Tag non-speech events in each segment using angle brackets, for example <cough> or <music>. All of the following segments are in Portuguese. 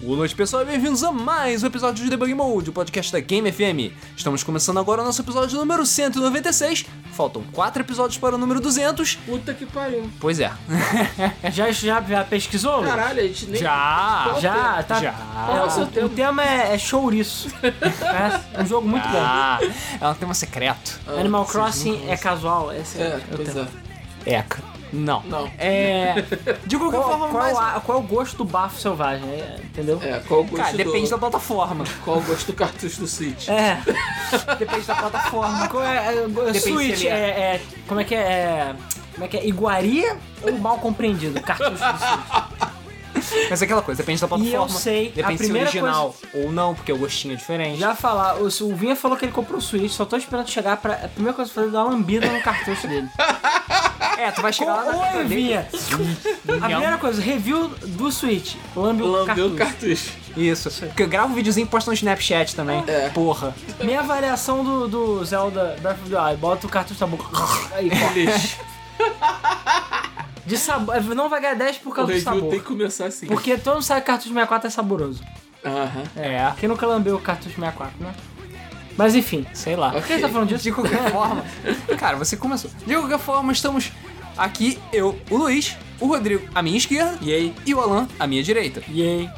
Boa noite, pessoal, e bem-vindos a mais um episódio de Debug Mode, o podcast da Game FM. Estamos começando agora o nosso episódio número 196. Faltam 4 episódios para o número 200. Puta que pariu. Pois é. <laughs> Já, já, já pesquisou? Caralho, a gente nem. Já! Já, tá. Já. É, o seu o, tema? o tema é, é chouriço. <laughs> é um jogo muito bom. Ah, é um tema secreto. Animal Crossing é casual. Esse é, É, o tema. é. Não. Não. É. De qualquer Qual, forma, qual, mais... é o- qual é o gosto do bafo selvagem? é, entendeu? É, qual o gosto Cara, do... depende da plataforma. Qual o gosto do cartucho do Switch? É. <laughs> Depende da plataforma. Qual é, é, Switch é- é, é- Como é que é? é como é que é? Iguaria ou mal compreendido? Cartucho do Switch. Mas é aquela coisa, depende da plataforma. eu sei, Depende a primeira se é original ou não, porque o gostinho é diferente. Já falar, o, o Vinha falou que ele comprou o Switch, só tô esperando chegar pra. A primeira coisa que eu fazer é dar uma lambida no cartucho dele. <laughs> É, tu vai chegar lá na Oi. Vinha! A primeira coisa, review do Switch. Lambe o Lambeu cartucho. o cartucho. Isso. Porque eu gravo um videozinho e posto no Snapchat também. É. Porra. Minha avaliação do, do Zelda Breath of the Wild, bota o cartucho na boca. Aí. <laughs> Lixo. <laughs> De sabor. Não vai ganhar 10 por O causa do review sabor. tem que começar assim. Porque todo mundo sabe que cartucho 64 é saboroso. Aham. É. Quem nunca lambeu o cartucho 64, né? Mas enfim. Sei lá. Por que você tá falando disso? De qualquer <laughs> forma. Cara, você começou. De qualquer forma, estamos aqui, eu, o Luiz, o Rodrigo à minha esquerda E aí? e o Alan à minha direita. Yay.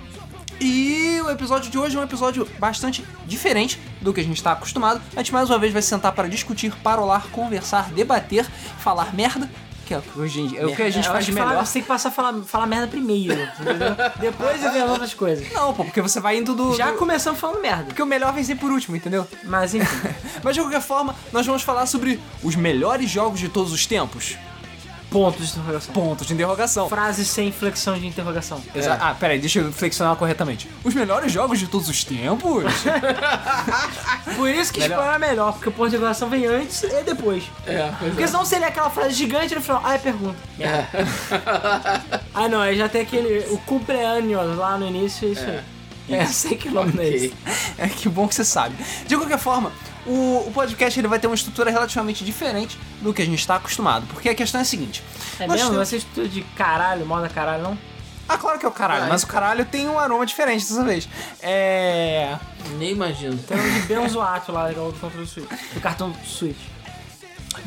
E o episódio de hoje é um episódio bastante diferente do que a gente está acostumado. A gente mais uma vez vai sentar para discutir, parolar, conversar, debater, falar merda, que é o que, hoje em dia- é o que a gente Eu faz falar- melhor. você tem que passar a falar, falar merda primeiro, entendeu? Depois vê as outras coisas. Não, pô, porque você vai indo do. Já do- começamos falando merda. Porque o melhor vem sempre por último, entendeu? Mas enfim. <laughs> Mas de qualquer forma, nós vamos falar sobre os melhores jogos de todos os tempos. Pontos de interrogação. Pontos de interrogação. Frase sem flexão de interrogação. Exa- Ah, peraí, deixa eu flexionar corretamente. Os melhores jogos de todos os tempos? <laughs> Por isso que Melhor. explorar é melhor, porque o ponto de interrogação vem antes e depois. É, pois Porque é. senão seria aquela frase gigante no final. Ah, é pergunta. É. Ah, não, aí já tem aquele. O cumpleaños lá no início, é isso aí. É, eu sei que nome é esse. É que bom que você sabe. De qualquer forma, o, o podcast ele vai ter uma estrutura relativamente diferente do que a gente está acostumado. Porque a questão é a seguinte. É mesmo? temos- ser tudo de caralho, moda caralho, não? Ah, claro que é o caralho, Ah, mas o então. caralho tem um aroma diferente dessa vez. É. Nem imagino. Tem um de Benzoato lá, igual do controle Switch. Do cartão Switch.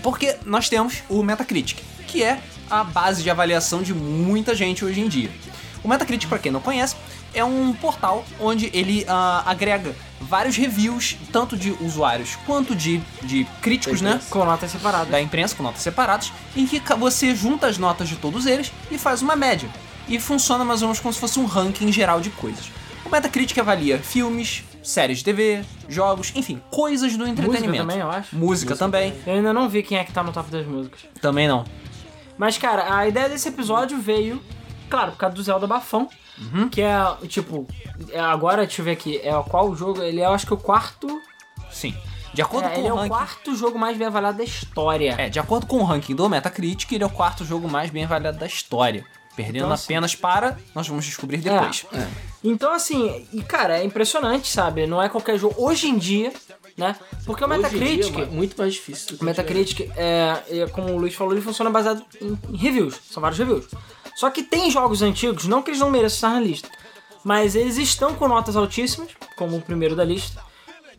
Porque nós temos o Metacritic, que é a base de avaliação de muita gente hoje em dia. O Metacritic, para quem não conhece, é um portal onde ele ah, agrega vários reviews, tanto de usuários quanto de, de críticos, né? Com notas separadas. Da imprensa, com notas separadas, em que você junta as notas de todos eles e faz uma média. E funciona mais ou menos como se fosse um ranking geral de coisas. O Metacritic avalia filmes, séries de TV, jogos, enfim, coisas do entretenimento. também, eu acho. Música também. Eu ainda não vi quem é que tá no top das músicas. Também não. Mas, cara, a ideia desse episódio veio, claro, por causa do Zelda Bafão. Uhum. Que é, tipo, é, agora, deixa eu ver aqui, é qual o jogo? Ele é, eu acho que o quarto. Sim. De acordo É, com ele é o o ranking. quarto jogo mais bem avaliado da história. É, de acordo com o ranking do Metacritic, ele é o quarto jogo mais bem avaliado da história. Perdendo Então, assim- apenas para. Nós vamos descobrir depois. É. Então, assim, e cara, é impressionante, sabe? Não é qualquer jogo. Hoje em dia, né? Porque o Hoje em Metacritic. dia é muito mais difícil. O Metacritic, é, é, como o Luiz falou, ele funciona baseado em, em reviews. São vários reviews. Só que tem jogos antigos, não que eles não mereçam estar na lista, mas eles estão com notas altíssimas, como o primeiro da lista,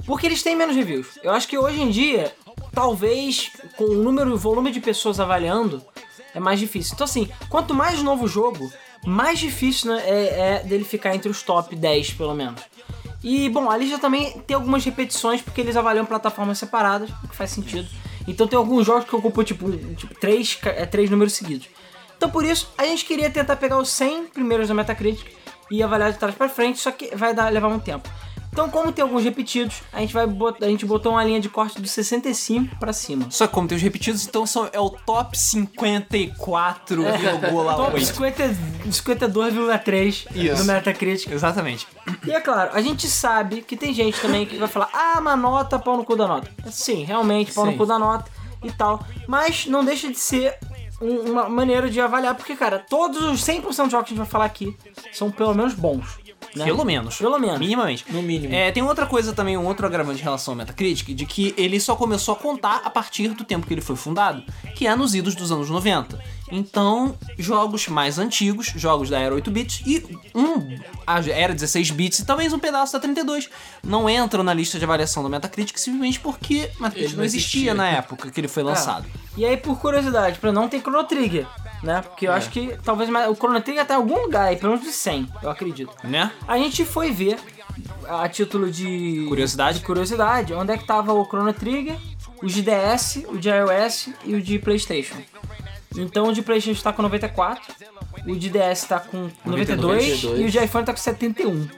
porque eles têm menos reviews. Eu acho que hoje em dia, talvez com o número e volume de pessoas avaliando, é mais difícil. Então, assim, quanto mais novo o jogo, mais difícil né, é, é dele ficar entre os top 10, pelo menos. E, bom, a lista também tem algumas repetições, porque eles avaliam plataformas separadas, o que faz sentido. Então tem alguns jogos que ocupam, tipo, tipo três, é, três números seguidos. Então por isso, a gente queria tentar pegar os 100 primeiros da Metacritic e avaliar de trás pra frente, só que vai dar, levar um tempo. Então, como tem alguns repetidos, a gente vai botar, a gente botou uma linha de corte do 65 pra cima. Só que como tem os repetidos, então são, é o top 54,8. Top 50 52,3 Isso. do Metacritic. Exatamente. E é claro, a gente sabe que tem gente também que vai falar, ah, uma nota, pau no cu da nota. Sim, realmente, pau Sim. no cu da nota e tal. Mas não deixa de ser um- uma maneira de avaliar, porque, cara, todos os 100% dos jogos que a gente vai falar aqui são pelo menos bons. Né? Pelo menos. Pelo menos. Minimamente. No mínimo. É, tem outra coisa também, um outro agravante em relação ao Metacritic, de que ele só começou a contar a partir do tempo que ele foi fundado, que é nos idos dos anos 90. Então, jogos mais antigos, jogos da era 8 bits e um a era 16 bits e talvez um pedaço da 32 não entram na lista de avaliação do Metacritic simplesmente porque Metacritic não não existia existia. na época que ele foi lançado. E aí, por curiosidade, pra não ter Chrono Trigger, né? Porque eu É. acho que talvez o Chrono Trigger em algum lugar aí, pelo menos de 100, eu acredito. Né? A gente foi ver, a título de Curiosidade. de curiosidade, onde é que tava o Chrono Trigger, o de DS, o de iOS e o de PlayStation. Então o de PlayStation tá com 94, o de DS tá com 92, 92. e o de iPhone tá com 71.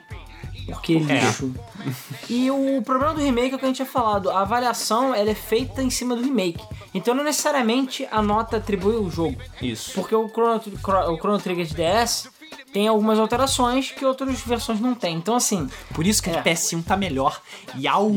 Porque É. lixo. <laughs> E o problema do remake é o que a gente tinha falado, a avaliação ela é feita em cima do remake. Então não necessariamente a nota atribui o jogo. Isso. Porque o Chrono, o Chrono Trigger de DS tem algumas alterações que outras versões não tem. Então assim, Por isso que o É. de PS1 tá melhor. Yau!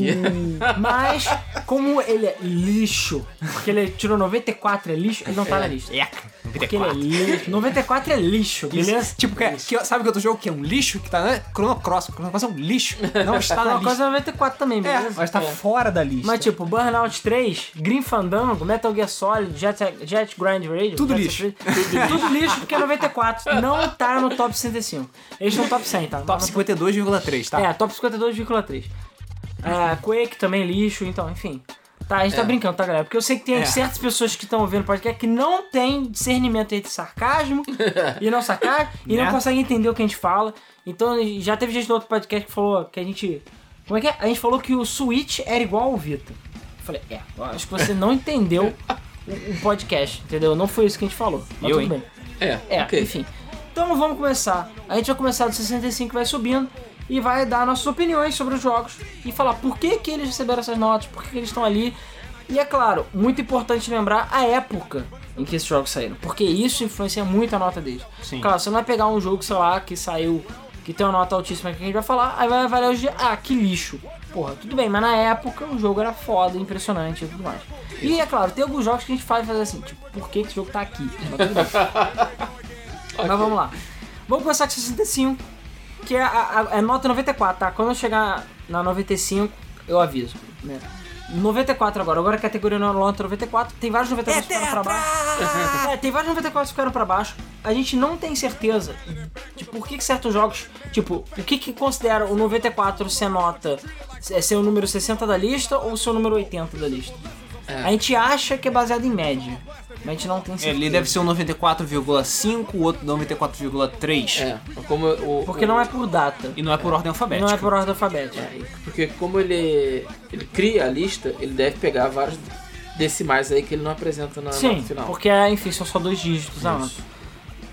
mas como ele é lixo, porque ele tirou 94 é lixo, ele não tá na lista. Eca, Porque ele é 94. lixo. 94 é lixo, beleza? Tipo, que, que, sabe que outro jogo que é um lixo? Que tá, né? Chrono Cross. Chrono Cross é um lixo. Não está na Uma lista. coisa é 94 também, É, beleza? mas tá É. fora da lista. Mas tipo, Burnout 3, Green Fandango, Metal Gear Solid, Jet, Jet Grind Radio. Tudo Jet- lixo. Tudo, tudo lixo porque é 94. Não tá no top 65. Eles estão top 100, tá? Top No- 52,3, tá? É, top 52,3. É, Quake também lixo, então, enfim. Tá, a gente tá É. brincando, tá, galera? Porque eu sei que tem É. certas pessoas que estão ouvindo o podcast que não tem discernimento entre sarcasmo e não sarcasmo <laughs> e não Né? conseguem entender o que a gente fala. Então, já teve gente no outro podcast que falou que a gente. Como é que é? A gente falou que o Switch era igual ao Vita. Eu falei, é, acho que você não entendeu o, podcast, entendeu? Não foi isso que a gente falou. Mas Eu, tudo hein? bem. É, É, ok. enfim. Então vamos começar. A gente vai começar do 65 vai subindo e vai dar nossas opiniões sobre os jogos e falar por que, que eles receberam essas notas, por que, que eles estão ali. E é claro, muito importante lembrar a época em que esses jogos saíram, porque isso influencia muito a nota deles. Sim. Claro, você não vai pegar um jogo, sei lá, que saiu, que tem uma nota altíssima que a gente vai falar, aí vai avaliar os dias, ah, que lixo. Porra, tudo bem, mas na época o jogo era foda, impressionante e tudo mais. E é claro, tem alguns jogos que a gente faz fazer assim, tipo, por que, que esse jogo tá aqui? Mas tudo bem. <laughs> Mas vamos lá. Vamos começar com 65, que é a, a- é nota 94, tá? Quando eu chegar na 95, eu aviso. Né? 94 agora, agora a categoria não é nota 94, tem vários 94 que ficaram pra baixo. É, tem vários 94 que ficaram pra baixo. A gente não tem certeza de por que, que certos jogos, tipo, o que que considera o 94 ser nota, é ser o número 60 da lista ou ser o número 80 da lista. É. A gente acha que é baseado em média, mas a gente não tem certeza. Ele deve ser um 94,5, o outro 94,3. É, como o, Porque não é por data. E não é por ordem alfabética. Não é por ordem alfabética. Porque como ele, ele cria a lista, ele deve pegar vários decimais aí que ele não apresenta na Sim, nota final. porque, enfim, são só dois dígitos a nota.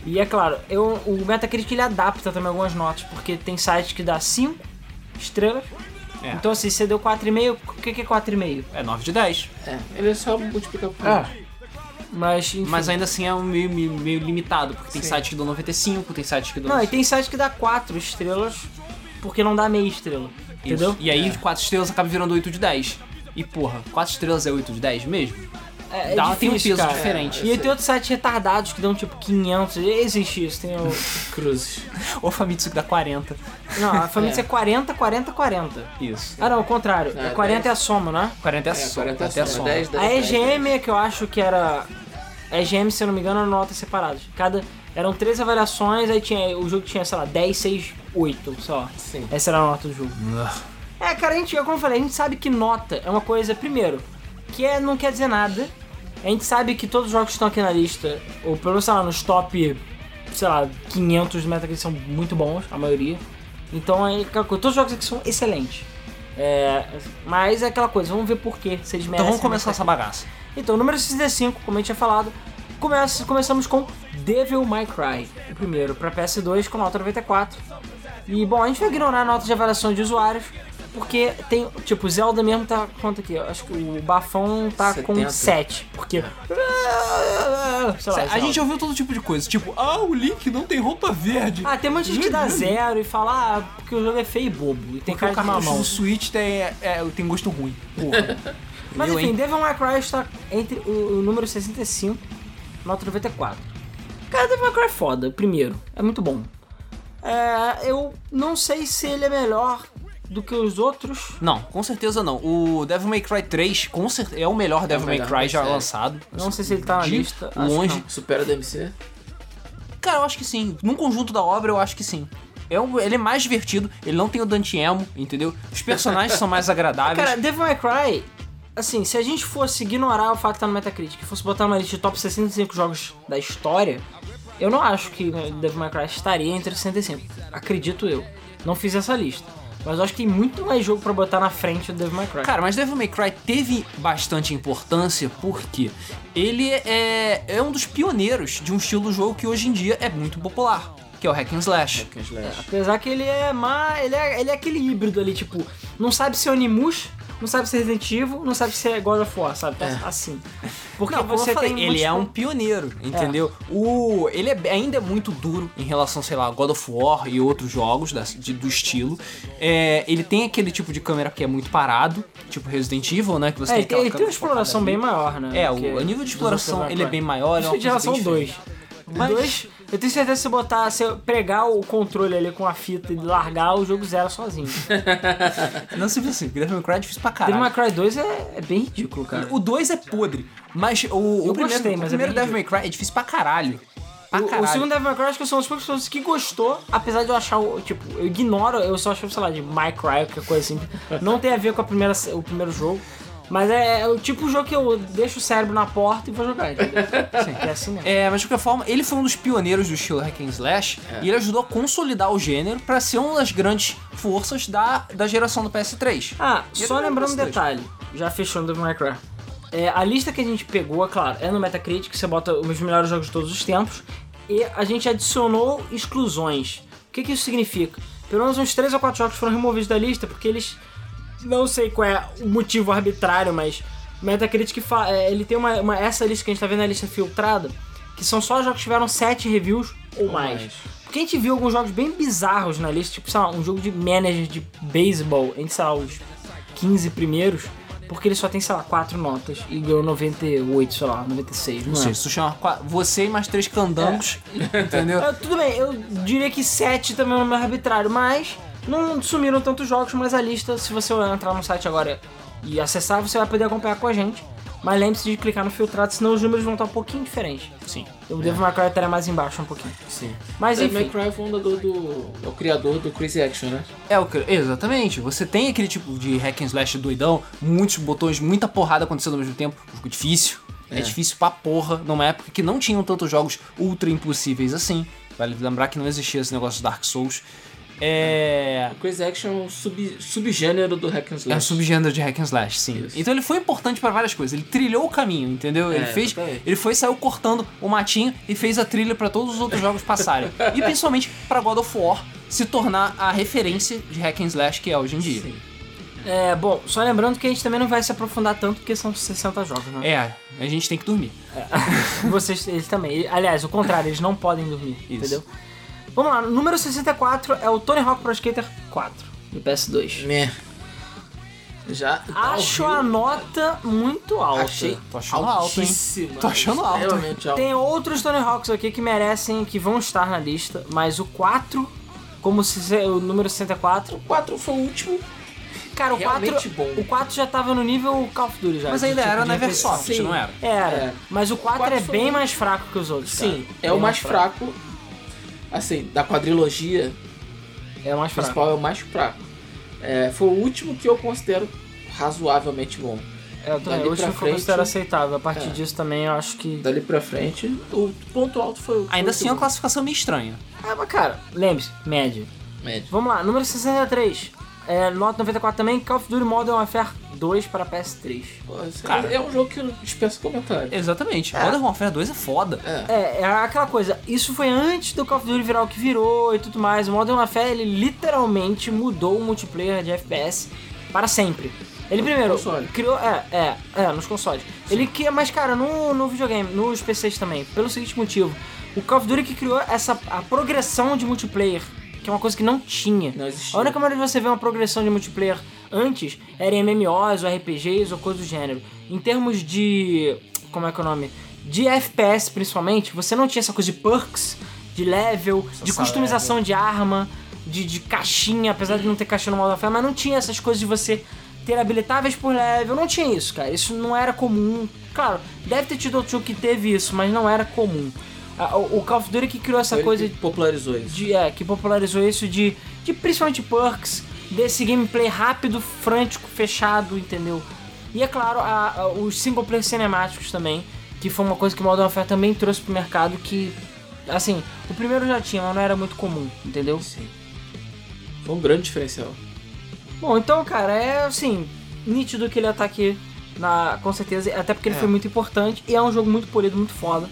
E é claro, eu, o Metacritic ele adapta também algumas notas, porque tem sites que dá 5 estrelas. É. Então, assim, você deu 4,5, o que, que é 4,5? É 9 de 10. É, ele é só multiplicar por Ah. Mas, enfim. Mas ainda assim é um meio, meio, meio limitado, porque tem Sim. sites que dão 95, tem sites que dão. Não, e tem sites que dá 4 estrelas, porque não dá meia estrela. Isso. Entendeu? E aí 4 estrelas acaba virando 8 de 10. E porra, 4 estrelas é 8 de 10 mesmo? É, é Dá- tem um peso cara. diferente. E aí tem outros sites retardados que dão tipo 500, existe isso, tem o... <laughs> cruzes. <laughs> Ou Famitsu que dá 40. Não, a família É. é 40, 40, 40. Isso. Ah não, o contrário, é 40 é 10. a soma, né? 40 é, É, só. 40 até é a soma. 10, 10, A 10, EGM é que eu acho que era. A EGM, se eu não me engano, eram notas separadas. Cada. Eram três avaliações, aí tinha. O jogo tinha, sei lá, 10, 6, 8, sei lá. Sim. Essa era a nota do jogo. É, cara, a gente, como eu falei, a gente sabe que nota é uma coisa, primeiro, que é, não quer dizer nada. A gente sabe que todos os jogos que estão aqui na lista, ou pelo menos, sei lá, nos top, sei lá, 500 do Metacritic são muito bons, a maioria. Então, é aquela coisa, todos os jogos aqui são excelentes. É, mas é aquela coisa, vamos ver por quê, se eles merecem. Então vamos começar essa bagaça. Então, número 65, como a gente tinha falado, começa, começamos com Devil May Cry, o primeiro, para PS2 com nota 94. E, bom, a gente vai ignorar a nota de avaliação de usuários, porque tem, tipo, o Zelda mesmo tá, quanto aqui? Acho que o Bafão tá com 70. 7, porque... <laughs> Sei lá, a gente ouviu todo tipo de coisa, tipo, ah, o Link não tem roupa verde. Ah, tem um monte de gente que dá <laughs> zero e fala, ah, porque o jogo é feio e bobo, e tem Porque cara o de cartucho mamão. do Switch tem, é, tem gosto ruim. Porra. <laughs> Mas enfim, hein? Devil May Cry está entre o, o número 65, nota 94. Cara, Devil May Cry é foda, primeiro, é muito bom. É, eu não sei se ele é melhor do que os outros. Não, com certeza não. O Devil May Cry 3 com é o melhor Devil May Cry já sério. lançado. Não sei se ele tá na lista. longe. Supera o DMC? Cara, eu acho que sim. Num conjunto da obra, eu acho que sim. É um- ele é mais divertido, ele não tem o Dante Emo, entendeu? Os personagens são mais <laughs> agradáveis. Cara, Devil May Cry, assim, se a gente fosse ignorar o fato que tá no Metacritic e fosse botar numa lista de top 65 jogos da história, eu não acho que né, Devil May Cry estaria entre os 65. Acredito eu. Não fiz essa lista. Mas eu acho que tem muito mais jogo pra botar na frente do Devil May Cry. Cara, mas Devil May Cry teve bastante importância porque ele é, é um dos pioneiros de um estilo de jogo que hoje em dia é muito popular, que é o Hack and Slash. Hack and Slash. Apesar que ele é mais. Ele é, ele é aquele híbrido ali, tipo, não sabe ser Onimus, não sabe ser Resident Evil, não sabe ser God of War, sabe? Tá É. Assim. Porque Não, você eu falei, tem ele é um pioneiro, entendeu? O, ele é, ainda é muito duro em relação, sei lá, God of War e outros jogos da- de- do estilo. É, ele tem aquele tipo de câmera que é muito parado, tipo Resident Evil, né? Que você É, tem ele tem, uma exploração bem maior, né? É, o, o nível de exploração ele é bem maior. É Isso de coisa geração bem 2. O Mas- 2, eu tenho certeza que se botar, se eu pregar o controle ali com a fita e largar, o jogo zera sozinho. <laughs> Não se viu assim, Devil May Cry é difícil pra Devil caralho. May Cry 2 é, é bem ridículo, cara. O 2 é podre, mas o, o Eu primeiro, gostei, o mas é primeiro bem Devil May Cry é difícil pra caralho. Pra O, o segundo Devil May Cry, acho que eu sou uma das poucas pessoas que gostou, apesar de eu achar, o- tipo, eu ignoro, eu só acho, sei lá, de My Cry, qualquer coisa assim. Não tem a ver com a primeira, o primeiro jogo. Mas é, é o tipo de jogo que eu deixo o cérebro na porta e vou jogar, entendeu? <laughs> Sim, é assim mesmo. É, mas de qualquer forma, ele foi um dos pioneiros do estilo hack and slash É. e ele ajudou a consolidar o gênero pra ser uma das grandes forças da, da geração do PS3. Ah, E só ele lembrando um detalhe, já fechou no Devil May Cry. É, a lista que a gente pegou, é claro, é no Metacritic, você bota os melhores jogos de todos os tempos, e a gente adicionou exclusões. O que, que isso significa? Pelo menos uns 3 ou 4 jogos foram removidos da lista porque eles. Não sei qual é o motivo arbitrário, mas Metacritic fa- é, ele tem uma, uma- Essa lista que a gente tá vendo é a lista filtrada, que são só jogos que tiveram 7 reviews ou, mais. mais. Porque a gente viu alguns jogos bem bizarros na lista, tipo, sei lá, um jogo de manager de beisebol, entre, sei lá, os 15 primeiros, porque ele só tem, sei lá, 4 notas e ganhou 98, sei lá, 96, não Ou é? seja, se chama você e mais três candangos, entendeu? <laughs> É, tudo bem, eu diria que 7 também é um número arbitrário, mas não sumiram tantos jogos, mas a lista, se você entrar no site agora e acessar, você vai poder acompanhar com a gente. Mas lembre-se de clicar no filtrado, senão os números vão estar um pouquinho diferentes. Sim. O Devil May Cry estaria mais embaixo um pouquinho. Sim. Mas Devil May enfim, Cry é o fundador do... É o criador do Crazy Action, né? É o. Exatamente. Você tem aquele tipo de hack and slash doidão, muitos botões, muita porrada acontecendo ao mesmo tempo. Um jogo difícil. É. É. difícil pra porra, numa época que não tinham tantos jogos ultra impossíveis assim. Vale lembrar que não existia esse negócio de Dark Souls. É. Crazy Action é um sub, subgênero do Hack and Slash. É um subgênero de hack and slash, sim. Isso. Então ele foi importante pra várias coisas. Ele trilhou o caminho, entendeu? ele É, fez, exatamente. ele foi saiu cortando o matinho e fez a trilha pra todos os outros jogos passarem. <laughs> e principalmente pra God of War se tornar a referência de hack and slash que é hoje em dia. Sim. é, bom, só lembrando que a gente também não vai se aprofundar tanto porque são 60 jogos, né? É, a gente tem que dormir. <laughs> Vocês, eles também. Aliás, o contrário, eles não podem dormir, Isso. entendeu? Vamos lá, número 64 é o Tony Hawk Pro Skater 4, do PS2. Né. Já. Acho a nota muito alta. Achei Tô achando alto, hein? altíssima, Tô achando alto. Extremamente alto. Tem outros Tony Hawks aqui que merecem, que vão estar na lista, mas o 4, como se o número 64, O 4 foi o último. cara, o 4, Realmente bom. o 4 já tava no nível Call of Duty já. Mas de ainda tipo era de na repetição. Eversoft, Sim. não era? Era, É. mas o 4, 4 é foi bem um- mais fraco que os outros, Sim, cara. é Bem o mais fraco. Assim, da quadrilogia É o mais fraco. principal é o mais fraco. É, foi o último que eu considero razoavelmente bom. É, eu também, Dali o último pra que eu considero frente- aceitável. A partir É. disso também eu acho que. Dali pra frente, o ponto alto foi o. foi Ainda o assim é uma classificação meio estranha. Ah, mas cara, lembre-se, médio. Médio. Vamos lá, número 63. É, nota 94 também, Call of Duty Modern Warfare 2 para PS3. Pô, esse Cara. é um jogo que eu dispenso comentário. Exatamente. É. Modern Warfare 2 é foda. É. É, é aquela coisa, isso foi antes do Call of Duty virar o que virou e tudo mais. O Modern Warfare, ele literalmente mudou o multiplayer de FPS para sempre. Ele primeiro criou. É, é, é, nos consoles. Ele cria, mas cara, no, no videogame, nos PCs também, pelo seguinte motivo. O Call of Duty que criou essa a progressão de multiplayer, que é uma coisa que não tinha. Não existia. A única maneira de você ver uma progressão de multiplayer antes era em MMOs ou RPGs ou coisa do gênero. Em termos de. Como é que é o nome? De FPS principalmente, você não tinha essa coisa de perks, de level, de customização de arma, de, de caixinha, apesar de não ter caixinha no Modern Warfare, mas não tinha essas coisas de você ter habilitáveis por level, não tinha isso, cara. Isso não era comum. Claro, deve ter tido outro jogo que teve isso, mas não era comum. O Call of Duty que criou essa Ele coisa que popularizou isso. de, é, que popularizou isso de, de principalmente perks, desse gameplay rápido, frântico, fechado, entendeu? E é claro, a- a- os single player cinemáticos também, que foi uma coisa que o Modern Warfare também trouxe pro mercado que, assim, o primeiro já tinha, mas não era muito comum, entendeu? Sim. Foi um grande diferencial. Bom, então, cara, é assim, nítido que ele tá aqui, na, com certeza, até porque ele É. foi muito importante e é um jogo muito polido, muito foda.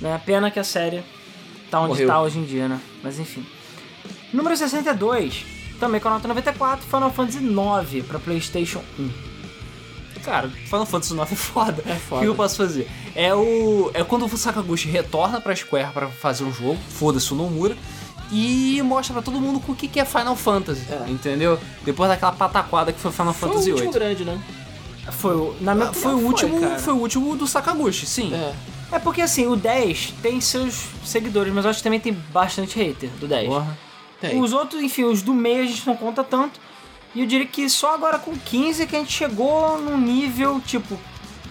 Né? Pena que a série tá onde Morreu. tá hoje em dia, né? Mas enfim. Número 62, também com a nota 94, Final Fantasy IX pra PlayStation 1. Cara, Final Fantasy IX é foda. É O foda. que eu posso fazer? É o é quando o Sakaguchi retorna pra Square pra fazer um jogo, foda-se o Nomura, e mostra pra todo mundo o que que é Final Fantasy, É. entendeu? Depois daquela pataquada que foi Final Foi Fantasy o último VIII. grande, né? Foi, o- na minha Ah, Foi o último, cara. foi o último do Sakaguchi, sim. É. É porque assim, o 10 tem seus seguidores, mas eu acho que também tem bastante hater do 10. Porra. Tem. Os outros, enfim, os do meio a gente não conta tanto. E eu diria que só agora com 15 que a gente chegou num nível, tipo,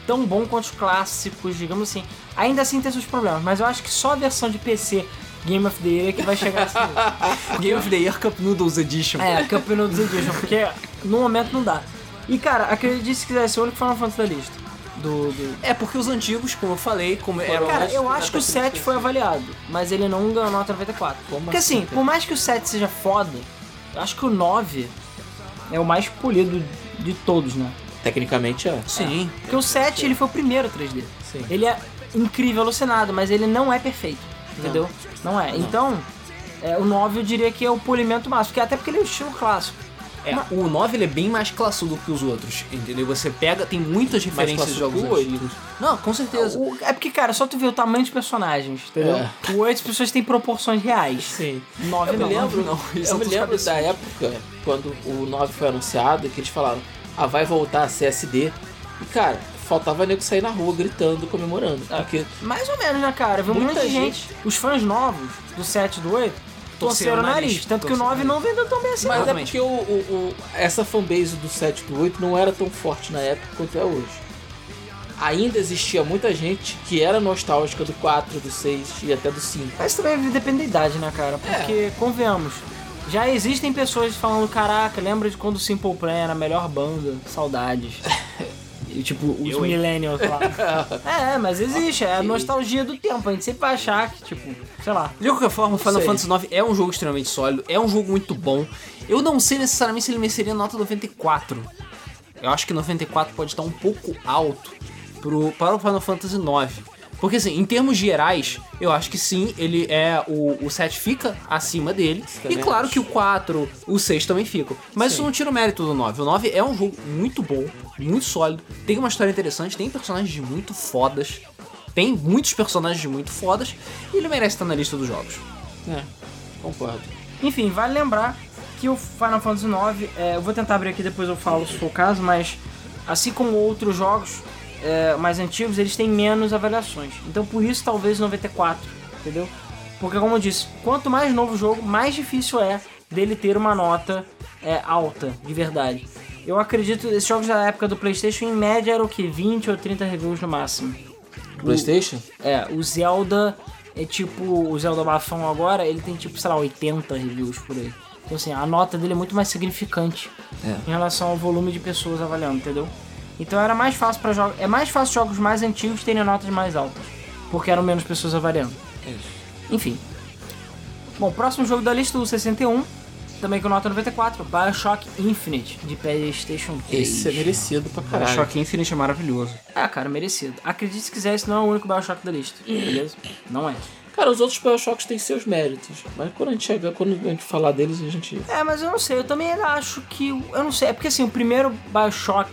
tão bom quanto os clássicos, digamos assim. Ainda assim tem seus problemas, mas eu acho que só a versão de PC Game of the Year é que vai chegar nível. <laughs> Game of the Year Cup Noodles Edition. É, Campeonato dos Edition, porque no momento não dá. E cara, acredite se quiser, esse é o único Final Fantasy da lista. Do, do... É porque os antigos, como eu falei, como era Cara, eu acho que o dá pra 7 ter foi avaliado, mas ele não ganhou nota 94. Como Porque assim, assim, por mais que o 7 seja foda, eu acho que o 9 é o mais polido de todos, né? Tecnicamente é. Sim. Porque o 7 ele foi o primeiro 3D. Sim. Ele é incrível, alucinado, mas ele não é perfeito. Entendeu? Não, é. Então, é, o 9 eu diria que é o polimento máximo, porque até porque ele é o estilo clássico. É, o 9 ele é bem mais classudo que os outros, entendeu? Você pega, tem muitas referências de jogos antigos. Não, com certeza. O- é porque, cara, só tu vê o tamanho dos personagens, entendeu? É. O 8 as pessoas têm proporções reais. Sim. 9 Eu não. me lembro, não, eles eu me lembro da época, quando o 9 foi anunciado, que eles falaram, ah, vai voltar a CSD. E, cara, faltava nego sair na rua gritando, comemorando. Porque Mais ou menos, né, cara? Viu Muita muita gente. Os fãs novos do 7 e do 8 torceram o nariz. Tanto que o torceram 9 o não vendeu tão bem assim. Mas não. é Exatamente. porque o, o- o- essa fanbase do 7 e do 8 não era tão forte na época quanto é hoje. Ainda existia muita gente que era nostálgica do 4, do 6 e até do 5. Mas também depende da idade, né, cara? Porque, convenhamos, já existem pessoas falando, caraca, lembra de quando o Simple Plan era a melhor banda? Saudades. <laughs> E, tipo, os Eu, millennials lá. <laughs> é, mas existe, é a nostalgia do tempo. A gente sempre vai achar que, tipo, sei lá. De qualquer forma, Final sei. Fantasy IX é um jogo extremamente sólido, é um jogo muito bom. Eu não sei necessariamente se ele mereceria nota 94. Eu acho que 94 pode estar um pouco alto pro, para o Final Fantasy IX. Porque assim, em termos gerais, eu acho que sim, ele é. O, o 7 fica acima dele. E claro acho. que o 4, o 6 também ficam. Mas isso não tira o mérito do 9. O 9 é um jogo muito bom, muito sólido, tem uma história interessante, tem personagens muito fodas. Tem muitos personagens muito fodas e ele merece estar na lista dos jogos. É, concordo. Enfim, vale lembrar que o Final Fantasy IX, é, eu vou tentar abrir aqui depois eu falo se for o caso, mas assim como outros jogos é, mais antigos, eles têm menos avaliações. Então por isso talvez 94, entendeu? Porque como eu disse, quanto mais novo o jogo, mais difícil é dele ter uma nota é, alta, de verdade. Eu acredito, esses jogos da época do Playstation, em média, era o que? 20 ou 30 reviews no máximo. Playstation? É, o Zelda é tipo. O Zelda Bafão agora, ele tem tipo, sei lá, 80 reviews por aí. Então assim, a nota dele é muito mais significante É. em relação ao volume de pessoas avaliando, entendeu? Então era mais fácil para jogos. É mais fácil jogos mais antigos terem notas mais altas. Porque eram menos pessoas avaliando. Enfim. Bom, próximo jogo da lista, o 61. Também com nota 94, Bioshock Infinite, de Playstation 3. Esse é merecido pra caralho. Bioshock Infinite é maravilhoso. É, cara, merecido. Acredite se quiser, esse não é o único Bioshock da lista, beleza? Não é. Cara, os outros Bioshocks têm seus méritos. Mas quando a gente chegar, quando a gente falar deles, a gente. É, mas eu não sei, eu também acho que. Eu não sei, é porque assim, o primeiro Bioshock.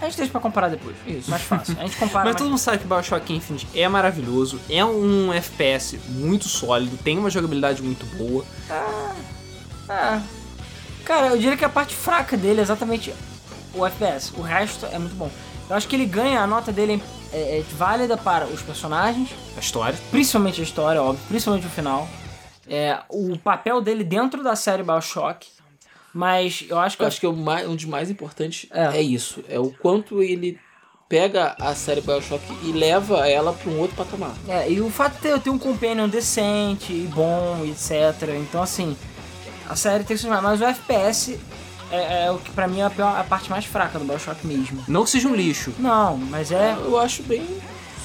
A gente deixa pra comparar depois. Isso. Mais fácil. A gente compara. Mas mais- todo mundo sabe que Bioshock Infinite é maravilhoso, é um FPS muito sólido, tem uma jogabilidade muito boa. É. Cara, eu diria que a parte fraca dele é exatamente o FPS. O resto é muito bom. Eu acho que ele ganha a nota dele em é, é válida para os personagens, A história. principalmente a história, óbvio, principalmente o final. É, o papel dele dentro da série Bioshock. Mas eu acho que Eu acho que o mais- um dos mais importantes É. é. isso. É o quanto ele pega a série Bioshock e leva ela pra um outro patamar. É, e o fato de ter, ter um companion decente e bom, etc. Então, assim, a série tem que ser mais. Mas o FPS é, é o que pra mim é a, pior- a parte mais fraca do Bioshock mesmo. Não que seja um lixo. Não, mas é Eu acho bem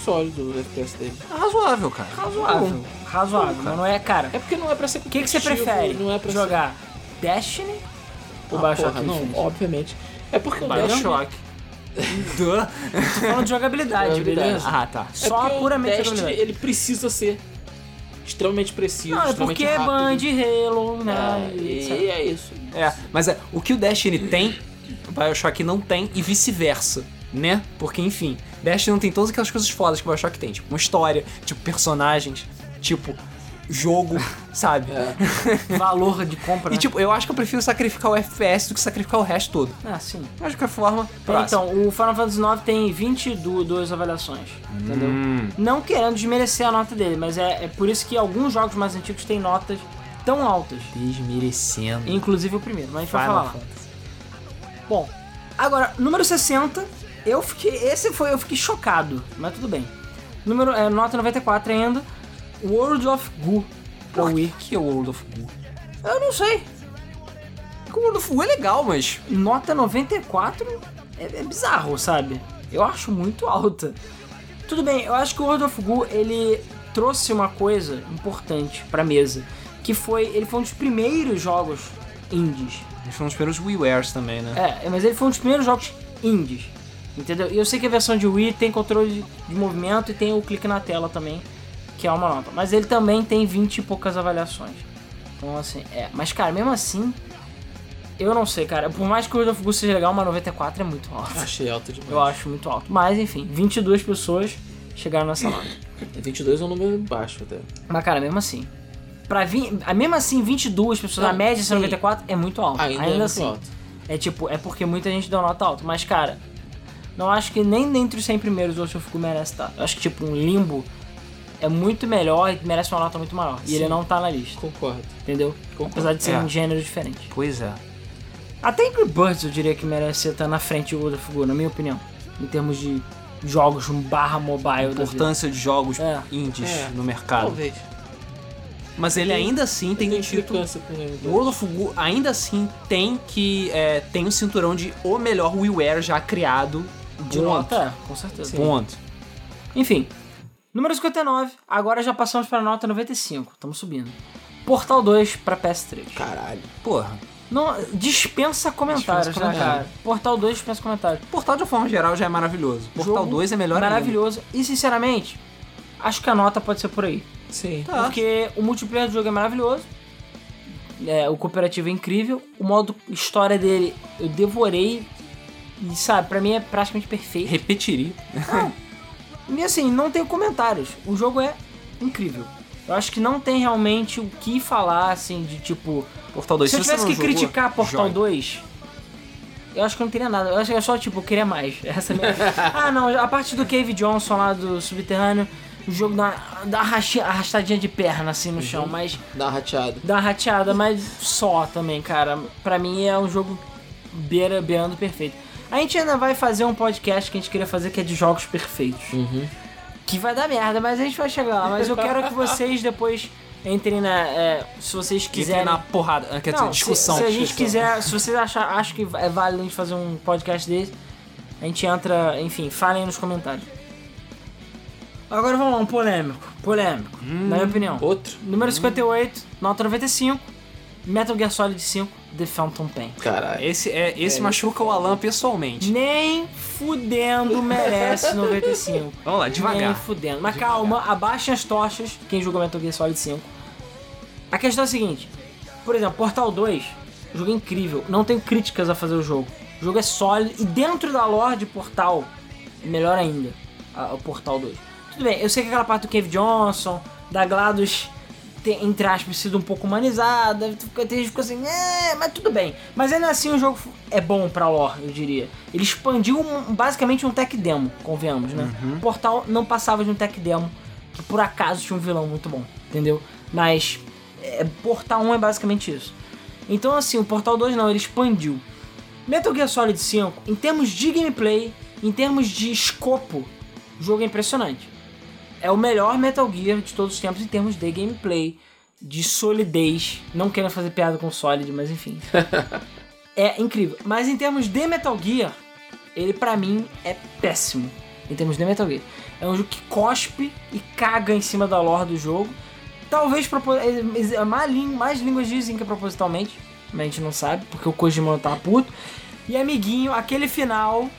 sólido o FPS dele. É razoável, cara. razoável. Razoável, mas não é, cara. É porque não é pra ser O que, que você prefere? Não é pra jogar Destiny ou Ah, Bioshock porra, não, Infinite? obviamente. É porque o. Bioshock. Duh. Tô falando de jogabilidade, beleza? Ah, tá. É Só puramente o Destiny, jogabilidade. ele precisa ser extremamente preciso, Não, é porque é. Band, Halo, né? É, e e é isso. É, mas é, o que o Destiny tem, o Bioshock não tem e vice-versa, né? Porque, enfim, Destiny não tem todas aquelas coisas fodas que o Bioshock tem, tipo uma história, tipo personagens, tipo jogo, sabe? <laughs> Valor de compra. E né? tipo, eu acho que eu prefiro sacrificar o FPS do que sacrificar o resto todo. Ah, sim. Mas de qualquer forma, próximo. Então, o Final Fantasy IX tem 22 avaliações, entendeu? Hum. Não querendo desmerecer a nota dele, mas é, é por isso que alguns jogos mais antigos têm notas tão altas. Desmerecendo. Inclusive o primeiro, mas a gente vai falar lá. Bom, agora, número 60, eu fiquei. Esse foi, eu fiquei chocado, mas tudo bem. Número, é, nota 94 ainda. World of Goo pra Por Wii. que, é o World of Goo? Eu não sei. Porque o World of Goo é legal, mas. Nota 94 é, é bizarro, sabe? Eu acho muito alta. Tudo bem, eu acho que o World of Goo ele trouxe uma coisa importante pra mesa, que foi ele foi um dos primeiros jogos indies. Eles foram os primeiros WiiWares também, né? É, mas ele foi um dos primeiros jogos indies. Entendeu? E eu sei que a versão de Wii tem controle de movimento e tem o clique na tela também, que é uma nota. Mas ele também tem 20 e poucas avaliações. Então, assim, é. Mas, cara, mesmo assim, eu não sei, cara. Por mais que o World of seja legal, uma 94 é muito alto. Achei alto demais. Eu acho muito alto. Mas, enfim, 22 pessoas chegaram nessa nota. 22 é um número baixo até. Mas, cara, mesmo assim. Pra vir, ah, mesmo assim, 22 pessoas, Não, a média de sim. 94 é muito alto. Ainda, Ainda, é assim. alto. É tipo, é porque muita gente deu nota alta. Mas, cara, não acho que nem dentre os 100 primeiros o Fuku merece estar. Eu acho que, tipo, um limbo é muito melhor e merece uma nota muito maior. E Sim. ele não tá na lista, Concordo. entendeu? Concordo. Apesar de ser É. um gênero diferente. Pois é. Até Angry Birds eu diria que merece estar na frente do World of Goo, na minha opinião. Em termos de jogos barra mobile. Importância de jogos É. indies É. no mercado. Talvez. Mas ele ainda assim tem Tem um título. O World of Goo ainda assim tem que. É, tem o cinturão de o melhor WiiWare já criado De ponto. nota, é, com certeza. Ponto. Enfim, número 59, agora já passamos para a nota 95, estamos subindo. Portal 2 para PS3. Caralho. Porra. Não, dispensa comentários, Dispensa né, cara? Portal 2 dispensa comentários. Portal de uma forma geral já é maravilhoso. Portal Jogo 2 é melhor ainda. Maravilhoso. E, sinceramente, acho que a nota pode ser por aí. Sim. Tá. Porque o multiplayer do jogo é maravilhoso. É, o cooperativo é incrível. O modo história dele eu devorei. E sabe, pra mim é praticamente perfeito. Repetiria. <laughs> E assim, não tenho comentários. O jogo é incrível. Eu acho que não tem realmente o que falar, assim, de tipo. Portal 2 Se eu tivesse que jogou, criticar Portal jogue. 2, eu acho que eu não teria nada. Eu acho que é só, tipo, eu queria mais. <laughs> Essa é a minha... ah, não, a parte do Cave Johnson lá do Subterrâneo, o jogo dá, dá arrastadinha de perna, assim, no chão, mas Dá uma rateada. dá uma rateada, mas só também, cara. Pra mim é um jogo beira, beirando perfeito. A gente ainda vai fazer um podcast que a gente queria fazer que é de jogos perfeitos. Uhum. Que vai dar merda, mas a gente vai chegar lá. Mas eu quero que vocês depois entrem na. é, se vocês quiserem. na porrada. Quer Não, dizer, discussão. Se, se a gente Discussão. quiser, se vocês achar, acham que é válido a gente fazer um podcast desse, a gente entra, enfim, falem aí nos comentários. Agora vamos lá, um polêmico. Polêmico, na minha opinião. Outro? Número 58, nota 95, Metal Gear Solid 5, The Phantom Pain. Caralho. Esse, é, esse É, machuca o Alan pessoalmente. Nem fudendo merece 95. <laughs> Vamos lá, Nem devagar. fudendo. Mas calma, abaixem as tochas, quem jogou Metal Gear Solid 5. A questão é a seguinte, por exemplo, Portal 2, o jogo é incrível, não tenho críticas a fazer o jogo. O jogo é sólido e dentro da lore de Portal, é melhor ainda, a- o Portal 2. Tudo bem, eu sei que aquela parte do Cave Johnson, da GLaDOS ter, entre aspas, sido um pouco humanizada. Tem gente ficou assim, é, mas tudo bem. Mas ainda assim o jogo é bom pra lore, eu diria. Ele expandiu um- basicamente um tech demo, convenhamos, né? O Portal não passava de um tech demo que por acaso tinha um vilão muito bom, entendeu? Mas é, Portal 1 é basicamente isso. Então assim, o Portal 2 não, ele expandiu. Metal Gear Solid 5, em termos de gameplay, em termos de escopo, o jogo é impressionante. É o melhor Metal Gear de todos os tempos em termos de gameplay, de solidez. Não quero fazer piada com Solid, mas enfim. <laughs> é incrível. Mas em termos de Metal Gear, ele pra mim é péssimo. Em termos de Metal Gear. É um jogo que cospe e caga em cima da lore do jogo. Talvez é- é- mais línguas dizem que é propositalmente, mas a gente não sabe, porque o Kojima tá puto. E amiguinho, aquele final.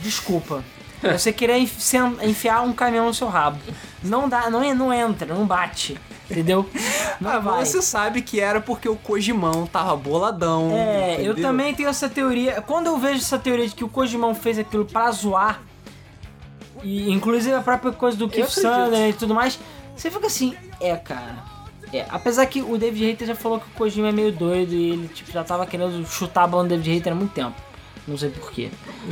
Desculpa. É Você querer enfiar um caminhão no seu rabo. Não dá, não, não entra, não bate. Entendeu? <laughs> Não Ah, vai. você sabe que era porque o Kojimão tava boladão. É, eu entendeu? também tenho essa teoria. Quando eu vejo essa teoria de que o Kojimão fez aquilo pra zoar, e inclusive a própria coisa do Keith. Sutherland e tudo mais, você fica assim, é, cara. É, apesar que o David Hater já falou que o Kojima é meio doido e ele tipo, já tava querendo chutar a bola do David Hater há muito tempo. Não sei porquê.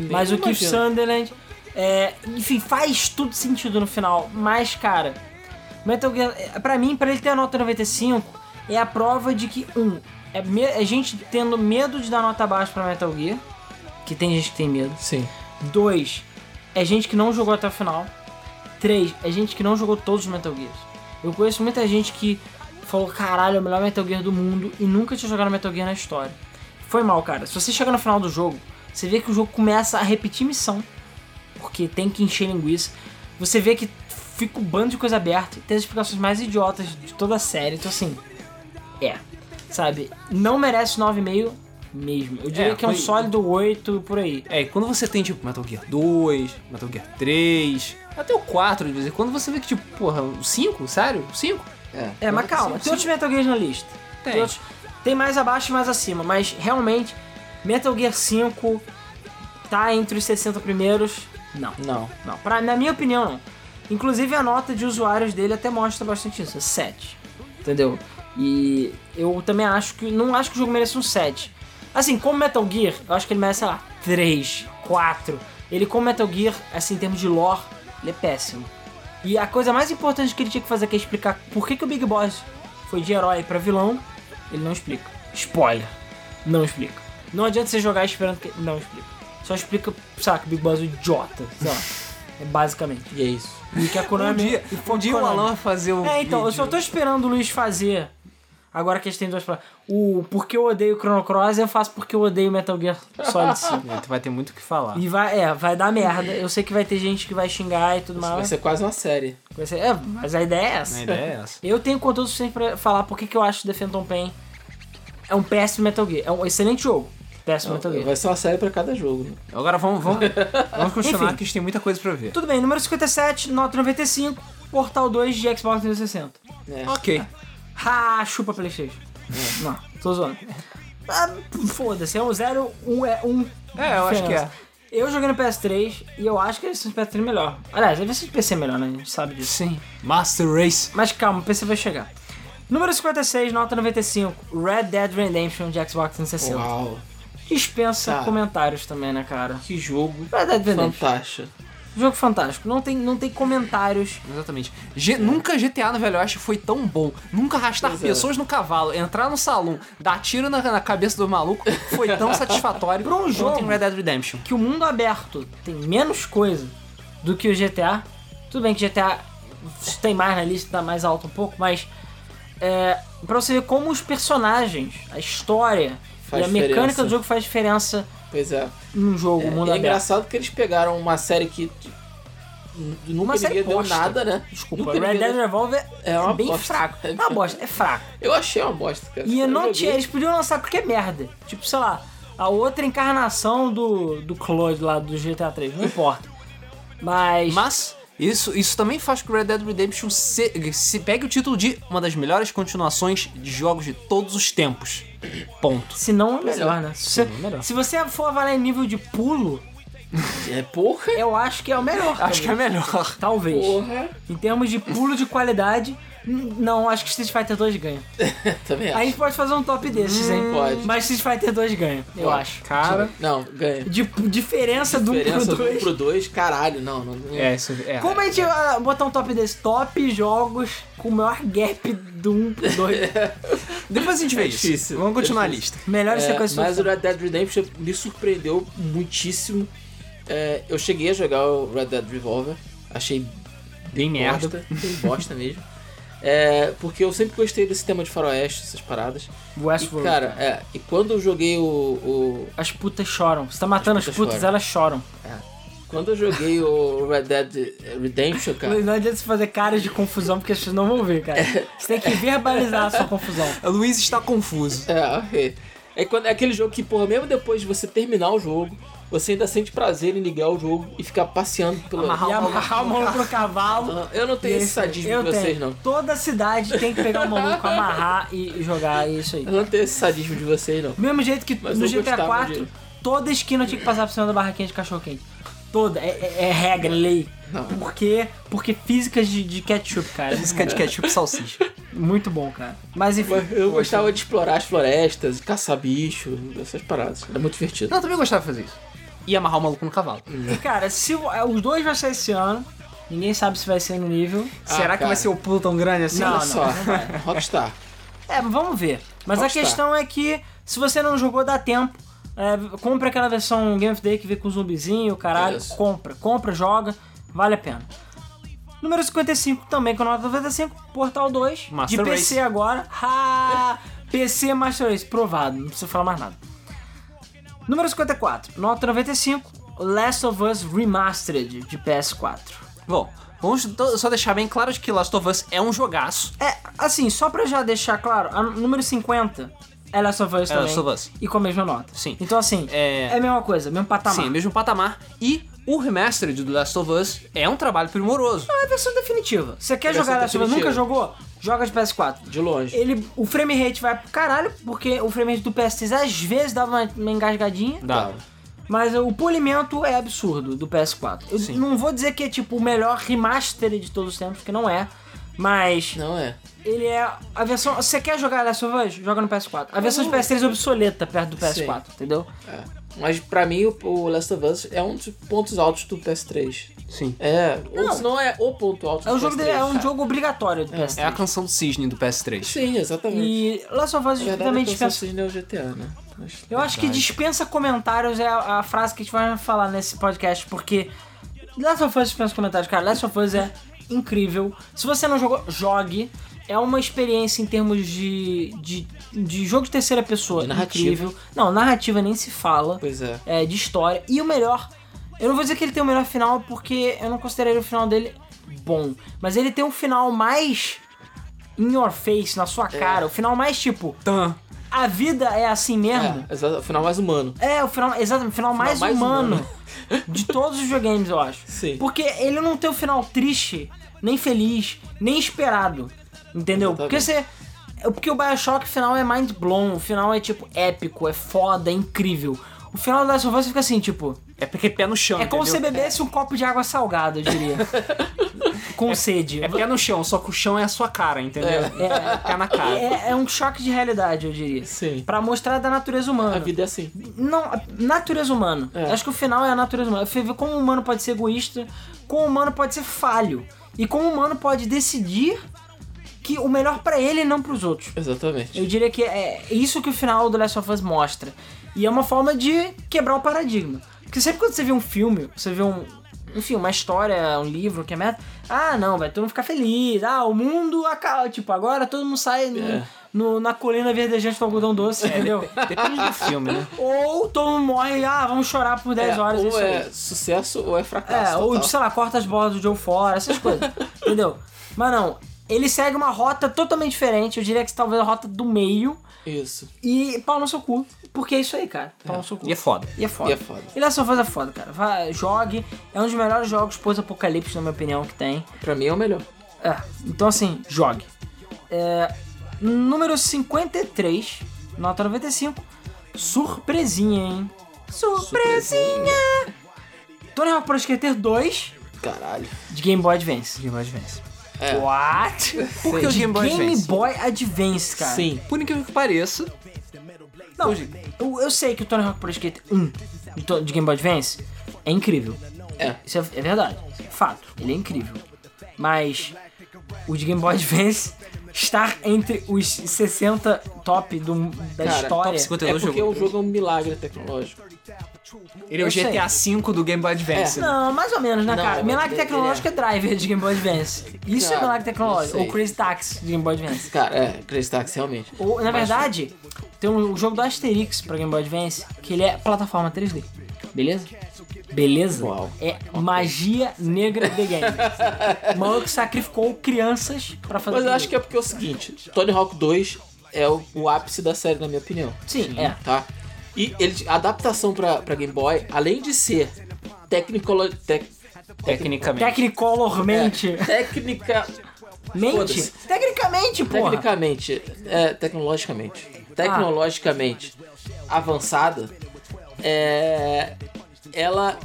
Mas o Keith. Sunderland, é, enfim, faz tudo sentido no final. Mas, cara, Metal Gear, é, pra mim, pra ele ter a nota 95, é a prova de que, um, é, me- é gente tendo medo de dar nota baixa pra Metal Gear, que tem gente que tem medo. Sim. Dois, é gente que não jogou até o final. Três, é gente que não jogou todos os Metal Gears. Eu conheço muita gente que falou, caralho, é o melhor Metal Gear do mundo e nunca tinha jogado Metal Gear na história. Foi mal, cara. Se você chega no final do jogo, você vê que o jogo começa a repetir missão. Porque tem que encher linguiça. Você vê que fica um bando de coisa aberta. Tem as explicações mais idiotas de toda a série. Então, assim, é. Sabe? Não merece 9,5 mesmo. Eu diria É, que é um foi- sólido 8 por aí. É, e quando você tem, tipo, Metal Gear 2, Metal Gear 3, até o 4, de vez em quando, você vê que, tipo, porra, o 5? Sério? O 5? É, É, mas calma, tem outros Metal Gear na lista. Tem. outros- tem mais abaixo e mais acima, mas realmente, Metal Gear 5 tá entre os 60 primeiros? Não. Não. Não, pra, na minha opinião, não. Inclusive a nota de usuários dele até mostra bastante isso, é 7. Entendeu? E eu também acho que. Não acho que o jogo merece um 7. Assim, como Metal Gear, eu acho que ele merece, sei lá, 3, 4. Ele, como Metal Gear, assim, em termos de lore, ele é péssimo. E a coisa mais importante que ele tinha que fazer, que é explicar por que, que o Big Boss foi de herói pra vilão, ele não explica. Spoiler. Não explica. Não adianta você jogar esperando que. Não explica. Só explica, o Big Boss é um idiota. Sei lá. É basicamente. E é isso. E que a Um Konami. dia, e um dia o. Alan vai fazer o. É, então, eu só vídeo. tô esperando o Luiz fazer. Agora que a gente tem duas palavras. O porque eu odeio o Chrono Cross, eu faço porque eu odeio Metal Gear Solid 5. É, tu vai ter muito o que falar. E vai, é, vai dar merda. Eu sei que vai ter gente que vai xingar e tudo Vai mais. ser quase uma série. Vai ser- é, mas a ideia é essa. A ideia é essa. <laughs> Eu tenho conteúdo suficiente pra falar porque que eu acho The Phantom Pain é um péssimo Metal Gear. É um excelente jogo. Péssimo Metal Gear. Vai ser uma série pra cada jogo. Né? Agora vamos, vamos, <laughs> vamos continuar Enfim. que a gente tem muita coisa pra ver. Tudo bem, número 57, nota 95, Portal 2 de Xbox 360. É. Ok. Ha, chupa Playstation. Não, tô zoando. Ah, Foda-se, é um 0, um é um. É, eu acho que é. Eu joguei no PS3 e eu acho que a versão de PS3 é melhor. Aliás, a versão de PC é melhor, né? A gente sabe disso. Sim. Master Race. Mas calma, o PC vai chegar. Número 56, nota 95, Red Dead Redemption de Xbox 360. Uau. Dispensa Tá. comentários também, né, cara? Que jogo Red Dead Redemption. fantástico. Jogo fantástico. Não tem, não tem comentários. Exatamente. G- Nunca GTA no Velho Oeste foi tão bom. Nunca arrastar Pois é. pessoas no cavalo, entrar no salão, dar tiro na, na cabeça do maluco foi tão <laughs> satisfatório Pra um jogo. em Red Dead Redemption. que o mundo aberto tem menos coisa do que o GTA. Tudo bem que GTA tem mais na lista, tá mais alto um pouco, mas é, pra você ver como os personagens, a história Faz e a mecânica diferença. do jogo faz diferença Pois é. num jogo, É, mundo é aberto. engraçado que eles pegaram uma série que nunca Uma série deu bosta. nada, né? Desculpa, Nunca Red Dead Revolver é, É uma bem bosta. fraco. É uma bosta, é fraco. <laughs> Eu achei uma bosta, cara. E eu não joguei. tinha, eles podiam lançar qualquer merda. Tipo, sei lá, a outra encarnação do, do Claude lá do GTA 3, não importa. Mas. Mas isso, isso também faz com que Red Dead Redemption se, se pegue o título de uma das melhores continuações de jogos de todos os tempos. Ponto. Se não, é melhor, né? Se, é melhor. se você for avaliar em nível de pulo, É porra. eu acho que é o melhor. Acho que é melhor. Talvez. Porra. Em termos de pulo de qualidade, Não, acho que Street Fighter 2 ganha. <laughs> Também A acho. gente pode fazer um top desses, hein? pode. Mas Street Fighter 2 ganha, eu Pode. acho. Cara, Não, ganha. De, diferença do 1 Diferença pro do 1 2. pro 2, caralho, não. não, não. é, isso é. Como a gente vai botar um top desse? Top jogos com o maior gap do 1 pro 2. <laughs> Depois a gente vê É isso. difícil. Vamos continuar É a lista. Melhor É, sequência mas o Red Dead Redemption me surpreendeu muitíssimo. É, eu cheguei a jogar o Red Dead Revolver, achei Bem merda. bosta, bem bosta mesmo. <laughs> É, porque eu sempre gostei desse tema de faroeste, essas paradas. E, Westworld. cara, é, e quando eu joguei o, o- As putas choram. Você tá matando as, putas putas, choram. elas choram. Quando eu joguei o Red Dead Redemption, cara. Não adianta você fazer caras de confusão porque as pessoas não vão ver, cara. Você tem que verbalizar a sua confusão. O <laughs> Luiz está confuso. É, ok. É, quando, é aquele jogo que, porra, mesmo depois de você terminar o jogo, você ainda sente prazer em ligar o jogo e ficar passeando pela. Amarrar E amarrar o maluco no cavalo. Ah, Eu não tenho esse sadismo eu de vocês, tenho. não. Toda cidade tem que pegar o maluco, amarrar e jogar isso aí. Eu não tenho esse sadismo de vocês, não. Do mesmo jeito que Mas no GTA gostava 4, de- toda esquina tinha que passar por cima da barraquinha de cachorro quente. Toda. É, é- é regra, lei. Não. Por quê? Porque físicas de, de ketchup, cara. Música de ketchup e salsicha. Muito bom, cara. Mas enfim. Eu gostava de explorar as florestas, caçar bicho, essas paradas. Era muito divertido. Não, eu também gostava de fazer isso. E amarrar o maluco no cavalo. Cara, se é, os dois vai ser esse ano, ninguém sabe se vai ser no nível. Ah, Será que cara. vai ser o pulo tão grande assim? Não, Olha não, só, não vai. Rockstar. É, vamos ver. Mas Rockstar. a questão é que se você não jogou, dá tempo. É, compra aquela versão Game of the Day que vem com zumbizinho, caralho. Isso. Compra, compra, joga, vale a pena. Número 55 também com nota 95, Portal 2, Master de PC Race. agora. Ha! PC Master Race, provado, não precisa falar mais nada. Número 54, nota 95, Last of Us Remastered de PS4. Bom, vamos to- só deixar bem claro de que Last of Us é um jogaço. É, assim, só pra já deixar claro, a número 50 é Last of Us É também. Last of Us. E com a mesma nota. Sim. Então, assim, É- é, a mesma coisa, mesmo patamar. Sim, mesmo patamar. E o remastered do Last of Us é um trabalho primoroso. É a versão definitiva. Você quer versão jogar Last of Us, nunca jogou? Joga de PS4. De longe. Ele, o frame rate vai pro caralho, porque o frame rate do PS3 às vezes dava uma, uma engasgadinha. Dá. Mas o polimento é absurdo do PS4. Eu Sim. não vou dizer que é tipo o melhor remaster de todos os tempos, porque não é. Mas Não é. ele é a versão. Você quer jogar Last of Us? Joga no PS4. A versão de PS3 é obsoleta perto do PS4, entendeu? É. Mas pra mim o, o Last of Us é um dos pontos altos do PS3. Sim. É, ou Não. se não é o ponto alto do É um jogo, PS3. de- é um jogo obrigatório do PS3. É a canção do cisne do PS3. Sim, exatamente. E Last of Us também dispensa. Consciência é o GTA, né? Mas- Eu acho que dispensa comentários é a, a frase que a gente vai falar nesse podcast, porque Last of Us dispensa comentários, cara. Last of Us é incrível. Se você não jogou, jogue. É uma experiência em termos de, de, de jogo de terceira pessoa De narrativa. incrível. Não, narrativa nem se fala. Pois é. é, de história. E o melhor, eu não vou dizer que ele tem o melhor final, porque eu não consideraria o final dele bom. Mas ele tem um final mais in your face, na sua É. cara. O final mais tipo, Tan. a vida é assim mesmo. É, o final mais humano. É, o final, exatamente, o final, mais, mais humano, humano. <laughs> de todos os videogames, eu acho. Sim. Porque ele não tem o final triste, nem feliz, nem esperado. Entendeu? Exatamente. Porque você. Porque o Bioshock final é mind blown, o final é tipo épico, é foda, é incrível. O final do Last of Us fica assim, tipo. É porque pé no chão. É como se você entendeu? bebesse um copo de água salgada, eu diria. <laughs> Com sede. É pé no chão, só que o chão é a sua cara, entendeu? É. Pé na cara. É, é um choque de realidade, eu diria. Sim. Pra mostrar da natureza humana. A vida é assim. Não, natureza humana. É. Acho que o final é a natureza humana. Vê como o humano pode ser egoísta, como o humano pode ser falho. E como o humano pode decidir que o melhor pra ele e não pros outros. Exatamente. Eu diria que é isso que o final do Last of Us mostra. E é uma forma de quebrar o paradigma. Porque sempre quando você vê um filme, você vê um. Enfim, uma história, um livro, que é meta. Ah, não, vai todo mundo ficar feliz. Ah, o mundo acaba. Tipo, agora todo mundo sai no- É. no- na colina verdejante do algodão doce, entendeu? <laughs> Depende do filme, né? Ou todo mundo morre, ah, vamos chorar por 10 É, horas. ou é aí. sucesso ou é É, fracasso. ou, total. sei lá, corta as bolas do Joe fora, essas coisas. <laughs> entendeu? Mas não, ele segue uma rota totalmente diferente, eu diria que talvez a rota do meio. Isso. E pau no seu cu. Porque é isso aí, cara. Pau no seu cu. E é foda. E é foda. E é foda. E Last of Us é foda, cara. Vai, jogue. É um dos melhores jogos pós-apocalipse, na minha opinião, que tem. Pra mim é o melhor. É, então assim, jogue. É, número 53, nota 95. Surpresinha, hein? Surpresinha! Tony Hawk Pro Skater 2 Caralho. de Game Boy Advance. Game Boy Advance. É. What? Por que o De Game Boy Game Advance? Boy Advance, cara. Sim. Por incrível que pareça, Não, eu, eu sei que o Tony Hawk Pro Skater 1 de Game Boy Advance é incrível. É. Isso é, é verdade. Fato. Ele é incrível. Mas o de Game Boy Advance estar entre os 60 top do, da Cara, história. top 50 É porque jogo. o jogo é um milagre tecnológico. Ele é o. GTA V do Game Boy Advance. É. né? Não, mais ou menos, né, Não, cara? mas Milagre tecnológico é driver de Game Boy Advance. Isso é Cara, milagre tecnológico. Ou. Crazy Taxi de Game Boy Advance. Cara, é, Crazy Taxi realmente. Ou, na Mas- verdade, tem um jogo do Asterix pra Game Boy Advance, que ele é plataforma 3D. Beleza? Beleza? Uau. É magia negra de game. o maluco sacrificou crianças pra fazer Mas eu acho que é porque é o seguinte, Tony Hawk 2 é o, o ápice da série, na minha opinião. Sim, é. Tá? E ele, a adaptação pra, pra Game Boy, além de ser tecnicolo, tec, Tecnicamente. Technicolormente. é, técnica, Mente. Tecnicamente, porra. tecnicamente, é, tecnologicamente, tecnologicamente avançada, é, ela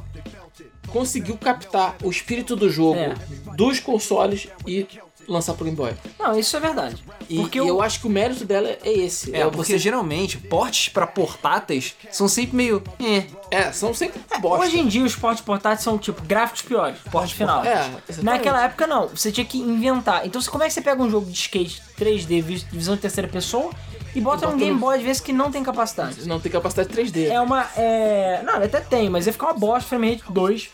conseguiu captar o espírito do jogo É. dos consoles e lançar pro Game Boy. Não, isso é verdade. E, Porque e o- eu acho que o mérito dela é esse. É, porque geralmente portes pra portáteis são sempre meio. É. É, são sempre bosta. Hoje em dia os portes portáteis são tipo gráficos piores, porte final. É, exatamente. Naquela época não, você tinha que inventar. Então como é que você pega um jogo de skate 3D, vis- visão de terceira pessoa, e bota num bota Game Boy às vezes que não tem capacidade? Não tem capacidade 3D. É uma. É... Não, ele até tem, mas ia ficar uma bosta, frame rate 2.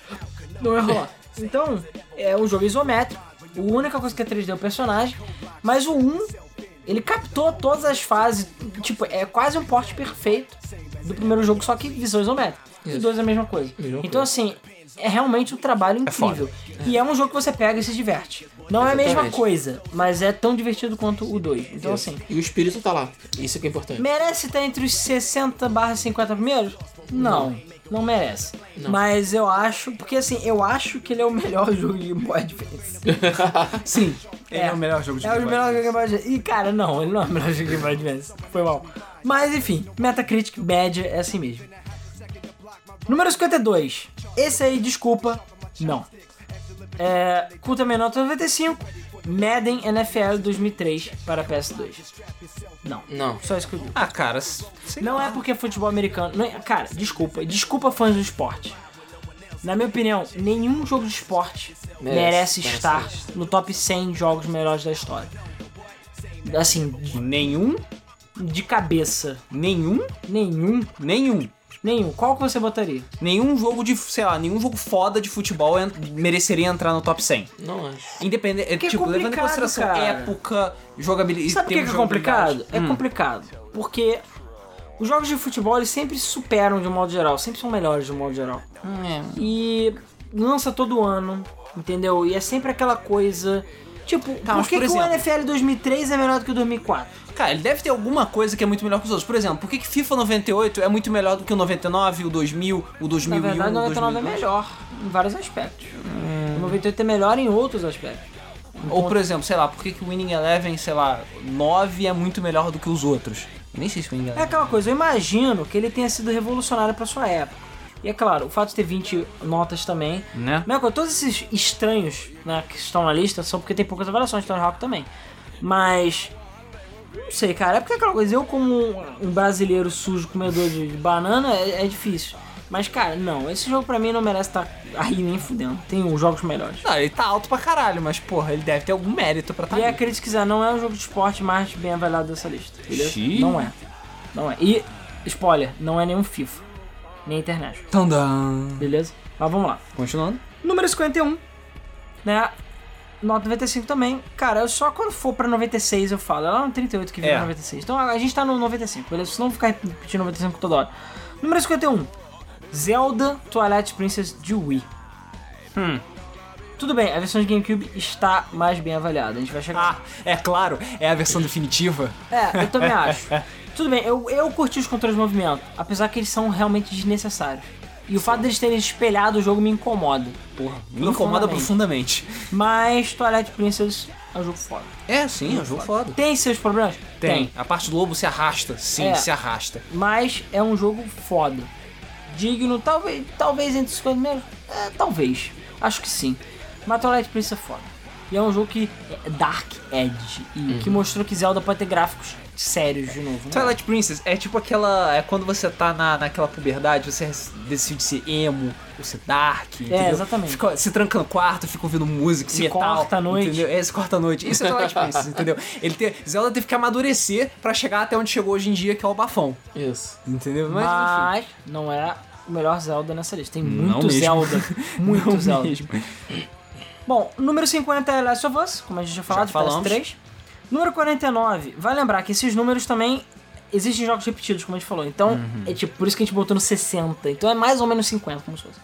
Não ia rolar. <laughs> Então, é um jogo isométrico. A única coisa que é 3D é o personagem. Mas o 1, ele captou todas as fases. Tipo, é quase um porte perfeito do primeiro jogo, só que visão isométrica. E o 2 é a mesma coisa. Mesma então, assim, é realmente um trabalho foda. incrível. e é um jogo que você pega e se diverte. Não é a mesma Exatamente. coisa, mas é tão divertido quanto o 2. Então, assim, E o espírito tá lá. Isso que é importante. Merece estar entre os 60 barra 50 primeiros? Não, não merece. Mas eu acho, porque assim, eu acho que ele é o melhor <laughs> jogo de Game Boy Advance. <laughs> Sim. Ele é, É. o melhor jogo de É o Game Boy. melhor jogo de Game Boy Advance. E cara, não, ele não é o melhor <laughs> jogo de Game Boy Advance. Foi mal. Mas enfim, Metacritic média é assim mesmo. Número 52. Esse aí, desculpa, não. É, Culta Menor 95. Madden NFL 2003 para PS2. Não. Não. Só isso que eu digo. Ah, cara. Não lá. é porque é futebol americano. Não é- cara, desculpa. Desculpa fãs do esporte. Na minha opinião, nenhum jogo de esporte merece, Merece, estar merece. no top 100 jogos melhores da história. Assim, Nenhum, de cabeça. nenhum, Nenhum. nenhum. Nenhum. Qual que você botaria? Nenhum jogo de, sei lá, nenhum jogo foda de futebol en- mereceria entrar no top 100. Não acho. Independente, é, é tipo, levando em consideração cara. época, jogabilidade. Sabe por que, que é complicado? É Hum. complicado. Porque os jogos de futebol eles sempre se superam de um modo geral. Sempre são melhores de um modo geral. É. E lança todo ano, entendeu? E é sempre aquela coisa. Tipo, Tá, por que, por que o exemplo- NFL 2003 é melhor do que o 2004? Cara, ele deve ter alguma coisa que é muito melhor que os outros. Por exemplo, por que, que FIFA 98 é muito melhor do que o 99, o 2000, o 2001, Na verdade, o o 99 é 2002? melhor em vários aspectos. O 98 é melhor em outros aspectos. Ou, por exemplo, sei lá, por que, que o Winning Eleven, sei lá, 9 é muito melhor do que os outros? Eu nem sei se o Winning É Eleven... aquela coisa, eu imagino que ele tenha sido revolucionário pra sua época. E é claro, o fato de ter 20 notas também. Né? Mesma coisa, todos esses estranhos né, que estão na lista são porque tem poucas avaliações de Tony Hawk também. Mas. Não sei, cara. É porque é aquela coisa, eu como um- brasileiro sujo comedor de, de banana é, é difícil. Mas, cara, não, esse jogo pra mim não merece estar aí nem fudendo. Tem os jogos melhores. Não, ele tá alto pra caralho, mas porra, ele deve ter algum mérito pra estar E tá a crítica quiser, não é o jogo de esporte mais bem avaliado dessa lista. Beleza? Xiii. Não é. Não é. E, spoiler, não é nenhum FIFA. Nem internet. Tandam. Beleza? Mas vamos lá. Continuando. Número 51, né? Nota 95 também. Cara, eu só quando for pra 96 eu falo. É lá no 38 que vira É. 96. Então a gente tá no 95, beleza? Se não ficar repetindo 95 toda hora. Número 51. Zelda Twilight Princess de Wii. Hum. Tudo bem, a versão de GameCube está mais bem avaliada. A gente vai chegar. Ah, é claro, é a versão definitiva. É, eu também <laughs> acho. Tudo bem, eu, eu curti os controles de movimento, apesar que eles são realmente desnecessários. E o fato deles terem espelhado o jogo me incomoda. Porra, me incomoda profundamente. Mas Twilight Princess é um jogo foda. É, sim, é um jogo foda. Tem seus problemas? Tem. A parte do lobo se arrasta. Sim, É. se arrasta. Mas é um jogo foda. Digno, talvez, talvez entre os 50 primeiros? É, talvez. Acho que sim. Mas Twilight Princess é foda. E é um jogo que é Dark Edge. E que mostrou que Zelda pode ter gráficos sérios de novo. né? Twilight Princess é tipo aquela. É quando você tá na, naquela puberdade, você decide ser emo ou ser dark. entendeu? exatamente. Fica, se tranca no quarto, fica ouvindo música, Se metal. corta à noite. Entendeu? É, se corta à noite. Isso é Twilight <laughs> Princess, entendeu? Ele te, Zelda teve que amadurecer pra chegar até onde chegou hoje em dia, que é o bafão. Isso. Entendeu? Mas, Mas não é o melhor Zelda nessa lista. Tem Não muito mesmo. Zelda. <laughs> Muito Não Zelda. mesmo. Bom, número 50 é Last of Us, como a gente já falou, de falamos. PS3. Número 49, vai lembrar que esses números também existem jogos repetidos, como a gente falou. Então, Uhum. é tipo, por isso que a gente botou no 60. Então é mais ou menos 50, como se fosse.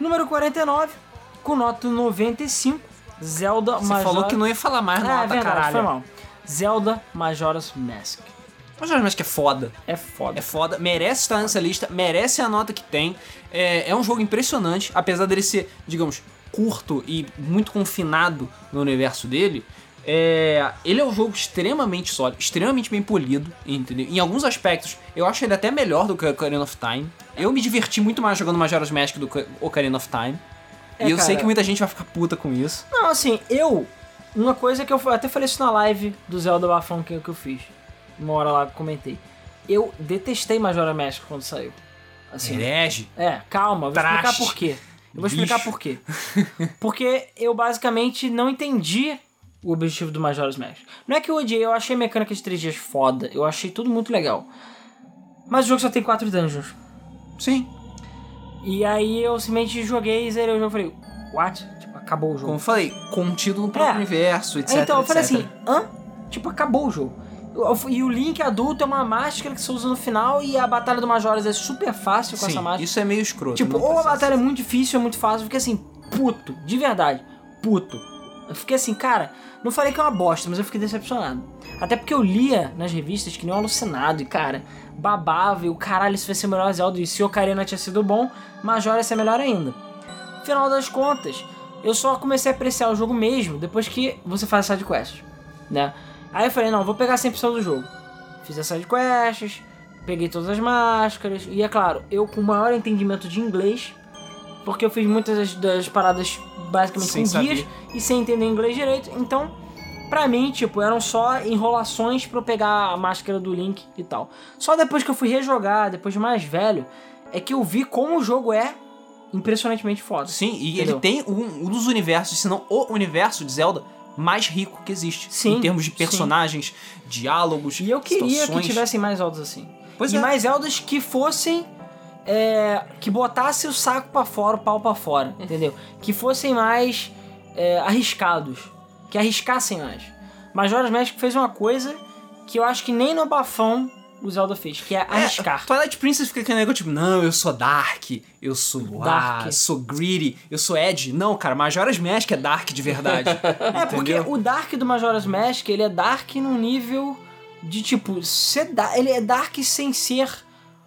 Número 49, com nota 95, Zelda Você Majora... falou que não ia falar mais nada, é verdade, caralho. foi mal. Zelda Majora's Mask. Mas Jorge Mask é foda. É foda. É foda, merece estar nessa lista, merece a nota que tem. É, é um jogo impressionante, apesar dele ser, digamos, curto e muito confinado no universo dele. É, ele é um jogo extremamente sólido, extremamente bem polido, entendeu? Em alguns aspectos, eu acho ele até melhor do que o Ocarina of Time. Eu me diverti muito mais jogando Majora's Mask do que Ocarina of Time. É, e eu sei cara. que muita gente vai ficar puta com isso. Não, assim, eu. Uma coisa que eu até falei isso na live do Zelda Bafão que, que eu fiz. Uma hora lá que comentei. Eu detestei Majora Mask quando saiu. Assim. Herege. É, calma, vou Trash. explicar por quê. Eu vou explicar por quê. Porque eu basicamente não entendi o objetivo do Majora's Mask. Não é que eu odiei, eu achei a mecânica de 3 dias foda. Eu achei tudo muito legal. Mas o jogo só tem 4 dungeons. Sim. E aí eu simplesmente joguei e zerei o jogo. Falei, what? Tipo, acabou o jogo. Como eu falei, contido no próprio É. universo, etc. então eu falei etc. assim, hã? Tipo, acabou o jogo. E o Link adulto é uma máscara que você usa no final e a batalha do Majoras é super fácil com Sim, essa máscara. isso é meio escroto. tipo, ou a batalha é muito difícil ou é muito fácil. Eu fiquei assim, puto, de verdade, puto. Eu fiquei assim, cara, não falei que é uma bosta, mas eu fiquei decepcionado. Até porque eu lia nas revistas que nem um alucinado e, cara, babava e o caralho, isso vai ser o melhor Zelda. E se Ocarina tinha sido bom, Majora ia ser melhor ainda. Final das contas, eu só comecei a apreciar o jogo mesmo depois que você faz a sidequest, né? Aí eu falei, não, vou pegar 100% do jogo. Fiz as sidequests, peguei todas as máscaras, e é claro, eu com maior entendimento de inglês, porque eu fiz muitas das, das paradas basicamente Sem com guias saber. e sem entender inglês direito, então, pra mim, tipo, eram só enrolações pra eu pegar a máscara do Link e tal. Só depois que eu fui rejogar, depois de mais velho, é que eu vi como o jogo é impressionantemente foda. Sim, e Entendeu? ele tem um, um dos universos, se não o universo de Zelda mais rico que existe. Sim, Em termos de sim. personagens, diálogos, E eu queria situações. que tivessem mais Zeldas assim. Pois e é. mais Zeldas que fossem. É, que botassem o saco pra fora, o pau pra fora, entendeu? Que fossem mais é, arriscados. Que arriscassem mais. Majora's Mask fez uma coisa que eu acho que nem no bafão o Zelda fez, que é arriscar. Twilight Princess fica aquele negócio tipo, não, eu sou dark, eu sou noir, Dark. sou greedy, eu sou edge. Não, cara, Majora's Mask é dark de verdade. <laughs> É, porque o Dark do Majora's Mask, ele é Dark num nível de tipo, ser da- ele é Dark sem ser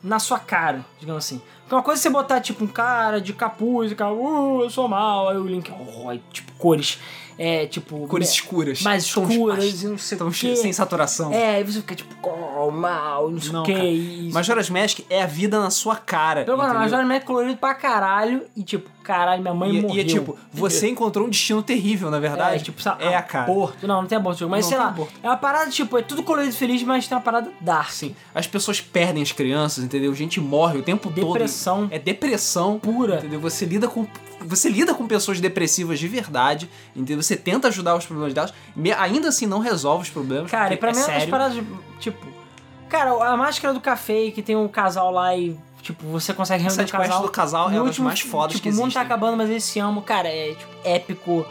na sua cara, digamos assim. Porque uma coisa é você botar tipo um cara de capuz e cara, uh, eu sou mal, aí o Link, oh, tipo, cores, é, tipo... Cores é, escuras. mais escuras e não sei tons o quê. sem saturação. É, e você fica tipo, oh, mal, não sei Não, o que. cara. E... Majora's Mask é a vida na sua cara. Entendeu? menos, Majora's Mask é colorido pra caralho e tipo, caralho, minha mãe E, morreu. e é tipo, você encontrou um destino terrível, na verdade. É, tipo, sabe, É, cara. aborto. Não, não tem aborto jogo. Mas Não sei lá, aborto. é uma parada, tipo, é tudo colorido feliz, mas tem uma parada dark. Sim, as pessoas perdem as crianças, entendeu? Gente morre o tempo Depressão. todo. É depressão Pura. Entendeu? Você lida com você lida com pessoas depressivas de verdade, entendeu? Você tenta ajudar os problemas delas, ainda assim não resolve os problemas. Cara, e pra é mim as sério. paradas, tipo... Cara, a máscara do café que tem um casal lá e, tipo, você consegue reunir o casal. do casal é No das último, mais fodas tipo, que o mundo existem. tá acabando, mas eles se amam. Cara, é, tipo, épico.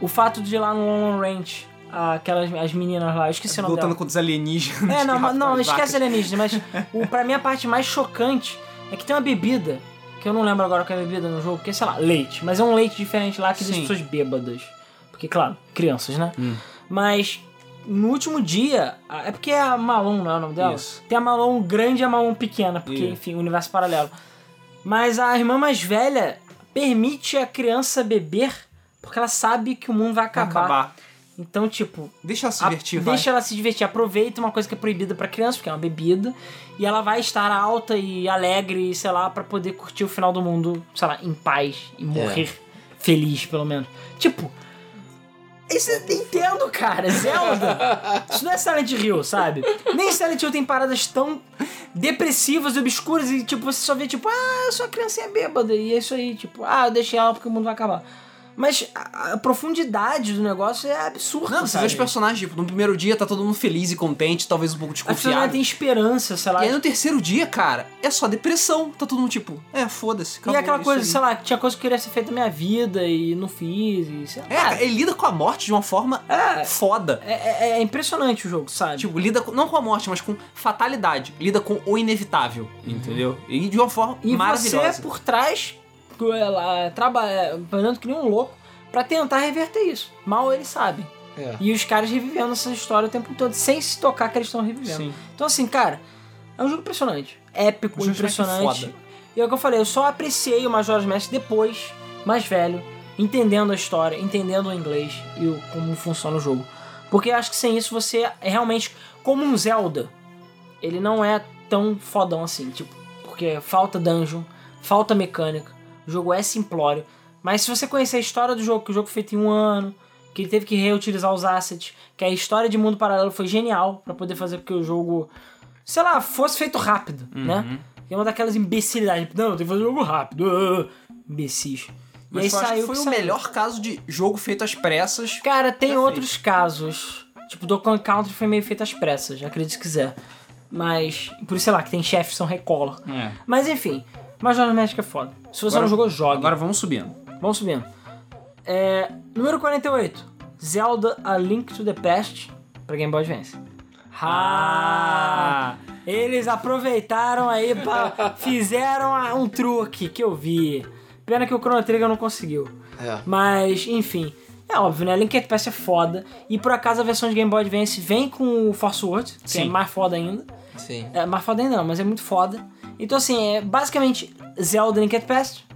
O fato de ir lá no Long Ranch, aquelas as meninas lá, eu esqueci o nome Lutando dela. contra os alienígenas. É, não, não, as esquece vacas. alienígena, mas o, pra mim a parte mais chocante é que tem uma bebida, que eu não lembro agora qual é a bebida no jogo, que é, sei lá, leite. Mas é um leite diferente lá que Sim. as pessoas bêbadas. Porque, claro, crianças, né? Hum. Mas no último dia, a- é porque é a Malon, não é o nome dela? Isso. Tem a Malon grande e a Malon pequena, porque, Isso. enfim, universo paralelo. Mas a irmã mais velha permite a criança beber porque ela sabe que o mundo vai Vai acabar. acabar. Então, tipo, Deixa ela se a- divertir, vai. deixa ela se divertir. Aproveita uma coisa que é proibida pra criança, porque é uma bebida. E ela vai estar alta e alegre, sei lá, pra poder curtir o final do mundo, sei lá, em paz e morrer feliz, pelo menos. Tipo, Isso é Nintendo, cara. Zelda. Isso não é Silent Hill, sabe? Nem Silent Hill tem paradas tão depressivas e obscuras e, tipo, você só vê, tipo, ah, uma criancinha bêbada. E é isso aí, tipo, ah, eu deixei ela porque o mundo vai acabar. Mas a, a profundidade do negócio é absurda, Não, você vê sabe? os personagens, tipo, no primeiro dia tá todo mundo feliz e contente, talvez um pouco A desconfiado. tem esperança, sei lá. E aí no terceiro dia, cara, é só depressão. Tá todo mundo tipo, é, foda-se. E aquela coisa, aí. sei lá, tinha coisa que queria ser feita na minha vida e não fiz, e sei lá. É, cara, ele lida com a morte de uma forma É. foda. É, é- é impressionante o jogo, sabe? Tipo, lida com- não com a morte, mas com fatalidade. Lida com o inevitável, entendeu? E de uma forma e maravilhosa. você por trás, ela trabalhando que nem um louco, pra tentar reverter isso. Mal eles sabem. É. E os caras revivendo essa história o tempo todo, sem se tocar que eles estão revivendo. Sim. Então, assim, cara, é um jogo impressionante. Épico, Um jogo impressionante. foda. E é o que eu falei, eu só apreciei o Majora's Mask depois, mais velho, entendendo a história, entendendo o inglês e o, como funciona o jogo. Porque eu acho que sem isso você é realmente como um Zelda. Ele não é tão fodão assim, tipo, porque falta dungeon, falta mecânica, o jogo é simplório. Mas se você conhecer a história do jogo, que o jogo foi feito em um ano, que ele teve que reutilizar os assets, que a história de mundo paralelo foi genial pra poder fazer com que o jogo, sei lá, fosse feito rápido, né? Que é uma daquelas imbecilidades. Não, tem que fazer jogo rápido. ah, Imbecis. E aí Mas acho que saiu foi que o saiu. melhor caso de jogo feito às pressas. Cara, tem outros casos. Tipo, Donkey Kong Country foi meio feito às pressas, acredite se quiser. Mas, por isso, sei lá, que tem chefes que são recolor. É. Mas enfim, Majora's Mask é foda. Se você Agora- não jogou, joga. Agora vamos subindo. Vamos subindo. É, número 48. Zelda A Link to the Past pra Game Boy Advance. Ah! Eles aproveitaram aí pra... <laughs> Fizeram um truque que eu vi. Pena que o Chrono Trigger não conseguiu. É. Mas, enfim. É óbvio, né? Link to the Past é foda. E por acaso a versão de Game Boy Advance vem com o Force Word, que é Sim. mais foda ainda. Sim. É, mais foda ainda não, mas é muito foda. Então, assim, é basicamente Zelda Link the Past,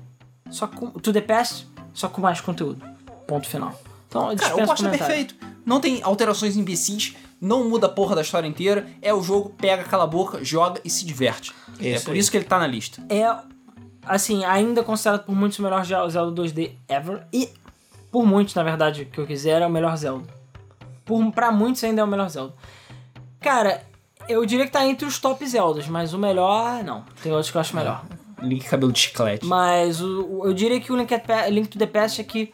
só com, to the Past, só com mais conteúdo. Ponto final. Então, Cara, o posto é perfeito. Não tem alterações imbecis, não muda a porra da história inteira. É o jogo, pega, cala a boca, joga e se diverte. é por aí. isso que ele tá na lista. É, assim, ainda considerado por muitos o melhor Zelda 2D ever. E, por muitos, na verdade, que eu quiser, é o melhor Zelda. Por, pra muitos ainda é o melhor Zelda. Cara, eu diria que tá entre os top Zeldas, mas o melhor, não. Tem outros que eu acho melhor. Link cabelo de chiclete. Mas o, o- eu diria que o Link, at Link to the Past é que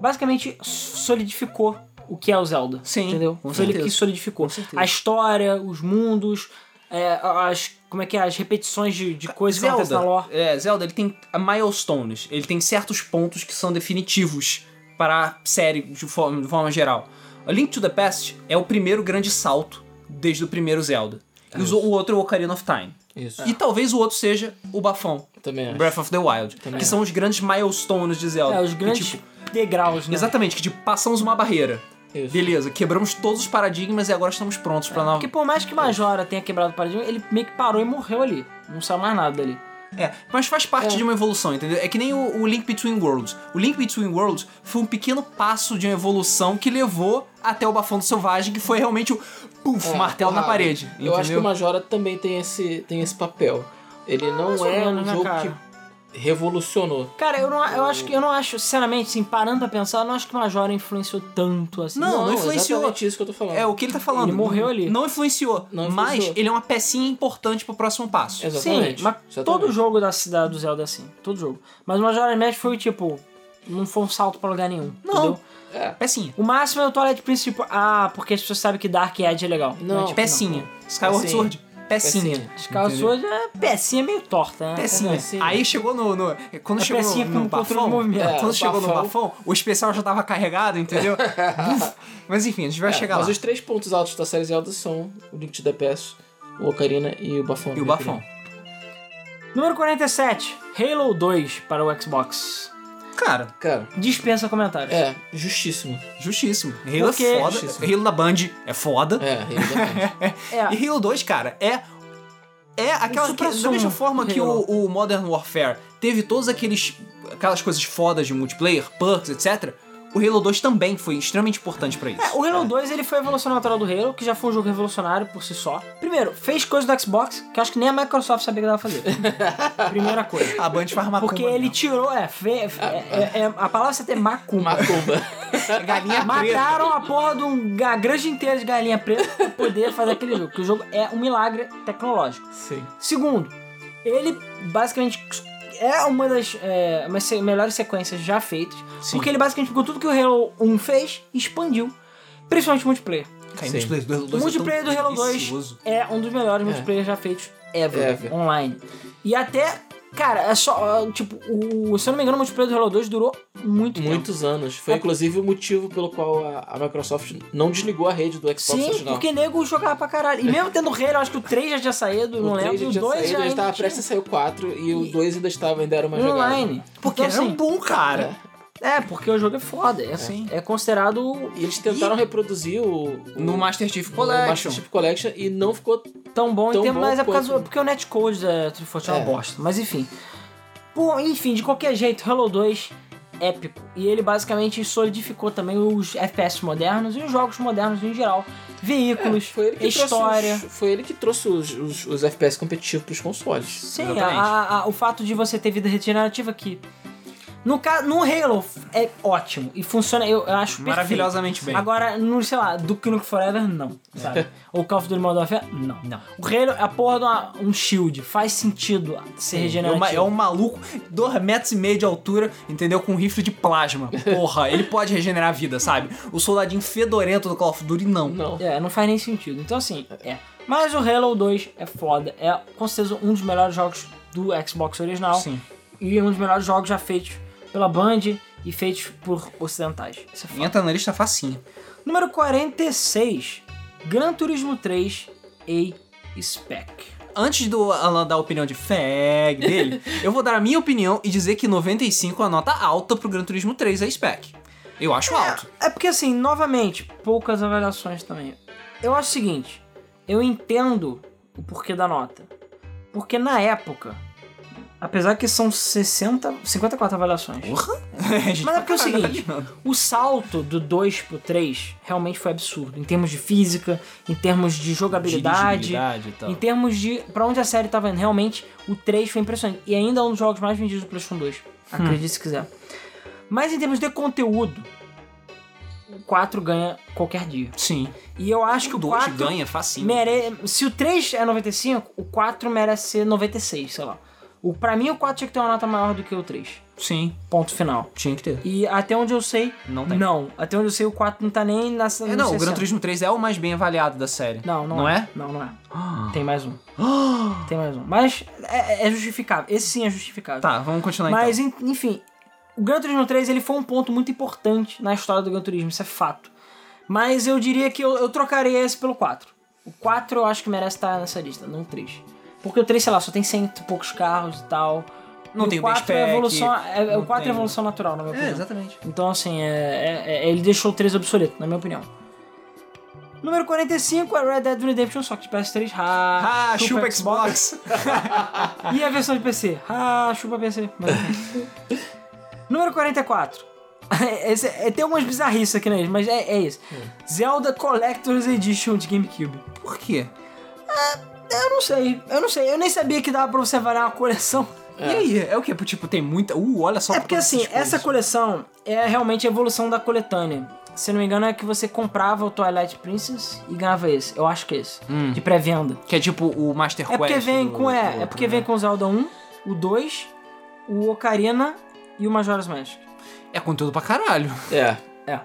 basicamente solidificou o que é o Zelda. Sim, entendeu? com Foi ele certeza. que solidificou. A história, os mundos, é, as. Como é que é? As repetições de, de coisas que acontecem na lore. é, Zelda, ele tem milestones. Ele tem certos pontos que são definitivos para a série de forma, de forma geral. A Link to the Past é o primeiro grande salto desde o primeiro Zelda. E os- o outro é o Ocarina of Time. Isso. E talvez o outro seja o Bafão, Também acho. Breath of the Wild. Também que acho. são os grandes milestones de Zelda. É, os Que, grandes tipo, degraus, né? Exatamente, que tipo, passamos uma barreira. Isso. Beleza, quebramos todos os paradigmas e agora estamos prontos pra nova. Porque por mais que Majora tenha quebrado o paradigma, ele meio que parou e morreu ali. Não saiu mais nada dali. É, mas faz parte É. de uma evolução, entendeu? É que nem o, o Link Between Worlds. O Link Between Worlds foi um pequeno passo de uma evolução que levou até o Bafão do Selvagem, que foi realmente o puff, É, martelo na porrada. parede. Eu entendeu? acho que o Majora também tem esse, tem esse papel. Ele não Mais ou é menos, um jogo cara? que revolucionou. Cara, eu, não, eu acho que eu não acho, sinceramente, assim, parando pra pensar, eu não acho que Majora influenciou tanto assim. Não, não influenciou. exatamente isso que eu tô falando. É o que ele tá falando. Ele morreu ali. Não influenciou, Não mas influenciou. ele é uma pecinha importante pro próximo passo. Exatamente. Sim, mas exatamente. todo jogo da cidade do Zelda é assim. Todo jogo. Mas o Majora's Mask foi tipo. Não foi um salto pra lugar nenhum. Não. Entendeu? É. Pecinha. O máximo é o Twilight Princípio. Ah, porque as pessoas sabem que Dark Edge é legal. Não, tipo, Pecinha. Skyward Pecinha. Sword. Pecinha. Sword é pecinha meio torta, né? Pecinha. Pecinha. Aí chegou no. no- quando É chegou pecinha no, no bafão. movimento. É, quando o chegou no bafão. o especial já tava carregado, entendeu? <laughs> Mas enfim, a gente vai É, chegar mas lá. os três pontos altos da série Zelda são o Link to the Past, o Ocarina e o Bafão. E o minha bafão. Número 47. Halo 2 para o Xbox. Cara, Cara, Dispensa comentários. é, justíssimo. justíssimo. Halo Porque- é foda. Justíssimo. Halo da Band é foda. É, exatamente. <laughs> É, E Halo 2, cara, é. É aquela. Que, da mesma forma que Halo. o, o Modern Warfare teve todos aqueles. aquelas coisas fodas de multiplayer, perks, etc. o Halo 2 também foi extremamente importante pra isso. É, o Halo 2 ele foi a evolução natural do Halo, que já foi um jogo revolucionário por si só. Primeiro, fez coisas do Xbox que eu acho que nem a Microsoft sabia que dava fazer. <laughs> Primeira coisa. A Band faz macumba Porque ele mesmo. tirou, é, fe, é, é- é- a palavra você tem macumba. Macumba. <laughs> Galinha preta. Mataram a porra de um, a granja inteira de galinha preta pra poder fazer aquele jogo. Porque o jogo é um milagre tecnológico. Sim. Segundo, ele basicamente é uma das é, melhores sequências já feitas. Sim. Porque ele basicamente pegou tudo que o Halo 1 fez e expandiu. Principalmente o multiplayer. Cara, o multiplayer do Halo 2 O é multiplayer do tão Halo 2 delicioso. é um dos melhores multiplayer já feitos ever, Ever. online. E até, cara, é só, tipo, o, se eu não me engano, o multiplayer do Halo 2 durou muito tempo. Muitos anos. Foi inclusive o motivo pelo qual a, a Microsoft não desligou a rede do Xbox Sim, original. porque nego jogava pra caralho. E mesmo <laughs> tendo o Halo, eu acho que o 3 já tinha saído, não o lembro. 3 já O tinha 2 saído, já já ainda estava tinha. prestes a sair o 4 e o 2 ainda estava, ainda era uma jogada. online. Porque então, era um assim, bom cara. É, porque o jogo é foda. É, Sim. é considerado E eles tentaram reproduzir o, o No Master Chief Collection. Master Chief Collection e não ficou tão bom Tão em termos, mas é por causa, porque o netcode da 340 é uma É. bosta. Mas enfim. Pô, enfim, de qualquer jeito, Halo 2 épico. E ele basicamente solidificou também os FPS modernos e os jogos modernos em geral. Veículos, foi ele que história. os, foi ele que trouxe os, os, os FPS competitivos pros consoles. Sim, a- a- o fato de você ter vida regenerativa aqui. No, ca- no Halo é ótimo e funciona, eu, eu acho perfeito. Maravilhosamente bem. Agora, no, sei lá, Duke Nukem Forever, não, sabe? <laughs> Ou Call of Duty Modern Warfare, não. Não. O Halo é a porra de uma- um shield, faz sentido ser É, regenerativo. uma- é um maluco, 2 metros e meio de altura, entendeu? Com um rifle de plasma. Porra, ele pode regenerar a vida, sabe? O soldadinho fedorento do Call of Duty, não. Não. É, não faz nem sentido. Então, assim, é. Mas o Halo 2 é foda. É, com certeza, um dos melhores jogos do Xbox original. Sim. E um dos melhores jogos já feitos pela Band e feitos por ocidentais. Isso é. Entra na lista facinho. Número 46. Gran Turismo 3 A-Spec. Antes do Alan dar a opinião de fag dele, <laughs> eu vou dar a minha opinião e dizer que 95 é uma nota alta pro Gran Turismo 3 a spec. Eu acho alto. É porque assim, novamente, poucas avaliações também. Eu acho o seguinte, eu entendo o porquê da nota. Porque na época, apesar que são 60, 54 avaliações. Porra! <laughs> Mas é porque é o seguinte, o salto do 2 pro 3 realmente foi absurdo. Em termos de física, em termos de jogabilidade, em termos de pra onde a série tava indo. Realmente, o 3 foi impressionante. E ainda é um dos jogos mais vendidos do PlayStation 2. Acredite se quiser. Mas em termos de conteúdo, o 4 ganha qualquer dia. Sim. E eu acho que O o 2 4 ganha facinho. mere... Se o 3 é 95, o 4 merece ser 96, sei lá. O, pra mim, o 4 tinha que ter uma nota maior do que o 3. Sim, Ponto final. tinha que ter. E até onde eu sei, Não tem. Não, até onde eu sei, o 4 não tá nem nessa. É, não, o Gran Turismo 3 é o mais bem avaliado da série. Não, não, Não é? Não, não é. Tem mais um. Tem mais um. Mas é, é justificável. Esse sim é justificável. Tá, vamos continuar Mas, então. en- enfim, o Gran Turismo 3 ele foi um ponto muito importante na história do Gran Turismo, isso é fato. Mas eu diria que eu, eu trocaria esse pelo 4. O 4 eu acho que merece estar nessa lista, não o 3. Porque o 3, sei lá, só tem cento e poucos carros e tal. Não E tem o o 4 é evolução, é, não o 4 tem- é evolução natural, na minha É, opinião. exatamente. Então, assim, é, é- é- ele deixou o 3 obsoleto, na minha opinião. Número 45 é Red Dead Redemption, só que de PS3. Ah, Ah, chupa Xbox. <laughs> E a versão de PC? Ah, chupa PC. Número 44. <laughs> Esse, é, tem algumas bizarrices aqui nele, mas é, é isso. Zelda Collector's Edition de GameCube. Por quê? Eu não sei, eu não sei. Eu nem sabia que dava pra você avaliar uma coleção. E aí? É o quê? Tipo, tem muita. Uh, olha só É porque assim, essa coleção é realmente a evolução da coletânea. Se não me engano, é que você comprava o Twilight Princess e ganhava esse. Eu acho que é esse. Hum. De pré-venda. Que é tipo o Master É Quest. porque vem do- com. É, do é porque né? vem com o Zelda 1, o 2, o Ocarina e o Majora's Mask. É conteúdo pra caralho. É. É.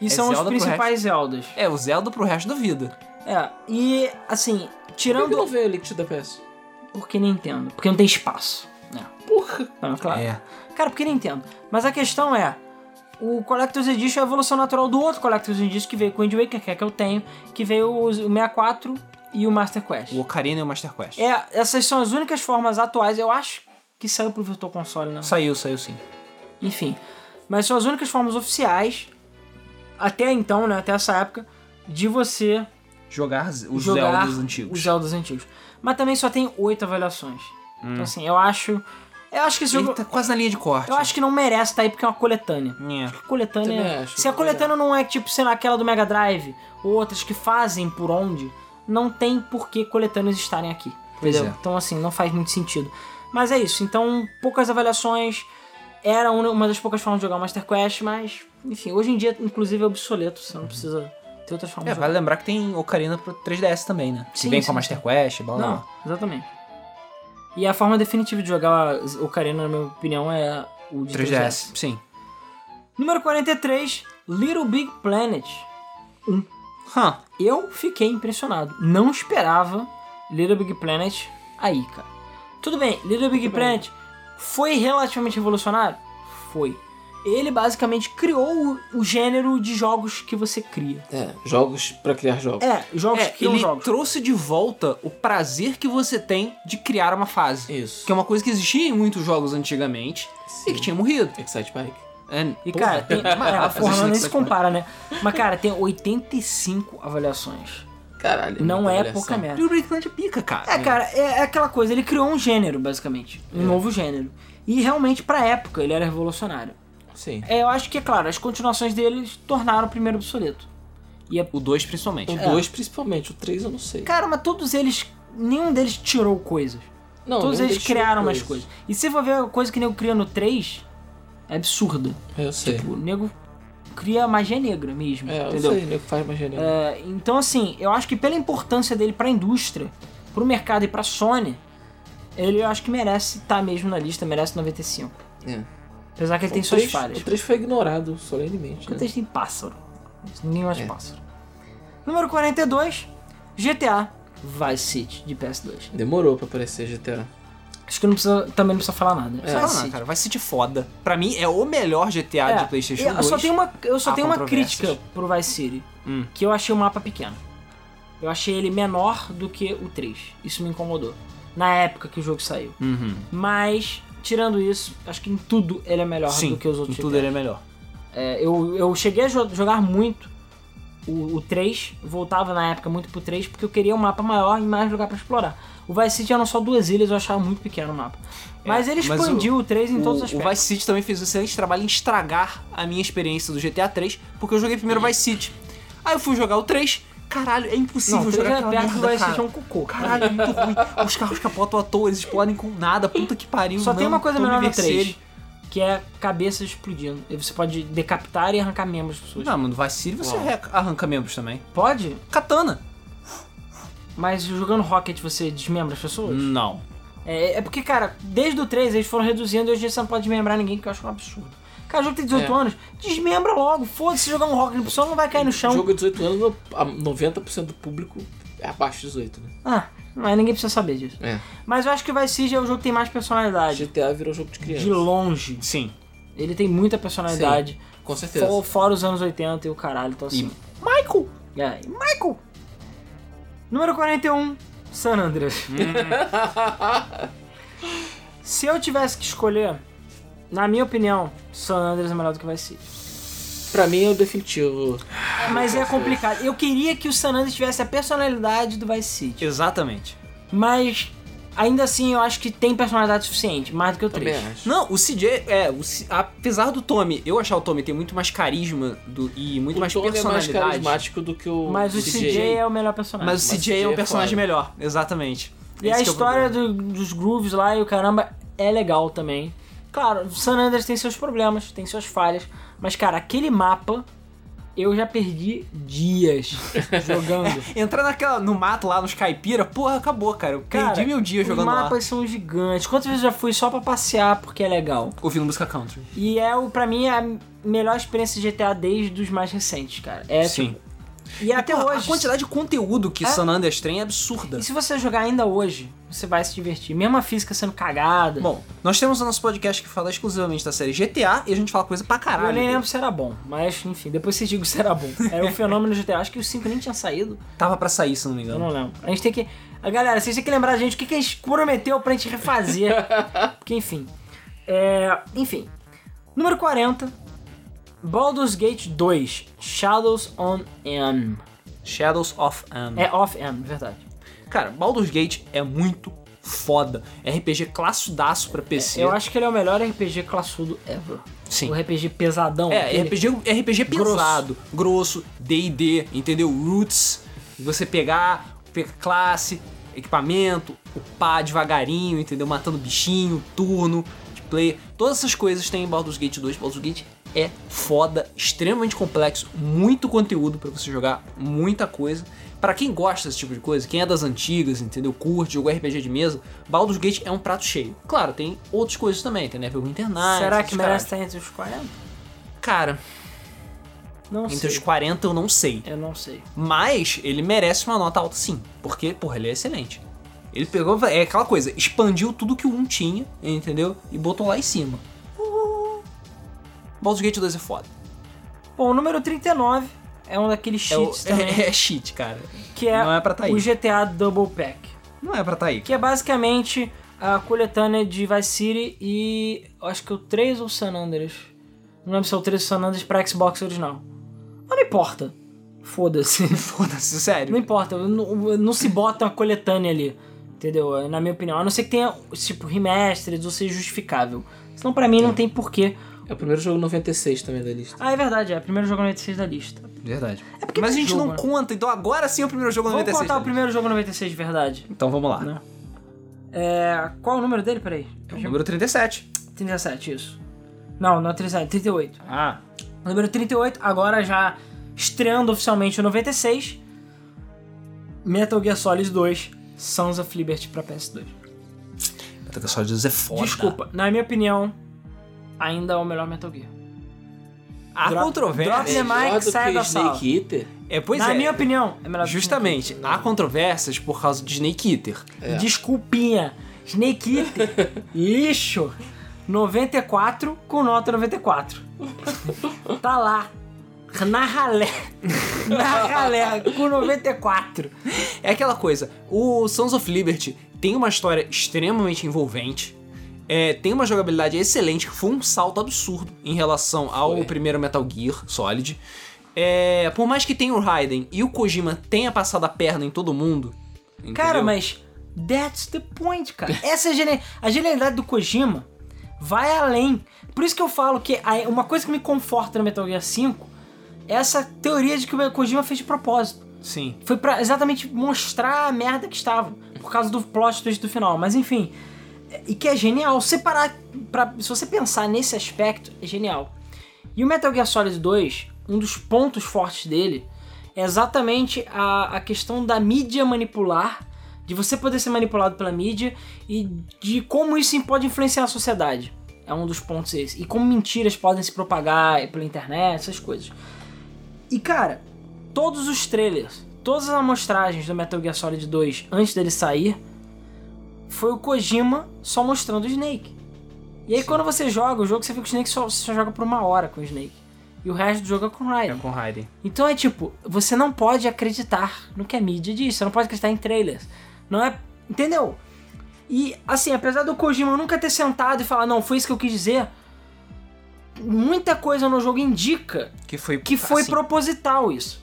E É são os Zelda pro principais Zeldas. É, o Zelda pro resto da vida. É. E, assim, Por que tirando. não veio Elite da PS? Porque Nintendo. Porque não tem espaço. É. Porra. Não, claro. É. Cara, porque Nintendo. Mas a questão é. O Collector's Edition é a evolução natural do outro Collector's Edition que veio com o Wind Waker, que é que eu tenho, que veio o o 64 e o Master Quest. O Ocarina e o Master Quest. É, essas são as únicas formas atuais, eu acho que saiu pro Virtual Console, né? Saiu, saiu sim. Enfim. Mas são as únicas formas oficiais, até então, né, até essa época, de você Jogar os jogar Zeldas antigos. os Zeldas antigos. Mas também só tem oito avaliações. Hum. Então, assim, eu acho. Eu acho que esse Ele jogo. tá quase na linha de corte. Eu acho que não merece estar aí porque é uma coletânea. É. Coletânea. Também acho, se a coletânea não é tipo, sei lá, aquela do Mega Drive, ou outras que fazem por onde, não tem por que coletâneas estarem aqui. Pois entendeu? é. Então, assim, não faz muito sentido. Mas é isso. Então, poucas avaliações. Era uma uma das poucas formas de jogar o Master Quest, mas, enfim, hoje em dia, inclusive, é obsoleto. Você não precisa ter outras formas É, vale lembrar que tem Ocarina pro 3DS também, né? Que Sim, vem sim, com a Master Quest, blá blá Não, exatamente. E a forma definitiva de jogar Ocarina, na minha opinião, é o de 3DS. 3DS, sim. Número 43, Little Big Planet. Hã. Eu fiquei impressionado. Não esperava Little Big Planet aí, cara. Tudo bem, Little Big Planet foi relativamente revolucionário? Foi. Ele basicamente criou o, o gênero de jogos que você cria. É, jogos pra criar jogos. É, jogos É, que criam ele jogos. trouxe de volta o prazer que você tem de criar uma fase. Isso. Que é uma coisa que existia em muitos jogos antigamente e que tinha morrido. Excite Bike. É, E porra. cara, tem, é, <laughs> Mas porra, isso nem não se compara, né? Mas cara, tem 85 avaliações. Caralho. Não é pouca merda. Little Big Planet pica, cara. É, cara, é, é aquela coisa, ele criou um gênero, basicamente. Um novo gênero. E realmente, pra época, ele era revolucionário. Sim. É, eu acho que, é claro, as continuações deles tornaram o primeiro obsoleto. E é... O 2 principalmente. O 2 principalmente, o 3 eu não sei. Cara, mas todos eles. Nenhum deles tirou coisas. Não, todos eles criaram umas coisas. E se for ver a coisa que o nego cria no 3, é absurda. Eu sei. Tipo, o nego cria magia negra mesmo. é, eu entendeu? sei, nego faz magia negra. É, então, assim, eu acho que pela importância dele pra indústria, pro mercado e pra Sony, ele eu acho que merece estar mesmo na lista, merece 95. É. Apesar que ele O tem suas três- falhas. O 3 foi ignorado solenemente. Porque Né? o 3 tem pássaro. Ninguém gosta de É. pássaro. Número 42, GTA Vice City de PS2. Demorou pra aparecer GTA. Acho que não precisa, também não precisa falar nada. É. Só Não, Vice não, City. cara, vai ser de foda. Pra mim, é o melhor GTA É, de PlayStation eu 2. só tenho uma, eu só Há tenho uma crítica pro Vice City, Hum. que eu achei o mapa pequeno. Eu achei ele menor do que o 3. Isso me incomodou. Na época que o jogo saiu. Uhum. Mas, tirando isso, acho que em tudo ele é melhor Sim, do que os em outros tudo GTAs. ele é melhor. É, eu, eu cheguei a jo- jogar muito o, o 3, voltava na época muito pro 3, porque eu queria um mapa maior e mais lugar pra explorar. O Vice City eram só duas ilhas, eu achava muito pequeno o mapa. Mas ele mas expandiu o, 3 em todos os O, o aspectos. Vice City também fez um excelente trabalho em estragar a minha experiência do GTA 3, porque eu joguei primeiro o Vice City. Aí eu fui jogar o 3, caralho, é impossível Não, o 3 jogar aquela perto do merda, Vice cara. É um cocô. Caralho, é muito ruim. Os carros capotam à toa, eles explodem com nada, puta que pariu. Só tem não, uma coisa melhor no Vercelli. 3, que é cabeças explodindo. E você pode decapitar e arrancar membros das pessoas. Não, mas no Vice City você Uau. arranca- arranca membros também. Pode, Katana. mas jogando Rocket você desmembra as pessoas? Não. É, é porque, cara, desde o 3 eles foram reduzindo e hoje em dia você não pode desmembrar ninguém, que eu acho um absurdo. Cara, o jogo tem 18 É. anos, desmembra logo. Foda-se jogar um Rocket, a pessoa não vai cair no chão. Jogo de 18 anos, no- a 90% do público é abaixo de 18, né? Ah, mas ninguém precisa saber disso. É. Mas eu acho que o Vice City é o jogo que tem mais personalidade. GTA virou jogo de criança. De longe. Sim. Ele tem muita personalidade. Com certeza. For- Fora os anos 80 e o caralho, então assim. Michael! É, e Michael! Número 41, San Andreas. <laughs> Se eu tivesse que escolher, na minha opinião, San Andreas é melhor do que Vice City. Pra mim é o definitivo. Mas é complicado. Eu queria que o San Andreas tivesse a personalidade do Vice City. Exatamente. Mas, ainda assim, eu acho que tem personalidade suficiente, mais do que o Também 3. acho. Não, o CJ, é, o apesar do Tommy, eu achar o Tommy ter muito mais carisma do, e muito o mais Tony é mais personalidade. carismático do que o Mas o CJ, é o melhor personagem. mas o Mas CJ é CJ um é personagem foda. melhor, exatamente. E Esse a é história do- dos grooves lá e o caramba é legal também. Claro, San Andreas tem seus problemas, tem suas falhas, mas cara, aquele mapa eu já perdi dias <laughs> jogando. Entrar naquela, no mato lá, nos caipira, porra, acabou, cara. Eu Cara, perdi meu dia jogando Os lá. mapas são gigantes. Quantas vezes eu já fui só pra passear porque é legal? Ouvindo música country. E é, o pra mim, a melhor experiência de GTA desde os mais recentes, cara. É, Sim. tipo, e até Porra, hoje. A quantidade de conteúdo que É. San Andreas tem é absurda. E se você jogar ainda hoje, você vai se divertir. Mesmo a física sendo cagada. Bom, nós temos o nosso podcast que fala exclusivamente da série GTA e a gente fala coisa pra caralho. Eu nem lembro se era bom, mas enfim, depois vocês digam se era bom. Era um <laughs> fenômeno GTA. Acho que o 5 nem tinha saído, Tava pra sair, se não me eu engano. não lembro. A gente tem que. Galera, vocês têm que lembrar gente o que, que a gente prometeu pra gente refazer. <laughs> Porque, enfim. É, enfim. Número 40. Baldur's Gate 2 Shadows on M. Shadows of Am. É off M, verdade. Cara, Baldur's Gate é muito foda. RPG classudaço pra PC. Eu acho que ele é o melhor RPG classudo ever. Sim. O RPG pesadão. É, RPG, RPG Grosso. pesado, grosso, D&D, entendeu? Roots, você pegar, pegar classe, equipamento, upar devagarinho, entendeu? Matando bichinho, turno, de player, todas essas coisas tem em Baldur's Gate 2. Baldur's Gate é foda, extremamente complexo, muito conteúdo pra você jogar, muita coisa. Pra quem gosta desse tipo de coisa, quem é das antigas, entendeu? Curte, jogou RPG de mesa, Baldur's Gate é um prato cheio. Claro, tem outras coisas também, tem Neverwinter Nights. Será que merece estar entre os 40? Cara, Não entre sei. os 40 eu não sei. Eu não sei. Mas ele merece uma nota alta sim. Porque, porra, ele é excelente. Ele pegou, é aquela coisa, expandiu tudo que o 1 tinha, entendeu? E botou lá em cima. Baldur's Gate 2 é foda. Bom, o número 39 é um daqueles É, o- cheats <laughs> também, é, é cheat, cara. que é, não é pra tá aí. o GTA Double Pack. Não é pra tá aí. Que é basicamente a coletânea de Vice City e acho que é o 3 ou San Andreas. Não lembro se é o 3 ou San Andreas pra Xbox original. Mas não importa. Foda-se. <laughs> Foda-se, sério. Não importa, não, não se bota uma coletânea ali, entendeu? Na minha opinião. A não ser que tenha, tipo, remastered ou seja justificável. Senão pra mim não tem porquê. É o primeiro jogo 96 também da lista. Ah, é verdade, é o primeiro jogo 96 da lista. Verdade. porque Mas a gente jogo, não né? conta, então agora sim é o primeiro jogo Vamos 96. contar o primeiro jogo 96 de verdade. Então vamos lá. Né? É, qual é o número dele? Peraí. É o número 37. 37, isso. Não, não é 37, 38. Ah, O número 38, agora já estreando oficialmente o 96. Metal Gear Solid 2, Sons of Liberty pra PS2. Metal Gear Solid 2 é foda. Desculpa, na minha opinião, ainda é o melhor Metal Gear. Há Drop- controvérsia. drop the mic, sai que da sala. Snake Eater? É, pois na é. minha opinião, é melhor Justamente, há controvérsias por causa de Snake Eater. É. Desculpinha. Snake Eater, <laughs> lixo. 94 com nota 94. Tá lá. Na ralé. <laughs> Na ralé, com 94. É aquela coisa, o Sons of Liberty tem uma história extremamente envolvente, é, tem uma jogabilidade excelente, que foi um salto absurdo em relação ao Foi. primeiro Metal Gear Solid. É, por mais que tenha o Raiden e o Kojima tenha passado a perna em todo mundo. Cara, entendeu? mas that's the point, cara. <laughs> Essa é a, geni- a genialidade do Kojima vai além. Por isso que eu falo que uma coisa que me conforta no Metal Gear 5 é essa teoria de que o Kojima fez de propósito. Sim. Foi pra exatamente mostrar a merda que estava. Por causa do plot twist do final. Mas enfim. E que é genial. Separar. Pra, se você pensar nesse aspecto, é genial. E o Metal Gear Solid 2, um dos pontos fortes dele é exatamente a, a questão da mídia manipular, de você poder ser manipulado pela mídia e de como isso pode influenciar a sociedade. É um dos pontos. E como mentiras podem se propagar pela internet, essas coisas. E cara, todos os trailers, todas as amostragens do Metal Gear Solid 2 antes dele sair, foi o Kojima só mostrando o Snake. E aí quando você joga o jogo, você vê que o Snake só, você só joga por uma hora com o Snake. E o resto do jogo é com o É Raiden. com Raiden. Então é tipo, você não pode acreditar no que a mídia diz, você não pode acreditar em trailers. Não é. Entendeu? E assim, apesar do Kojima nunca ter sentado e falar, não, foi isso que eu quis dizer, muita coisa no jogo indica Que foi. que foi assim, proposital isso.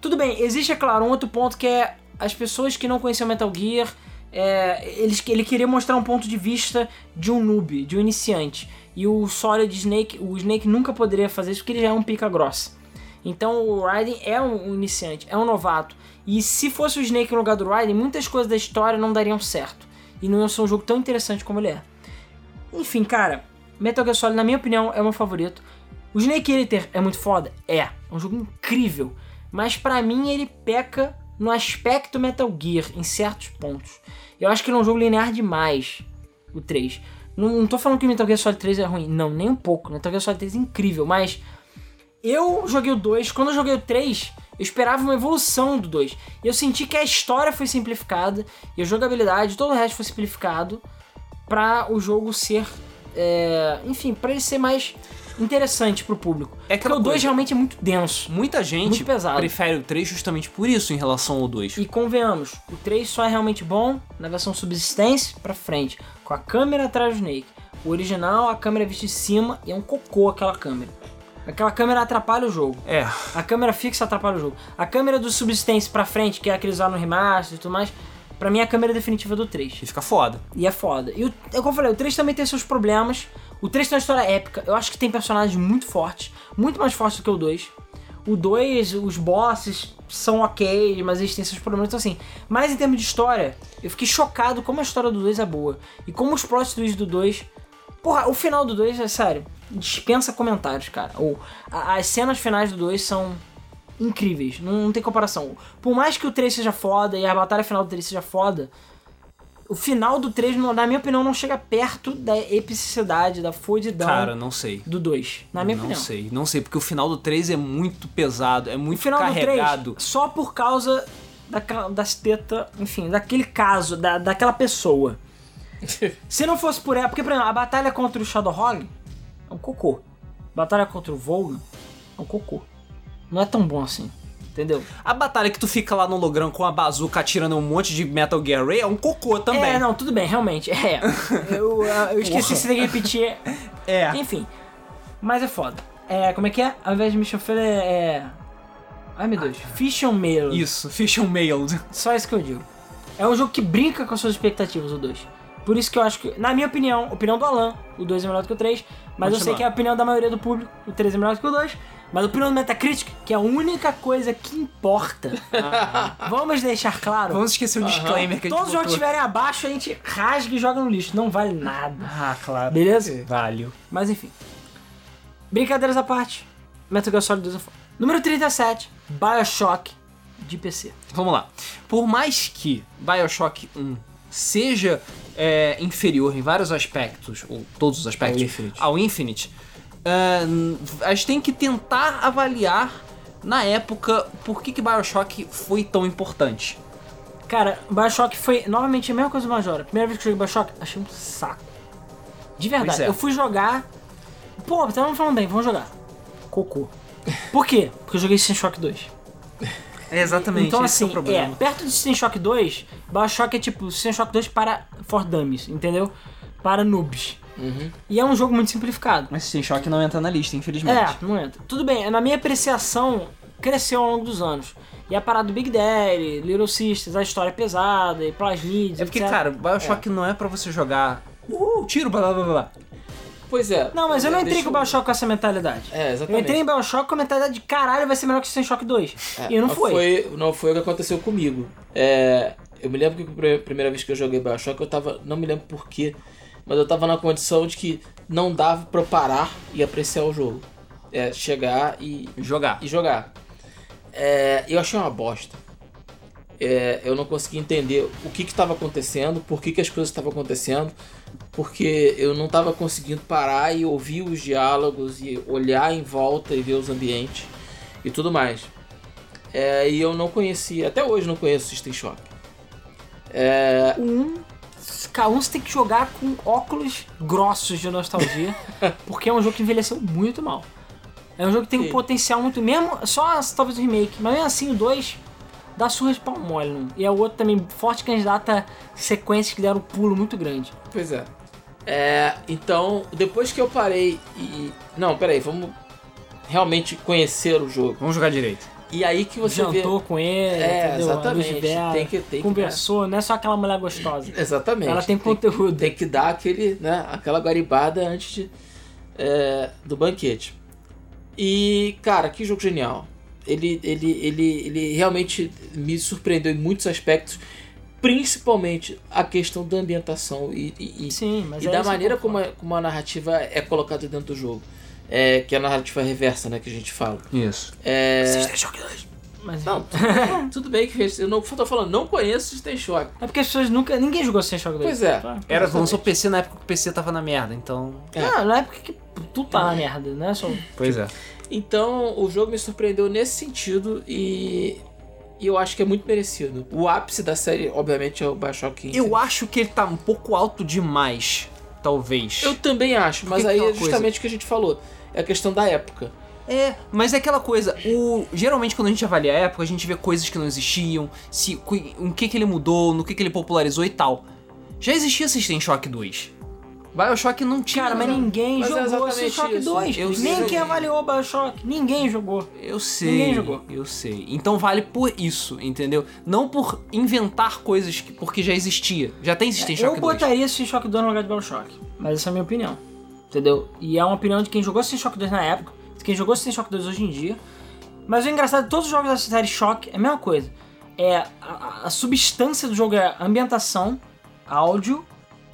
Tudo bem, existe, é claro, um outro ponto que é as pessoas que não conheciam Metal Gear, é, eles, ele queria mostrar um ponto de vista de um noob, de um iniciante. E o Solid Snake, o Snake nunca poderia fazer isso porque ele já é um pica grossa. Então o Raiden é um, iniciante, é um novato. E se fosse o Snake no lugar do Raiden, muitas coisas da história não dariam certo. E não ia ser um jogo tão interessante como ele é. Enfim, cara, Metal Gear Solid, na minha opinião, é o meu favorito. O Snake Eater é muito foda? É. É um jogo incrível. Mas pra mim ele peca no aspecto Metal Gear, em certos pontos. Eu acho que ele é um jogo linear demais, o 3. Não, não tô falando que o Metal Gear Solid 3 é ruim, não, nem um pouco. Metal Gear Solid 3 é incrível, mas eu joguei o 2, quando eu joguei o 3, eu esperava uma evolução do 2. E eu senti que a história foi simplificada, e a jogabilidade, todo o resto foi simplificado pra o jogo ser. é, enfim, pra ele ser mais interessante pro público. É aquela o 2 coisa. realmente é muito denso. Muita gente Muito pesado. prefere o 3 justamente por isso em relação ao 2. E convenhamos, o 3 só é realmente bom na versão subsistência pra frente, com a câmera atrás do Snake. O original, a câmera é vista de cima e é um cocô aquela câmera. Aquela câmera atrapalha o jogo. É, A câmera fixa atrapalha o jogo. A câmera do subsistência pra frente, que é a que eles usaram no remaster e tudo mais, Pra mim, é a câmera definitiva do 3. E fica foda. E é foda. E o, é como eu falei, o 3 também tem seus problemas. O 3 tem uma história épica. Eu acho que tem personagens muito fortes. Muito mais fortes do que o 2. O 2, os bosses são ok, mas eles têm seus problemas. Então, assim, mas em termos de história, eu fiquei chocado como a história do 2 é boa. E como os plot twists do 2. Porra, o final do 2 é sério. Dispensa comentários, cara. Ou as cenas finais do 2 são incríveis. Não, não tem comparação. Por mais que o 3 seja foda e a batalha final do 3 seja foda, o final do 3, não- na minha opinião, não chega perto da epicidade, da fodidão Cara, não sei. do 2. Na minha não opinião. sei, não sei, porque o final do 3 é muito pesado, é O muito final carregado. do 3, só por causa daquela, das tetas, enfim, daquele caso, da, daquela pessoa. <laughs> Se não fosse por ela, porque, por exemplo, a batalha contra o Shadowhog é um cocô. Batalha contra o Volga é um cocô. Não é tão bom assim, entendeu? A batalha que tu fica lá no holograma com a bazuca atirando um monte de Metal Gear Ray é um cocô também. É, não, tudo bem, realmente. É. <laughs> Eu, eu esqueci se tem que repetir. É. Enfim. Mas é foda. É, como é que é? Ao invés de Mission Fail é. é- Ai meu Deus. Fish on Mail. Isso, Fish and Mailed. Só isso que eu digo. É um jogo que brinca com as suas expectativas, o 2. Por isso que eu acho que, na minha opinião, opinião do Alan, o 2 é melhor do que o 3. Mas eu sei que é a opinião da maioria do público, o 3 é melhor do que o 2. Mas a opinião do Metacritic, que é a única coisa que importa. Vamos deixar claro. Vamos esquecer o disclaimer que a gente Todos os jogos estiverem abaixo, a gente rasga e joga no lixo. Não vale nada. Ah, claro. Beleza? Vale. Mas enfim. Brincadeiras à parte. Metal Gear Solid 2 é. Número 37, Bioshock de PC. Vamos lá. Por mais que Bioshock 1 seja é, inferior em vários aspectos, ou todos os aspectos, Ao Infinite. ao Infinite, é, a gente tem que tentar avaliar na época por que, que Bioshock foi tão importante. Cara, Bioshock foi novamente a mesma coisa do Majora. Primeira vez que eu joguei Bioshock, achei um saco. De verdade. É. Eu fui jogar. Pô, tá falando bem, vamos jogar. Cocô. Por quê? Porque eu joguei System Shock 2. É exatamente então, esse é assim, o problema. é, perto de System Shock 2, Bioshock é tipo System Shock 2 para for dummies, entendeu? Para noobs. E é um jogo muito simplificado. Mas System Shock não entra na lista, infelizmente. É, não entra. Tudo bem, na minha apreciação, cresceu ao longo dos anos. E a parada do Big Daddy, Little Sisters, a história é pesada, e Plasmids, É porque, etc. cara, Bioshock não é pra você jogar. Uhul, tiro, blá blá blá blá. Pois é. Não, mas eu não entrei Deixa com o Bioshock com essa mentalidade. É, Eu exatamente. entrei em Bioshock com a mentalidade de caralho, vai ser melhor que System Shock 2. É, e não mas foi. Não foi o que aconteceu comigo. É, eu me lembro que a pri- primeira vez que eu joguei Bioshock, eu tava. Não me lembro porquê, mas eu tava na condição de que não dava pra eu parar e apreciar o jogo. É, chegar e, Jogar. e jogar. É, eu achei uma bosta. É, eu não consegui entender o que estava acontecendo, por que, que as coisas estavam acontecendo, porque eu não estava conseguindo parar e ouvir os diálogos e olhar em volta e ver os ambientes e tudo mais. É, e eu não conhecia, até hoje não conheço System Shock. É, Um, um você tem que jogar com óculos grossos de nostalgia, <laughs> porque é um jogo que envelheceu muito mal. É um jogo que tem um Ok. potencial muito. Mesmo. Só talvez o remake, mas mesmo assim o 2 dá surra de pau mole. E é o outro também forte candidato a sequências que deram um pulo muito grande. Pois é. É, então, depois que eu parei e. Não, peraí, vamos realmente conhecer o jogo. Vamos jogar direito. E aí que você vê. Jantou com ele, É, entendeu? exatamente. A luz de vela, Tem que- tem que- conversou, não é só aquela mulher gostosa. Exatamente. Ela tem conteúdo. Tem que dar aquele, né, aquela guaribada antes de, é, do banquete. E, cara, que jogo genial. Ele, ele, ele, ele realmente me surpreendeu em muitos aspectos, principalmente a questão da ambientação e, e, Sim, e é da maneira como a, como a narrativa é colocada dentro do jogo. É, que é a narrativa reversa, né, que a gente fala. Isso. É, Mas, não, tudo <laughs> bem, tudo bem que eu não tô falando, não conheço System Shock. É porque as pessoas nunca. Ninguém jogou System Shock 2. Pois é. Tá? Era, lançou PC na época que o PC tava na merda, então. É. Não, na época que tudo tá na merda, né? Só... Pois é. Então, o jogo me surpreendeu nesse sentido e, e eu acho que é muito merecido. O ápice da série, obviamente, é o Bioshock Infinite. Eu acho que ele tá um pouco alto demais, talvez. Eu também acho, mas aí é justamente o que a gente falou. É a questão da época. É, mas é aquela coisa, o geralmente quando a gente avalia a época, a gente vê coisas que não existiam, se o que que ele mudou, no que que ele popularizou e tal. Já existia System Shock 2. Bioshock não tinha. Cara, mas ninguém Mas é jogou exatamente Bioshock isso. 2. Eu Nem sei. quem avaliou Bioshock. Ninguém jogou. Eu sei. Ninguém jogou. Eu sei. Então vale por isso, entendeu? Não por inventar coisas que, porque já existia. Já tem System Shock Eu 2. botaria System Shock 2 no lugar de Bioshock. Mas essa é a minha opinião. Entendeu? E é uma opinião de quem jogou System Shock 2 na época, de quem jogou System Shock 2 hoje em dia. Mas o engraçado, todos os jogos da série Shock é a mesma coisa. É a, a- substância do jogo é ambientação, áudio,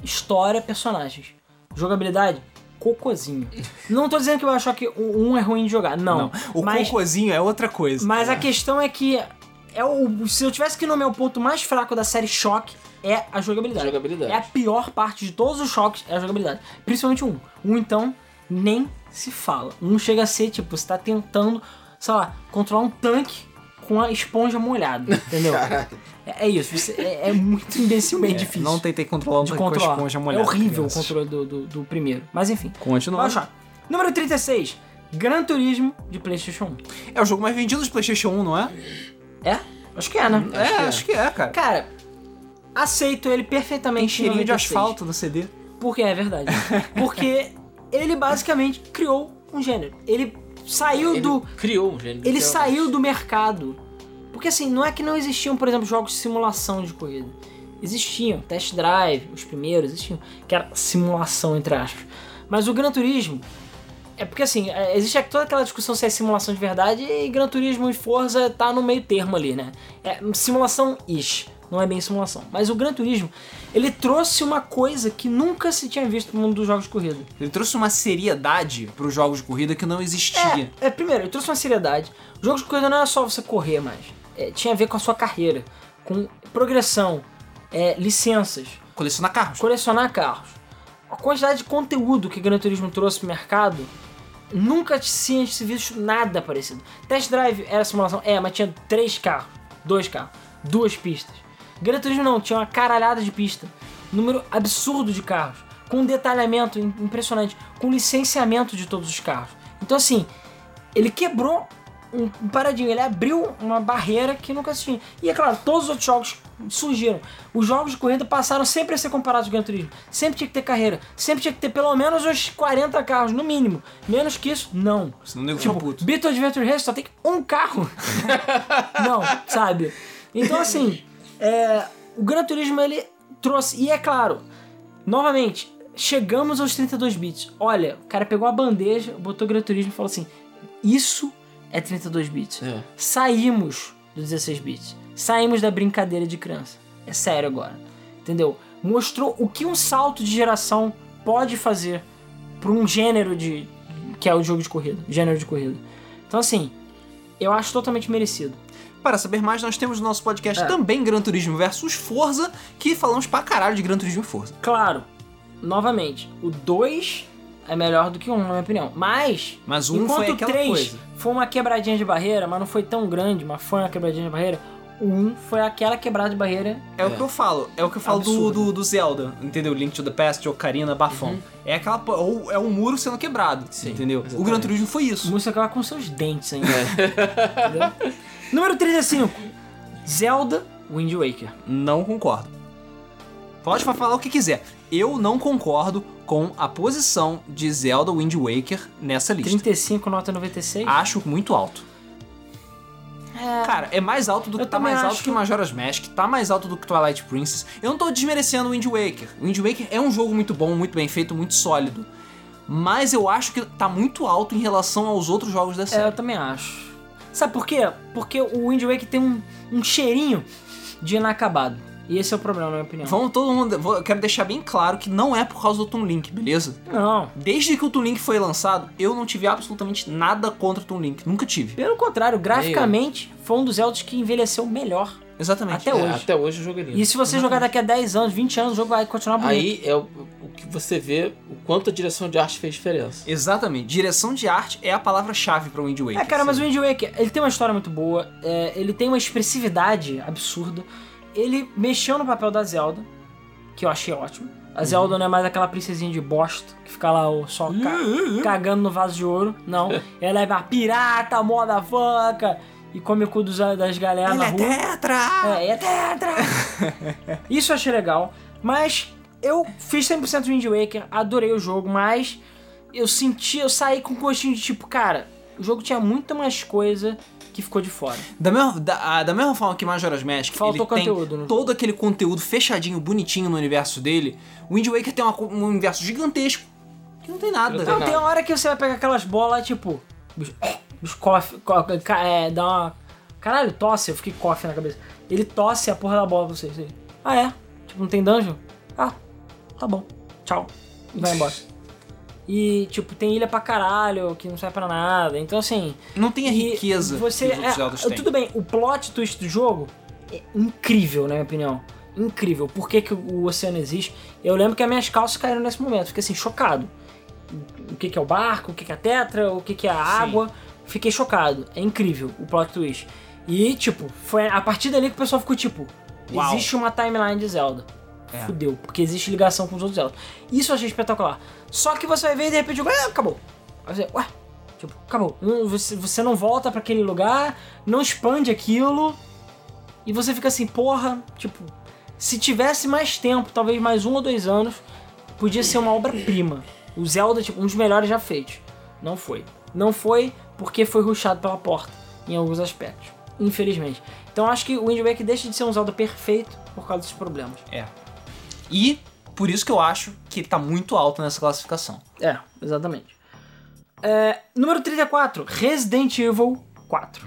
história, personagens. Jogabilidade, cocôzinho. Não tô dizendo que o Bioshock 1 é ruim de jogar, não. Não, o mas, cocôzinho é outra coisa. mas a questão é que é o, se eu tivesse que nomear o ponto mais fraco da série Shock é a jogabilidade. Jogabilidade. É a pior parte de todos os choques é a jogabilidade. Principalmente um. Um então nem se fala. Um chega a ser tipo, você tá tentando, sei lá, controlar um tanque com a esponja molhada, entendeu? É, é isso, você- é, é muito imbecilmente É, difícil. Não tentei controlar um de tanque com a controlar. esponja é molhada. horrível o crianças. controle do, do, do primeiro. Mas enfim. Continua. Número 36. Gran Turismo de Playstation 1. É o jogo mais vendido de PlayStation 1, não é? É? Acho que é, né? é, acho que é, cara. Cara, aceito ele perfeitamente. Tem cheirinho de 96. asfalto no CD. Porque é verdade. <laughs> Porque ele basicamente criou um gênero. Ele saiu Ele do. criou um gênero. Ele saiu do mercado. Porque assim, não é que não existiam, por exemplo, jogos de simulação de corrida. Existiam, Test Drive, os primeiros existiam, que era simulação entre aspas. Mas o Gran Turismo é porque assim, é, existe toda aquela discussão se é simulação de verdade e Gran Turismo e Forza tá no meio termo ali, né? É simulação ish, não é bem simulação. Mas o Gran Turismo, ele trouxe uma coisa que nunca se tinha visto no mundo dos jogos de corrida. Ele trouxe uma seriedade pros jogos de corrida que não existia. É, é, primeiro, ele trouxe uma seriedade. O jogo de corrida não era só você correr mais. É, tinha a ver com a sua carreira, com progressão, é, licenças, Colecionar carros. colecionar carros. A quantidade de conteúdo que o Gran Turismo trouxe pro mercado, nunca tinha se visto nada parecido. Test Drive era simulação? É, mas tinha três carros, dois carros, duas pistas. Gran Turismo não, tinha uma caralhada de pista. Número absurdo de carros. Com um detalhamento im- impressionante. Com licenciamento de todos os carros. Então assim, ele quebrou um paradinho, ele abriu uma barreira que nunca se tinha. E é claro, todos os outros jogos surgiram. Os jogos de corrida passaram sempre a ser comparados com o Gran Turismo. Sempre tinha que ter carreira. Sempre tinha que ter pelo menos uns 40 carros, no mínimo. Menos que isso, não. Senão nego Tipo, puto. Beetle Adventure Race só tem um carro. <laughs> não, sabe? Então, assim, é, o Gran Turismo ele trouxe. E é claro, novamente, chegamos aos 32 bits. Olha, o cara pegou a bandeja, botou Gran Turismo e falou assim: Isso é 32 bits. É. Saímos do 16 bits. Saímos da brincadeira de criança. É sério agora. Entendeu? Mostrou o que um salto de geração pode fazer para um gênero de. que é o jogo de corrida. Gênero de corrida. Então, assim, eu acho totalmente merecido. Para saber mais, nós temos no nosso podcast É. também Gran Turismo versus Forza, que falamos pra caralho de Gran Turismo e Forza. Claro, novamente, o 2 é melhor do que o 1, na minha opinião. Mas, Mas um enquanto foi o aquela 3 coisa. foi uma quebradinha de barreira, mas não foi tão grande, mas foi uma quebradinha de barreira, o 1 foi aquela quebrada de barreira. É, o que eu falo, é o que eu falo do, do, do Zelda, entendeu? Link to the Past, Ocarina, Bafão. É aquela. Ou é um muro sendo quebrado, Sim, entendeu? O exatamente. Gran Turismo foi isso. Música acabar com seus dentes ainda. <laughs> Entendeu? Número 35. Zelda Wind Waker. Não concordo. Pode falar o que quiser. Eu não concordo com a posição de Zelda Wind Waker nessa lista. 35, nota 96. Acho muito alto. Cara, é mais alto do que Eu tá mais alto acho. que Majora's Mask, tá mais alto do que Twilight Princess. Eu não tô desmerecendo o Wind Waker. O Wind Waker é um jogo muito bom, muito bem feito, muito sólido. Mas eu acho que tá muito alto em relação aos outros jogos da É, eu série. também acho. Sabe por quê? Porque o Wind Waker tem um, um cheirinho de inacabado. E esse é o problema, na minha opinião. Vamos todo mundo. vou- Eu quero deixar bem claro que não é por causa do Toon Link, beleza? Não. Desde que o Toon Link foi lançado, eu não tive absolutamente nada contra o Toon Link. Nunca tive. Pelo contrário, graficamente, foi um dos Zeldas que envelheceu melhor. Exatamente. Até É, hoje. até hoje o jogo é lindo. E se você jogar daqui a 10 anos, 20 anos, o jogo vai continuar bonito. Aí é o, o que você vê, o quanto a direção de arte fez diferença. Exatamente. Direção de arte é a palavra-chave para o Wind Waker. É, cara, mas o Wind Waker, ele tem uma história muito boa, é, ele tem uma expressividade absurda, ele mexeu no papel da Zelda, que eu achei ótimo. A Zelda não é mais aquela princesinha de bosta, que fica lá só ca- cagando no vaso de ouro. Não, <laughs> ela é uma pirata, moda fanca, e come o cu dos, das galera Ele na é rua. tetra! É, é tetra! <laughs> Isso eu achei legal, mas eu fiz 100% do Wind Waker, adorei o jogo, mas eu senti, eu saí com um gostinho de tipo, cara, o jogo tinha muito mais coisa que ficou de fora. Da mesma, da, a- da mesma forma que Majora's Mask, Faltou ele tem conteúdo, né? todo aquele conteúdo fechadinho, bonitinho no universo dele, o Wind Waker tem uma um universo gigantesco que não tem nada. Não tem Não, tem uma hora que você vai pegar aquelas bolas, tipo, bicho, bicho cofe, co- ca- é, dá uma... Caralho, tosse, eu fiquei cofe na cabeça. Ele tosse a porra da bola pra vocês. Aí. Ah, é? Tipo, não tem dungeon? Ah, tá bom. Tchau. E vai embora. <laughs> E, tipo, tem ilha pra caralho, que não serve pra nada. Então, assim... Não tem a riqueza você, que os outros é. Tudo bem, o plot twist do jogo é incrível, na minha opinião. Incrível. Por que, que o oceano existe? Eu lembro que as minhas calças caíram nesse momento. Fiquei assim, chocado. O que, que é o barco, o que, que é a tetra, o que, que é a água. Fiquei chocado. É incrível o plot twist. E, tipo, foi a partir dali que o pessoal ficou tipo: Uau. existe uma timeline de Zelda. É. Fudeu, porque existe ligação com os outros Zelda. Isso eu achei espetacular. Só que você vai ver e de repente ah, acabou. Aí você, ué, tipo, acabou. Você, você não volta pra aquele lugar, não expande aquilo. E você fica assim, porra, tipo, se tivesse mais tempo, talvez mais um ou dois anos, podia ser uma obra-prima. O Zelda, tipo, um dos melhores já feitos. Não foi. Não foi porque foi ruxado pela porta, em alguns aspectos. Infelizmente. Então acho que o Wind Waker deixa de ser um Zelda perfeito por causa desses problemas. É. E por isso que eu acho que ele tá muito alto nessa classificação. É, exatamente. É, número 34, Resident Evil 4.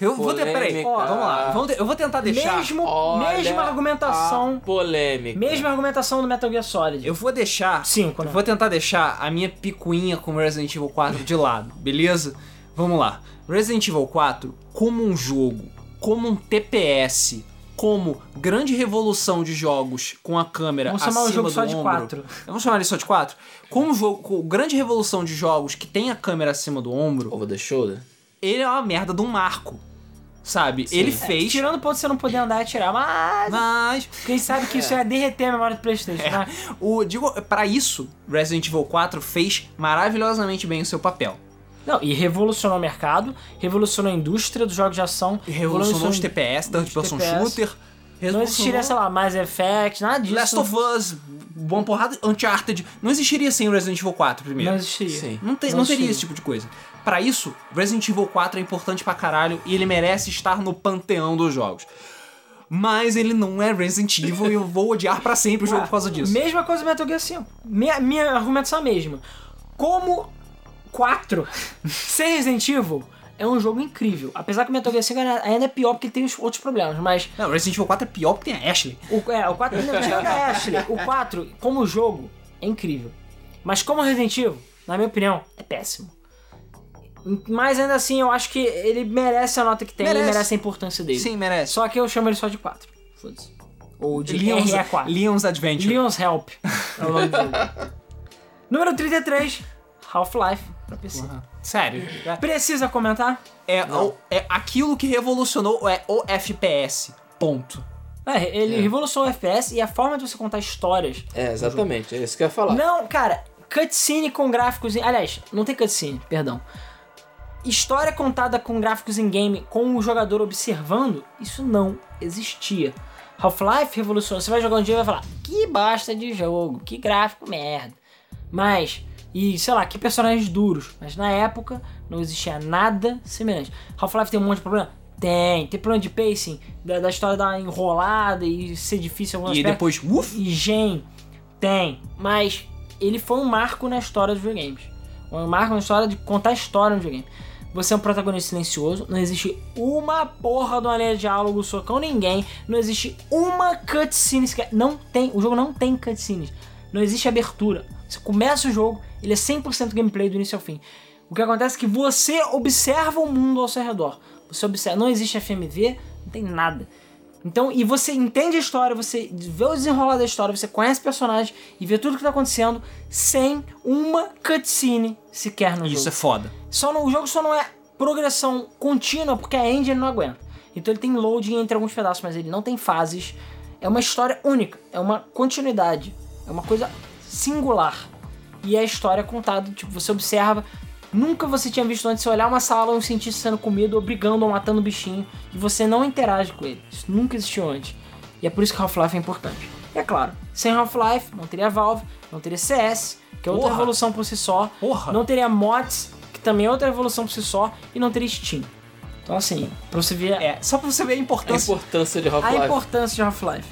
Eu vou ter, peraí, ó, vamos lá. Vamos ter- eu vou tentar deixar. Mesmo, Olha mesma argumentação. a polêmica. Mesma argumentação do Metal Gear Solid. Eu vou deixar. Cinco, né? Eu vou tentar deixar a minha picuinha com Resident Evil 4 de lado, beleza? Vamos lá. Resident Evil 4, como um jogo, como um TPS, como grande revolução de jogos com a câmera Vamos chamar o acima jogo do só de ombro. quatro. Vamos chamar ele só de 4? Como um jogo, com grande revolução de jogos que tem a câmera acima do ombro, Over the shoulder? ele é uma merda de um marco. Sabe? Ele fez. Tirando o ponto de você não poder andar e atirar, mas. Mas Quem sabe que isso ia derreter a memória do Playstation, É. né? O, digo, para isso, Resident Evil 4 fez maravilhosamente bem o seu papel. Não, e revolucionou o mercado, revolucionou a indústria dos jogos de ação, Revolucionou os TPS, Third Person TPS. Shooter. Não existiria, sei lá, mais Effect, nada disso. Last of Us, Boa Porrada, Uncharted. Não existiria sem Resident Evil 4 primeiro. Não existiria. Sim. Não, tem- Não não teria existiria. esse tipo de coisa. Pra isso, Resident Evil 4 é importante pra caralho e ele merece estar no panteão dos jogos. Mas ele não é Resident Evil e eu vou odiar pra sempre o jogo por causa disso. Mesma coisa do Metal Gear 5. Minha, minha argumentação é a mesma. Como 4 <laughs> sem Resident Evil é um jogo incrível. Apesar que o Metal Gear 5 ainda é pior porque tem os outros problemas, mas Não, Resident Evil 4 é pior porque tem a Ashley. o, é, o 4 não, tira a Ashley. O 4, como jogo, é incrível. Mas como Resident Evil, na minha opinião, é péssimo. Mas ainda assim, eu acho que ele merece a nota que tem, Merece. ele merece a importância dele. Sim, merece. Só que eu chamo ele só de 4. Foda-se. Ou de Leon's, RE4. Leon's Adventure. Leon's Help <laughs> é o nome do jogo. Número 33, Half-Life pra PC. Sério. Precisa comentar? É, o- é aquilo que revolucionou é o FPS. Ponto. É, ele revolucionou o FPS e a forma de você contar histórias. É, exatamente. É isso que eu ia falar. Não, cara, cutscene com gráficos. Aliás, não tem cutscene, perdão. História contada com gráficos em game com o jogador observando, isso não existia. Half-Life revolucionou. Você vai jogar um dia e vai falar: que bosta de jogo, que gráfico merda. Mas, e sei lá, que personagens duros. Mas na época não existia nada semelhante. Half-Life tem um monte de problema? Tem. Tem problema de pacing, da, da história dar enrolada e ser difícil em alguns E depois, uff, E Gen tem, mas ele foi um marco na história dos videogames. Um marco na história de contar história no videogame. Você é um protagonista silencioso, não existe uma porra de uma linha de diálogo socão ninguém, não existe uma cutscene sequer. Não tem, o jogo não tem cutscenes. Não existe abertura. Você começa o jogo, ele é 100% gameplay do início ao fim. O que acontece é que você observa o mundo ao seu redor. Você observa, não existe FMV, não tem nada. Então, e você entende a história, você vê o desenrolar da história, você conhece o personagem e vê tudo que tá acontecendo sem uma cutscene sequer no isso é jogo. foda. Só no, o jogo só não é progressão contínua porque a engine não aguenta. Então ele tem loading entre alguns pedaços, mas ele não tem fases. É uma história única, é uma continuidade, é uma coisa singular. E a história é contada, tipo, você observa. Nunca você tinha visto antes você olhar uma sala um cientista sendo comido, ou brigando, ou matando um bichinho, e você não interage com ele. Isso nunca existiu antes. E é por isso que Half-Life é importante. E é claro, sem Half-Life, não teria Valve, não teria CS, que é outra Porra. revolução por si só. Porra. Não teria mods, que também é outra revolução por si só. E não teria Steam. Então assim, pra você ver É, só pra você ver a A importância. importância de a Half-Life. importância de Half-Life.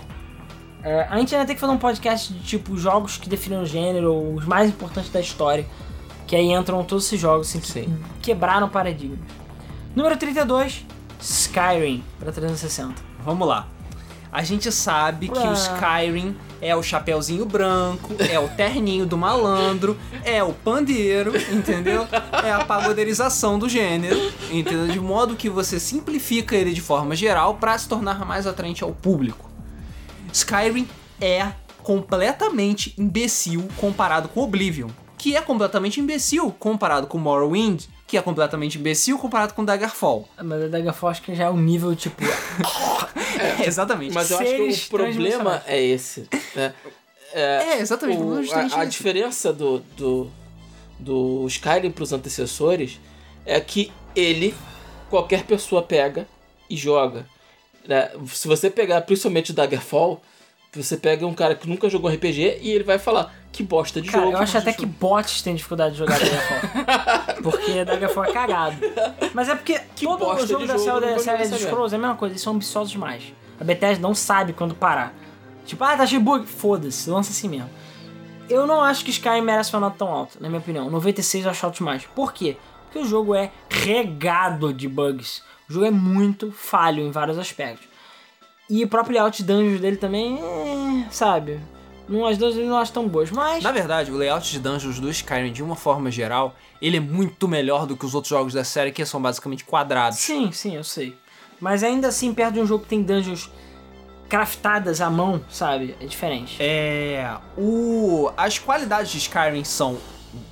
É, a gente ainda tem que fazer um podcast de tipo jogos que definiram o gênero, os mais importantes da história. Que aí entram todos esses jogos assim, que Sim. quebraram paradigmas. Número 32, Skyrim para 360. Vamos lá. A gente sabe que Ué. o Skyrim é o chapeuzinho branco, é o terninho do malandro, é o pandeiro, entendeu? É a pagoderização do gênero, entendeu? De modo que você simplifica ele de forma geral para se tornar mais atraente ao público. Skyrim é completamente imbecil comparado com Oblivion, que é completamente imbecil comparado com Morrowind, que é completamente imbecil comparado com Daggerfall. Mas a Daggerfall acho que já é um nível tipo. <laughs> É, <laughs> exatamente. Mas eu acho que o problema é esse. Né? É, exatamente. o é a, a diferença do, do, do Skyrim pros antecessores é que ele, qualquer pessoa pega e joga. né? Se você pegar principalmente o Daggerfall, você pega um cara que nunca jogou RPG e ele vai falar que bosta de Cara, jogo. eu acho até que bots têm dificuldade de jogar Daggerfall. <laughs> porque Daggerfall é cagado. Mas é porque todo o jogo de da série, da série saber. Scrolls é a mesma coisa, eles são ambiciosos demais. A Bethesda não sabe quando parar. Tipo, ah, tá cheio de bug. Foda-se, lança assim mesmo. Eu não acho que Skyrim merece uma nota tão alta, na minha opinião. 96 eu acho alto demais. Por quê? Porque o jogo é regado de bugs. O jogo é muito falho em vários aspectos. E o próprio layout de dungeons dele também, é, sabe? Não, as dungeons eu não acho tão boas, mas... Na verdade, o layout de dungeons do Skyrim, de uma forma geral, ele é muito melhor do que os outros jogos da série, que são basicamente quadrados. Sim, sim, eu sei. Mas ainda assim, perto de um jogo que tem dungeons craftadas à mão, sabe? É diferente. É. O, as qualidades de Skyrim são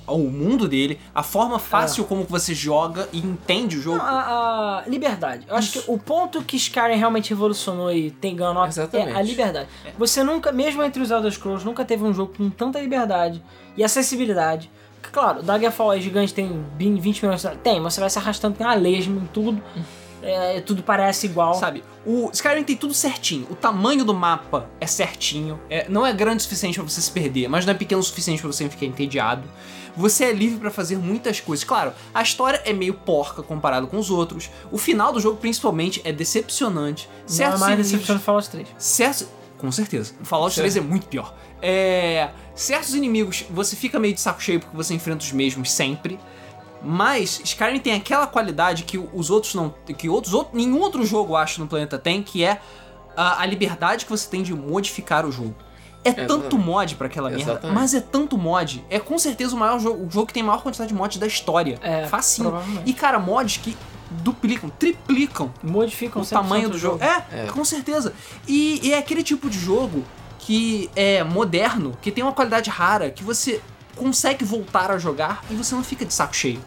o mundo dele, a forma fácil como você joga e entende o jogo. A, a liberdade. Eu acho que o ponto que Skyrim realmente revolucionou e tem ganho nota é a liberdade. Você nunca, mesmo entre os Elder Scrolls, nunca teve um jogo com tanta liberdade e acessibilidade. Porque, Claro, Daggerfall é gigante, tem 20 milhões de... Tem, mas você vai se arrastando, tem uma lesma em tudo. <laughs> É, tudo parece igual. Sabe, o Skyrim tem tudo certinho. O tamanho do mapa é certinho. É, não é grande o suficiente pra você se perder, mas não é pequeno o suficiente pra você ficar entediado. Você é livre pra fazer muitas coisas. Claro, a história é meio porca comparado com os outros. O final do jogo, principalmente, é decepcionante. Não é mais decepcionante Fallout 3. Certos. Com certeza. Fallout 3 é muito pior. É. Certos inimigos você fica meio de saco cheio porque você enfrenta os mesmos sempre. Mas Skyrim tem aquela qualidade que os outros não. que outros, outro, nenhum outro jogo, acho, no planeta tem, que é a, a liberdade que você tem de modificar o jogo. É tanto Exatamente. mod pra aquela merda, Exatamente. mas é tanto mod. É com certeza o maior jogo, o jogo que tem a maior quantidade de mods da história. É, Facinho. E cara, mods que duplicam, triplicam Modificam o 100% tamanho do jogo. É, É. com certeza. E, e é aquele tipo de jogo que é moderno, que tem uma qualidade rara, que você consegue voltar a jogar e você não fica de saco cheio.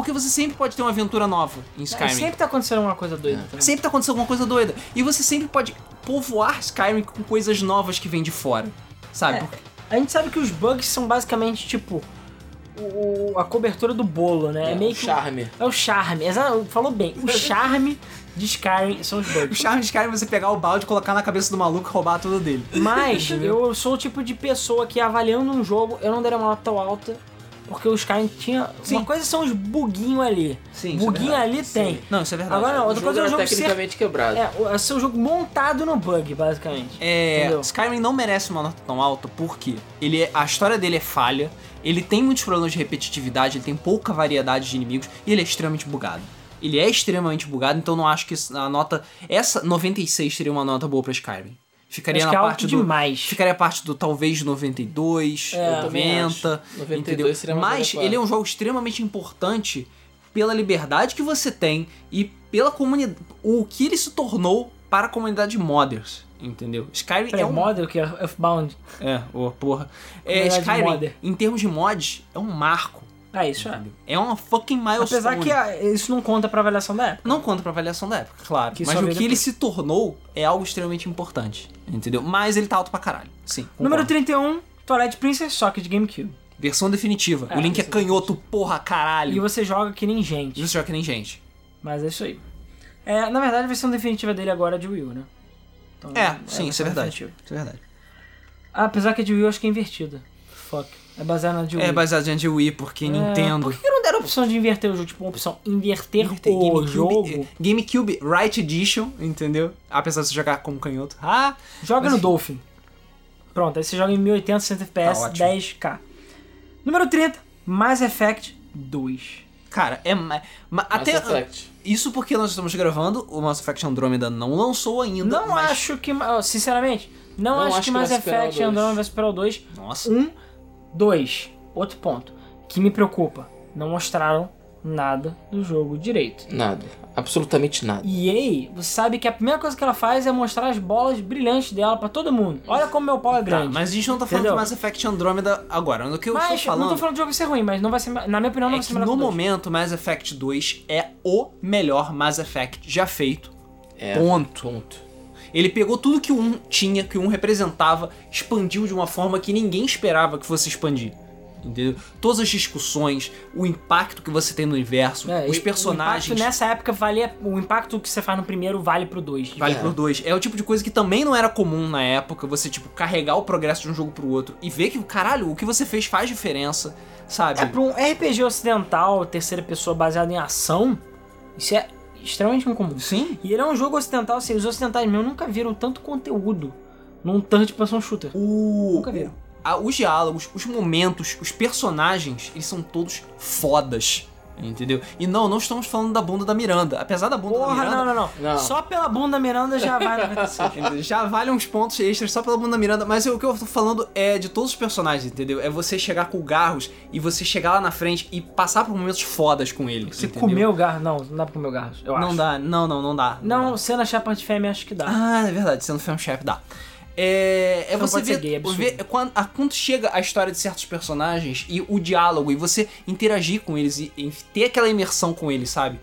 Porque você sempre pode ter uma aventura nova em É, Skyrim. sempre tá acontecendo uma coisa doida também. Sempre tá acontecendo alguma coisa doida. E você sempre pode povoar Skyrim com coisas novas que vêm de fora. Sabe? É, a gente sabe que os bugs são basicamente tipo o- a cobertura do bolo, né? É, É, meio o que charme. É o charme. Falou bem. O <laughs> charme de Skyrim são os O bugs. charme de Skyrim é você pegar o balde, colocar na cabeça do maluco e roubar tudo dele. Mas <laughs> eu sou o tipo de pessoa que avaliando um jogo, eu não daria uma nota tão alta. Porque o Skyrim tinha. Sim. Uma coisa são os buguinhos ali. Sim, é buguinho verdade. ali tem. Não, isso é verdade. Agora não, O outra jogo coisa é era jogo ser. tecnicamente quebrado. É, é seu jogo montado no bug, basicamente. É, Entendeu? Skyrim não merece uma nota tão alta porque ele é- a história dele é falha, ele tem muitos problemas de repetitividade, ele tem pouca variedade de inimigos e ele é extremamente bugado. Ele é extremamente bugado, então não acho que a nota essa 96 seria uma nota boa pra Skyrim. Ficaria Acho na é parte do demais. ficaria a parte do talvez 92, É, eu também 90, acho. 92 entendeu? seria Mas ele é um jogo extremamente importante pela liberdade que você tem e pela comunidade, o que ele se tornou para a comunidade de modders, entendeu? Skyrim Peraí, é um model que é Earthbound. é, ô porra. É, Skyrim, modder. em termos de mods, é um marco. Ah, isso é. É uma fucking milestone. Apesar que ah, isso não conta pra avaliação da época. Não conta pra avaliação da época, claro. Que mas só o que ele se tornou é algo extremamente importante. Entendeu? Mas ele tá alto pra caralho. Sim. concordo. Número 31, Twilight Princess Socket GameCube. Versão definitiva. É, o Link é canhoto, porra, E caralho. você joga que nem E gente. você joga que nem gente. Mas é isso aí. É, na verdade, a versão definitiva dele agora é de Wii U, né? Então, É, a sim, isso é verdade. definitiva. Isso é verdade. Ah, apesar que a de Wii eu acho que é invertida. Fuck. É baseada na de Wii. É baseado em Wii, porque É, Nintendo. Por que não deram a opção de inverter o jogo? Tipo, uma opção inverter Inverter o GameCube, jogo? GameCube Right Edition, entendeu? Apesar de você jogar como canhoto. Ah, Joga Mas- no Dolphin. Pronto, aí você joga em 1080, 60 FPS, Tá ótimo. 10K. Número 30, Mass Effect 2. cara, é. ma- ma- Mass até. Effect. Isso porque nós estamos gravando, o Mass Effect Andromeda não lançou ainda. Não mas- acho que. Sinceramente, não, Não acho, acho que que Mass Effect. Andromeda vai superar o 2. Nossa. Um, dois. Outro ponto. Que me preocupa. Não mostraram nada do jogo direito. Nada. Absolutamente nada. EA, você sabe que a primeira coisa que ela faz é mostrar as bolas brilhantes dela pra todo mundo. Olha como meu pau é Tá, grande. mas a gente não tá falando Entendeu? de Mass Effect Andromeda agora. O que eu Mas estou não falando, tô falando do jogo ser ruim, mas não vai ser. Na minha opinião, não é vai ser que melhor no momento Mass Effect 2 é o melhor Mass Effect já feito. É. Ponto. Ponto. Ele pegou tudo que o 1 tinha, que o 1 representava, expandiu de uma forma que ninguém esperava que fosse expandir. Entendeu? Todas as discussões, o impacto que você tem no universo, É, os personagens. O impacto nessa época valia. O impacto que você faz no primeiro vale pro 2. Vale É. por dois. É o tipo de coisa que também não era comum na época, você, tipo, carregar o progresso de um jogo pro outro e ver que, caralho, o que você fez faz diferença, sabe? É, pra um RPG ocidental, terceira pessoa baseado em ação, isso é extremamente incomum. Sim. E ele é um jogo ocidental, assim, os ocidentais meus nunca viram tanto conteúdo num third person shooter. O, Nunca viram. a- os diálogos, os momentos, os personagens, eles são todos fodas. Entendeu? E não, não estamos falando da bunda da Miranda. Apesar da bunda da Porra, Miranda. não, não, não, Não. Só pela bunda Miranda já vai 96. <laughs> Entendeu? Já vale uns pontos extras só pela bunda da Miranda, mas o que eu tô falando é de todos os personagens, entendeu? É você chegar com o Garros e você chegar lá na frente e passar por momentos fodas com ele. Você entendeu? comeu o garro? Não, não dá pra comer o garro, eu Não acho. dá, não, não, não dá. Não, cena Shepard Fêmea acho que dá. Ah, é verdade, sendo film chef dá. É, é você ver, gay, é ver quando, a- quando chega a história de certos personagens e o diálogo e você interagir com eles e, e ter aquela imersão com eles, sabe?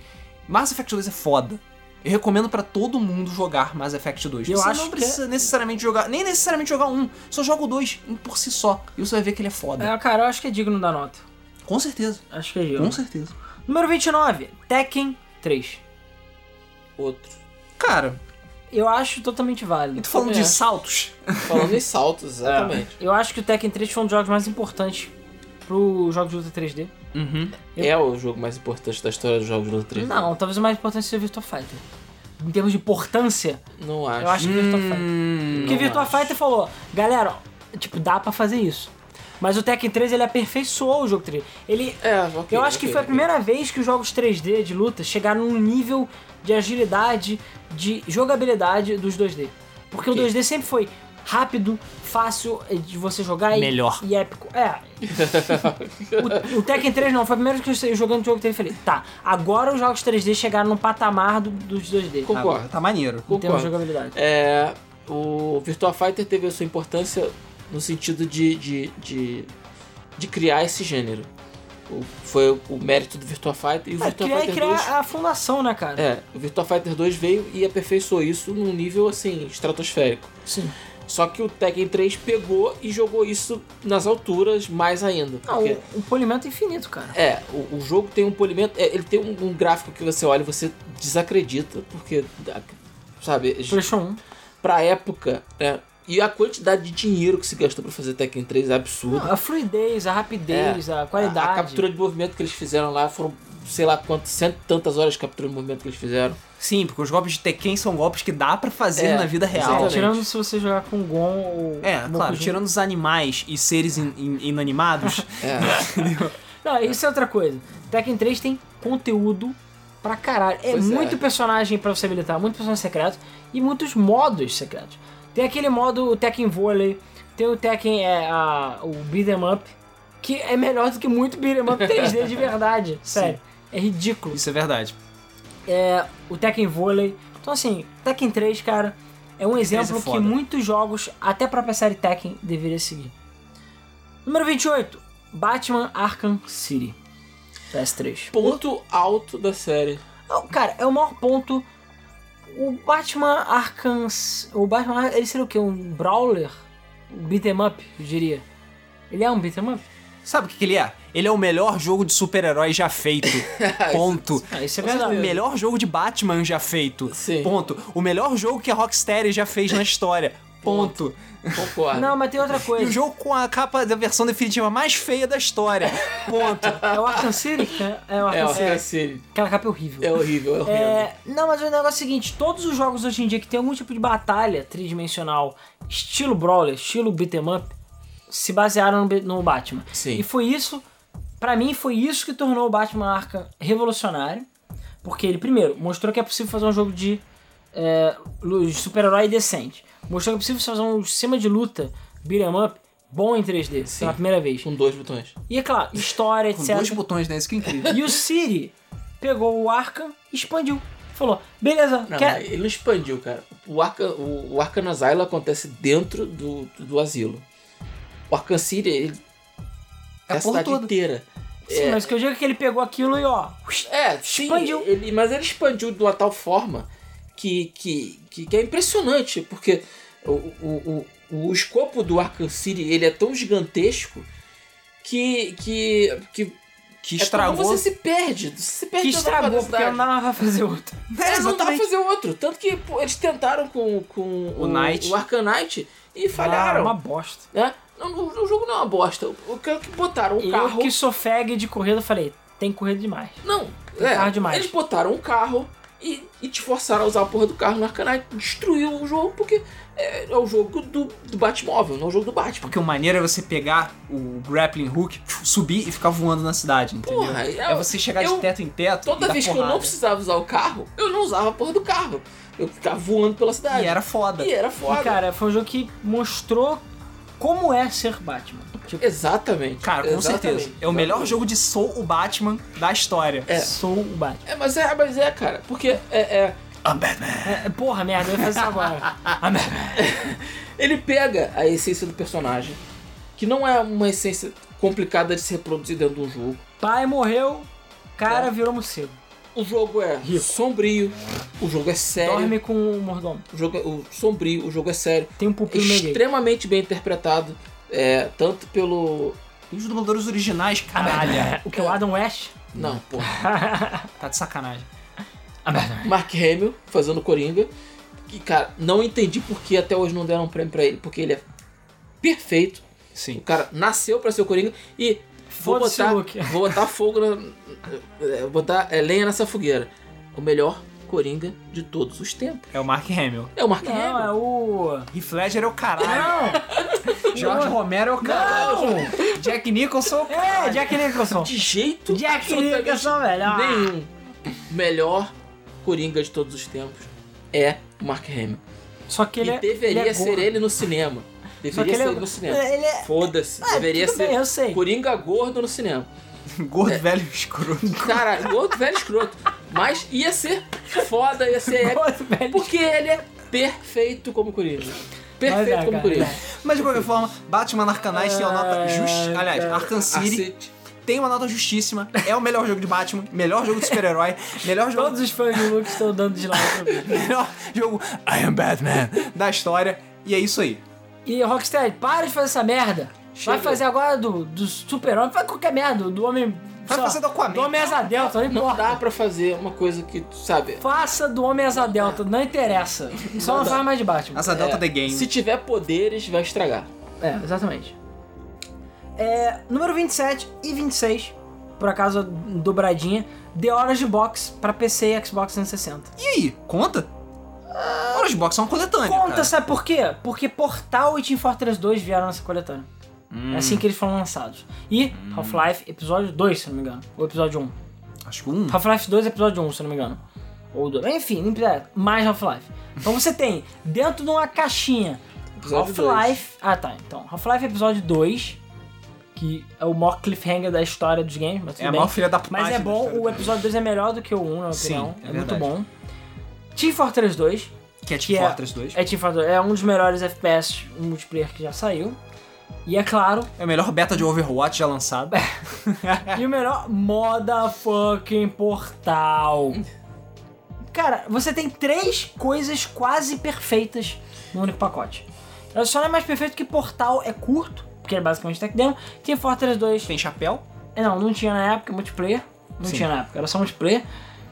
Mass Effect 2 é foda. Eu recomendo pra todo mundo jogar Mass Effect 2. Eu você acho não que precisa necessariamente jogar, nem necessariamente jogar um, só joga o 2 por si só. E você vai ver que ele é foda. É, cara, eu acho que é digno da nota. Com certeza. Acho que é digno. Com certeza. Número 29, Tekken 3. Outro. Cara, Eu acho totalmente válido. eu tô falando também de saltos. <laughs> Falando em saltos, exatamente. Eu acho que o Tekken 3 foi um dos jogos mais importantes pro jogo de luta 3D. Uhum. É o jogo mais importante da história dos jogos de luta 3D. Não, talvez o mais importante seja o Virtua Fighter. Em termos de importância, Não acho. eu acho que o Virtua Fighter. Hum, Porque não Virtua acho. Fighter falou, galera, tipo, dá pra fazer isso. Mas o Tekken 3 ele aperfeiçoou o jogo 3D. Ele. É, ok, eu acho que ok, foi a ok. primeira vez que os jogos 3D de luta chegaram num nível de agilidade, de jogabilidade dos 2D. Porque Ok. o 2D sempre foi rápido, fácil de você jogar e- Melhor. e épico. É. o, o Tekken 3 não, foi a primeira vez que eu estive jogando o jogo 3 e falei, tá, agora os jogos 3D chegaram no patamar do- dos 2D. Concordo. Agora, tá maneiro. Em termos de jogabilidade. É, o Virtua Fighter teve a sua importância no sentido de, de, de, de criar esse gênero. Foi o mérito do Virtua Fighter e o É, Virtua criar, Fighter criar 2. a fundação, né, cara? É, o Virtua Fighter 2 veio e aperfeiçoou isso num nível assim, estratosférico. Sim. Só que o Tekken 3 pegou e jogou isso nas alturas mais ainda. Não, Porque, o, o polimento é infinito, cara. é, o, o jogo tem um polimento. é, ele tem um, um gráfico que você olha e você desacredita, porque. Sabe, PlayStation 1. pra época, né? E a quantidade de dinheiro que se gastou pra fazer Tekken 3 é absurda. A fluidez, a rapidez, a qualidade. A, a captura de movimento que eles fizeram lá foram, sei lá quantas, cento e tantas horas de captura de movimento que eles fizeram. Sim, porque os golpes de Tekken são golpes que dá pra fazer É, na vida real. exatamente. Tirando se você jogar com Gon ou. É, claro, tirando os animais e seres in- in- inanimados. <laughs> É. Não, isso é outra coisa. Tekken 3 tem conteúdo pra caralho. É Pois é. muito personagem pra você habilitar, muito personagem secreto e muitos modos secretos. Tem aquele modo o Tekken Volley, tem o Tekken é, a, o Beat'em Up, que é melhor do que muito Beat'em Up 3D <laughs> de verdade. Sério. É ridículo. Isso é verdade. é, o Tekken Volley. Então, assim, Tekken 3, cara, é um exemplo é que foda. muitos jogos, até a própria série Tekken, deveria seguir. Número 28, Batman Arkham City. PS3. Ponto alto da série. Não, Cara, é o maior ponto. O Batman Arkham. O Batman ele seria o quê? Um brawler? Um beat'em up, eu diria. Ele é um beat'em up? Sabe o que, que ele é? Ele é o melhor jogo de super-herói já feito. <laughs> Ponto. Ah, isso é O verdade. certeza. melhor jogo de Batman já feito. Sim. Ponto. O melhor jogo que a Rocksteady já fez na história. Ponto. Concordo. Não, mas tem outra E o coisa. jogo com a capa da versão definitiva mais feia da história. Ponto. É o Arkham City? É, é o É, Arkham o City. Arkham City. Aquela capa é horrível. É horrível, é horrível. É, não, mas o negócio é o seguinte: todos os jogos hoje em dia que tem algum tipo de batalha tridimensional, estilo brawler, estilo beat'em up, se basearam no, no Batman. Sim. E foi isso, pra mim, foi isso que tornou o Batman Arkham revolucionário. Porque ele, primeiro, mostrou que é possível fazer um jogo de, é, super-herói decente. Mostrou que é possível fazer um sistema de luta beat'em up bom em 3D, pela primeira vez. Com dois botões. E é claro, história, Com etc. dois botões, né? Isso que é incrível. E o Siri pegou o Arkham e expandiu. Falou, beleza, Não, quer... ele não expandiu, cara. O Arkham, o, o Arkham Asylum acontece dentro do, do, do asilo. O Arkham City, ele É é a a cidade toda. inteira. Sim, mas o que eu digo é que ele pegou aquilo e ó. É, sim, Expandiu. Ele, mas ele expandiu de uma tal forma que, que, que, que é impressionante, porque o, o, o, o escopo do Arkham City ele é tão gigantesco que, que, que Que é estragou. como você se perde. Você se perde Que estragou, porque não dava pra fazer outro. É, <laughs> É, não dá pra fazer outro. Tanto que pô, eles tentaram com, com O Knight. o Arkham Knight e Ah, falharam. uma bosta. né? Não, o, o jogo não é uma bosta. O que botaram um eu carro. que sou fag de corrida, falei, tem corrida demais. Não, Tem é, carro demais. eles botaram um carro e, e te forçaram a usar a porra do carro no Knight. Destruiu o jogo porque é, é o jogo do, do Batmóvel, não é o jogo do Batman. Porque o maneiro é você pegar o grappling hook, subir e ficar voando na cidade, entendeu? Porra, é você chegar eu- de teto em teto Toda vez que eu porrada. não precisava usar o carro, eu não usava a porra do carro. Eu ficava voando pela cidade. E era foda. E era foda. E cara, foi um jogo que mostrou como é ser Batman. Tipo, Exatamente. Cara, com exatamente, certeza. É o melhor jogo de Sou o Batman da história. É. sou o Batman. É, mas é, mas é, cara, porque é, é, I'm Batman. É, porra, merda, eu ia fazer isso agora. <laughs> Ah, merda. <laughs> ele pega a essência do personagem, que não é uma essência complicada de se reproduzir dentro de um jogo. Pai morreu, cara É. virou morcego. O jogo é Rico. sombrio, o jogo é sério, Dorme com o mordomo. o jogo é o sombrio, o jogo é sério, Tem um é pupilo meio gay. extremamente bem interpretado, é, tanto pelo E os dubladores originais, caralho. O que? O Adam West? não, porra, <laughs> Tá de sacanagem. Ah, merda. Mark Hamill fazendo Coringa, que cara, não entendi por que até hoje não deram um prêmio pra ele, porque ele é perfeito. O Sim. cara nasceu pra ser o Coringa e vou botar, o vou botar fogo na, é, botar é, lenha nessa fogueira. O melhor Coringa de todos os tempos. É o Mark Hamill. É o Mark Não, Hamill. é o. Heath Ledger é o caralho. Não! <laughs> George Romero é o caralho. Jack Nicholson é o É. Jack Nicholson. De jeito Jack Nicholson, velho. Nenhum. Melhor Coringa de todos os tempos é o Mark Hamill. Só que ele e é. deveria ele é ser ele no cinema. Deveria ele ser é- ele no cinema. ele é- Foda-se. Ah, deveria ser bem, eu sei. Coringa gordo no cinema. <laughs> Gordo, velho, escroto. Cara, gordo velho escroto. Mas ia ser foda, ia ser épico. Gordo, velho. Porque ele é perfeito como Coringa. Perfeito é, como cara, Coringa. Mas de qualquer forma, Batman Arkham Knight tem uma nota justa. Aliás, Arkham City tem uma nota justíssima. É o melhor jogo de Batman, melhor jogo de super-herói, melhor jogo. Todos os fãs do Luke estão dando de lado <laughs> melhor jogo I am Batman da história. E é isso aí. E Rocksteady, para de fazer essa merda. Vai Chega. fazer agora do, do super-homem, faz qualquer merda, do homem. Vai lá, fazer do Aquaman. Do homem asa delta, não Não importa. dá pra fazer uma coisa que, sabe... Faça do homem asa delta, não interessa. Só não, Não faz mais de Batman. Asa Delta é, The Game. Se tiver poderes, vai estragar. É, exatamente. É, número 27 e 26, por acaso dobradinha, The Horas de Box pra PC e Xbox 360. E aí, conta? Horas de Box é uma coletânea. Conta, cara. sabe por quê? Porque Portal e Team Fortress 2 vieram nessa coletânea. É assim que eles foram lançados. E Half-Life episódio 2, se não me engano. Ou episódio 1. Acho que um. Half-Life 2 episódio 1, se não me engano. Ou 2. Enfim, não. Mais Half-Life. Então você tem, dentro de uma caixinha, Half-Life. Ah, tá. Então, Half-Life episódio 2, que é o maior cliffhanger da história dos games, mas tudo É a maior filha da Mas é bom, o episódio 2 é melhor do que o 1, na minha Sim, opinião. é É, muito bom. Team Fortress 2, Que é que Team é- Fortress 2. é, Team Fortress, é um dos melhores FPS multiplayer que já saiu. E é claro, É o melhor beta de Overwatch já lançado. e o melhor motherfucking portal. Cara, você tem três coisas quase perfeitas no único pacote. Ela só não é mais perfeito que Portal é curto, porque é basicamente tech demo. Team Fortress 2, Tem chapéu. é, não, não tinha na época multiplayer. Não Sim. tinha na época, era só multiplayer.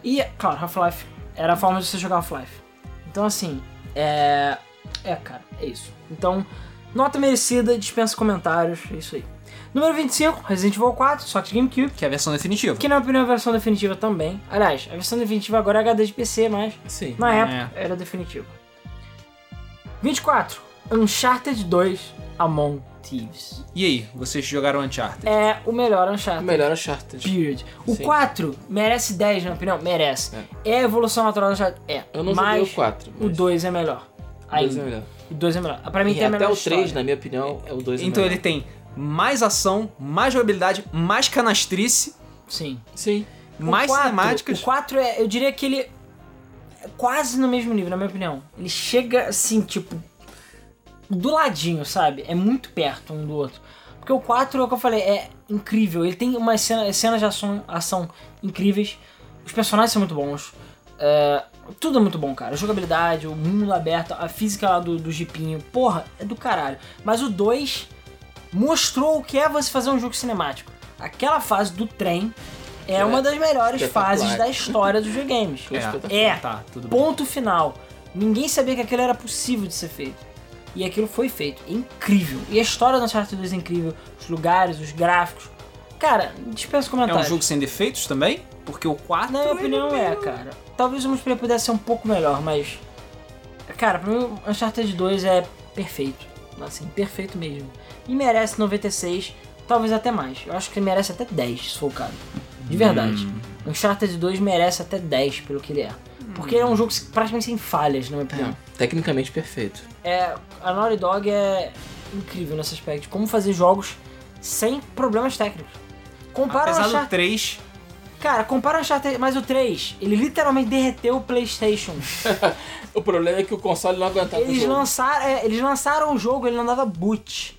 E, claro, Half-Life era a forma de você jogar Half-Life. Então, assim, é. É, cara, é isso. Então, nota merecida, dispensa comentários, é isso aí. Número 25, Resident Evil 4, só que GameCube. Que é a versão definitiva. Que na minha opinião é a versão definitiva também. Aliás, a versão definitiva agora é HD de PC, mas Sim. na É. época era definitiva. 24, Uncharted 2 Among Thieves. E aí, vocês jogaram Uncharted? É o melhor O Uncharted. melhor Uncharted. Period. O Sim. 4 merece 10, na minha opinião? Merece. É, a evolução natural do Uncharted? É. Eu não mas joguei o 4. O 2 é melhor. O 2 é melhor. O 2 é melhor. Pra mim E tem a até melhor o 3, história. na minha opinião, é o 2 é Então melhor. ele tem mais ação, mais jogabilidade, mais canastrice, Sim. Sim. O mais 4, cinemáticas. O 4 é, eu diria que ele é quase no mesmo nível, na minha opinião. Ele chega assim, tipo, do ladinho, sabe? É muito perto um do outro. Porque o 4, é o que eu falei, é incrível. Ele tem umas cenas, cenas de ação, ação incríveis. Os personagens são muito bons. É, tudo é muito bom, cara. A jogabilidade, o mundo aberto, a física lá do, do jipinho. Porra, é do caralho. Mas o 2 mostrou o que é você fazer um jogo cinemático. Aquela fase do trem é, É uma das melhores fases da <laughs> história dos videogames. É, É, tá, tudo bem. ponto final. Ninguém sabia que aquilo era possível de ser feito. E aquilo foi feito. É incrível. E a história do Uncharted 2 é incrível. Os lugares, os gráficos. Cara, dispensa É comentários. um jogo sem defeitos também? Porque o 4. Na minha opinião é, cara. Talvez o multiplayer pudesse ser um pouco melhor, mas. Cara, pra mim o Uncharted 2 é perfeito. Assim, perfeito mesmo. E merece 96, talvez até mais. Eu acho que ele merece até 10, se for o caso. De verdade. Hum. Uncharted 2 merece até 10 pelo que ele é. Porque ele é um jogo praticamente sem falhas, na minha opinião. É, tecnicamente perfeito. É, a Naughty Dog é incrível nesse aspecto. Como fazer jogos sem problemas técnicos. Compara o Apesar do Uncharted... 3, Cara, compara o Uncharted, mas o 3, ele literalmente derreteu o Playstation. <laughs> O problema é que o console não aguentava o Eles jogo. lançaram, é, eles lançaram o jogo, ele não dava boot.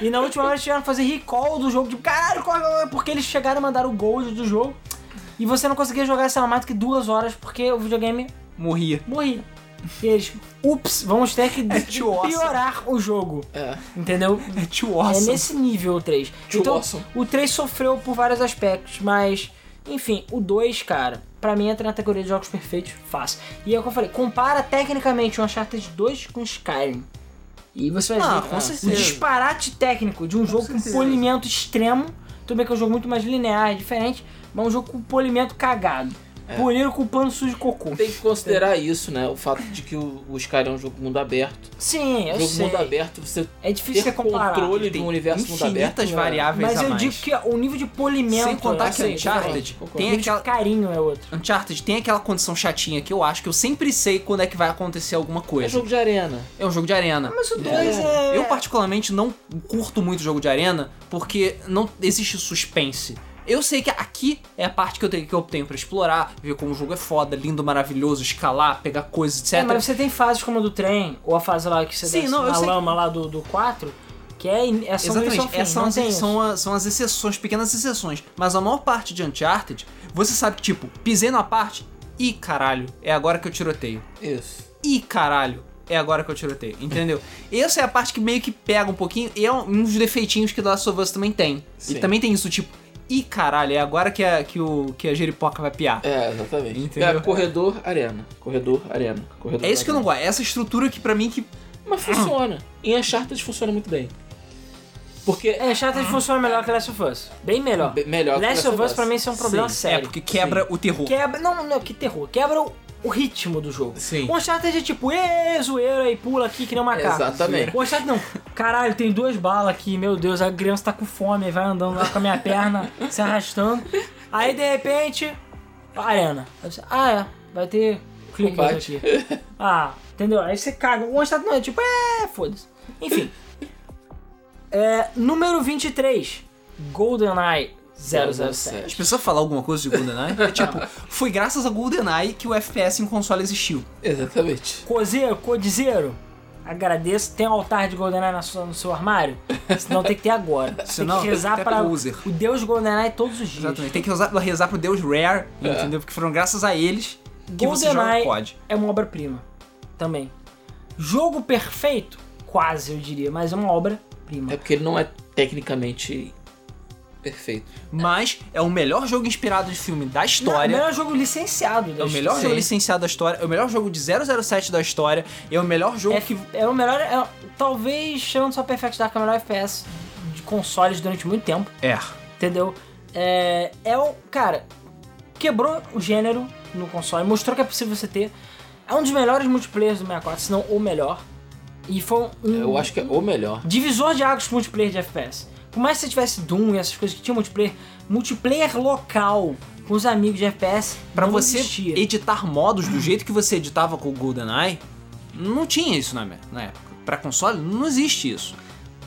e na última hora eles tiveram que fazer recall do jogo, tipo, caralho, é? porque eles chegaram a mandar o gold do jogo. E você não conseguia jogar, sei lá, mais do que duas horas, porque o videogame morria. morria. E eles, ups, vamos ter que awesome. piorar o jogo. É. Entendeu? É too awesome. É nesse nível o 3. Too então, awesome. o 3 sofreu por vários aspectos, mas, enfim, o 2, cara, pra mim entra na categoria de jogos perfeitos, fácil. E é o que eu falei, compara tecnicamente o Uncharted 2 com Skyrim. E você vai Ah, ver com o certeza. disparate técnico de um jogo com certeza. polimento extremo. Tudo bem que é um jogo muito mais linear, é diferente, mas um jogo com polimento cagado. É. Poliram com pano sujo de cocô. Tem que considerar isso, né? O fato de que o, o Skyrim é um jogo mundo aberto. Sim, eu jogo sei. mundo aberto, você É difícil ter comparar. controle de Tem um universo mundo aberto. infinitas é- variáveis Mas a eu mais. digo que o nível de polimento... Sem contar que assim, Uncharted o tem aquela... carinho é outro. Uncharted tem aquela condição chatinha que eu acho que eu sempre sei quando é que vai acontecer alguma É coisa. jogo de arena. É um jogo de arena. Mas o 2 é... Eu particularmente não curto muito jogo de arena porque não existe suspense. Eu sei que aqui é a parte que eu tenho, que eu tenho pra explorar, ver como o jogo é foda, lindo, maravilhoso, escalar, pegar coisas, etc. É, mas você tem fases como a do trem, ou a fase lá que você Sim, desce não, na lama lá do, do 4, que é, é ação Exatamente, fim, essas são, as, são, são as exceções, pequenas exceções. Mas a maior parte de Uncharted, você sabe que, tipo, pisei numa parte, e caralho, é agora que eu tiroteio. Isso. E caralho, é agora que eu tiroteio, entendeu? <laughs> Essa é a parte que meio que pega um pouquinho, e é um, um dos defeitinhos que The Last of Us também tem. Sim. E também tem isso, tipo, e caralho, é agora que a, que o, que a Jeripoca vai piar. É, exatamente. Entendeu? É corredor, arena. Corredor, arena. Corredor, É isso que eu não arena. gosto, essa estrutura que pra mim que... Mas funciona. Em Uncharted funciona muito bem. Porque É, Uncharted funciona melhor que Last of Us. Bem melhor. Be- melhor que Last of Us pra mim isso é um problema Sim, sério. É, porque quebra o terror. Quebra. Não, não, que terror. Quebra o, o ritmo do jogo. Sim. O Uncharted é tipo, ê, zoeira e pula aqui que nem um macaco. Exatamente. O Uncharted não. Caralho, tem duas balas aqui, meu Deus, a criança tá com fome, vai andando lá com a minha perna, se arrastando. Aí de repente, arena. Você, ah, é, vai ter clique aqui. Ah, entendeu? Aí você caga. O Uncharted não, é tipo, é, foda-se. Enfim. É, número 23, GoldenEye 007. As pessoas falar alguma coisa de GoldenEye, é tipo, <laughs> foi graças a GoldenEye que o FPS em console existiu. Exatamente. Cozeiro, codizeiro, agradeço. Tem um altar de GoldenEye na sua- no seu armário? Senão tem que ter agora. Senão, tem que rezar para o deus GoldenEye todos os dias. Exatamente. Tem que usar, rezar pro Deus Rare, entendeu? Porque foram graças a eles que você joga GoldenEye COD. é uma obra-prima também. Jogo perfeito? Quase, eu diria, mas é uma obra-prima. É porque ele não é tecnicamente Perfeito. Mas é o melhor jogo inspirado de filme da Não, é o história. melhor jogo licenciado. É o melhor jogo licenciado da história, é o melhor jogo de 007 da história, é o melhor jogo É, que. é o melhor. é- talvez chamando só Perfect Dark é o melhor FPS de consoles durante muito tempo. É. Entendeu? É, é o. Cara, quebrou o gênero no console, mostrou que é possível você ter. É um dos melhores multiplayers do 64, se não o melhor. E foi um. Eu acho que é o melhor. Divisor de águas multiplayer de FPS. Por mais que você tivesse Doom e essas coisas que tinha multiplayer, multiplayer local com os amigos de FPS, Pra você existia. editar modos do jeito que você editava com o GoldenEye, não tinha isso na, na época. Pra console, não existe isso.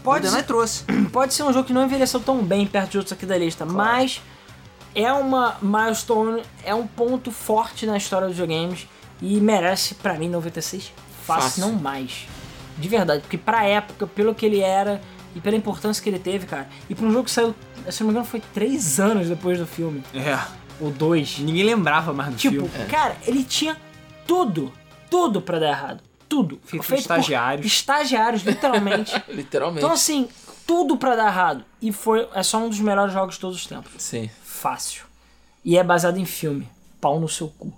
Pode GoldenEye ser- trouxe. <clears throat> Pode ser um jogo que não envelheceu tão bem perto de outros aqui da lista, mas é uma milestone, é um ponto forte na história dos videogames e merece, pra mim, 96 fácil, Fácil. não mais. De verdade, porque pra época, pelo que ele era e pela importância que ele teve, cara, e pra um jogo que saiu, se não me engano, foi 3 anos depois do filme, É. ou dois. Ninguém lembrava mais do Tipo, filme. cara, ele tinha tudo, tudo pra dar errado. Tudo. Feito por estagiários. Estagiários, literalmente. <laughs> Literalmente. Então, assim, tudo pra dar errado. E foi, é só um dos melhores jogos de todos os tempos. Sim. Fácil. E é baseado em filme. Pau no seu cu.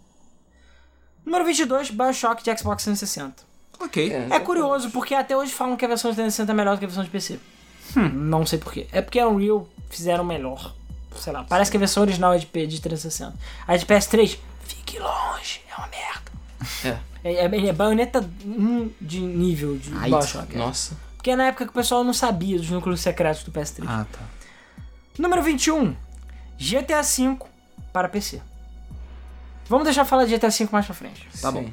Número 22, Bioshock de Xbox 360. Ok. É. É curioso, porque até hoje falam que a versão de 360 é melhor do que a versão de PC. Não sei porquê. É porque a Unreal fizeram melhor. Sei lá, parece que a versão original é de, P- de 360. A de PS3, fique longe, é uma merda. É. É, é, é baioneta 1 de nível de Ai, Bioshock. é. Nossa. Porque é na época que o pessoal não sabia dos núcleos secretos do PS3. Ah, tá. Número 21. GTA V para PC. Vamos deixar falar de GTA V mais pra frente. Tá Sim. bom.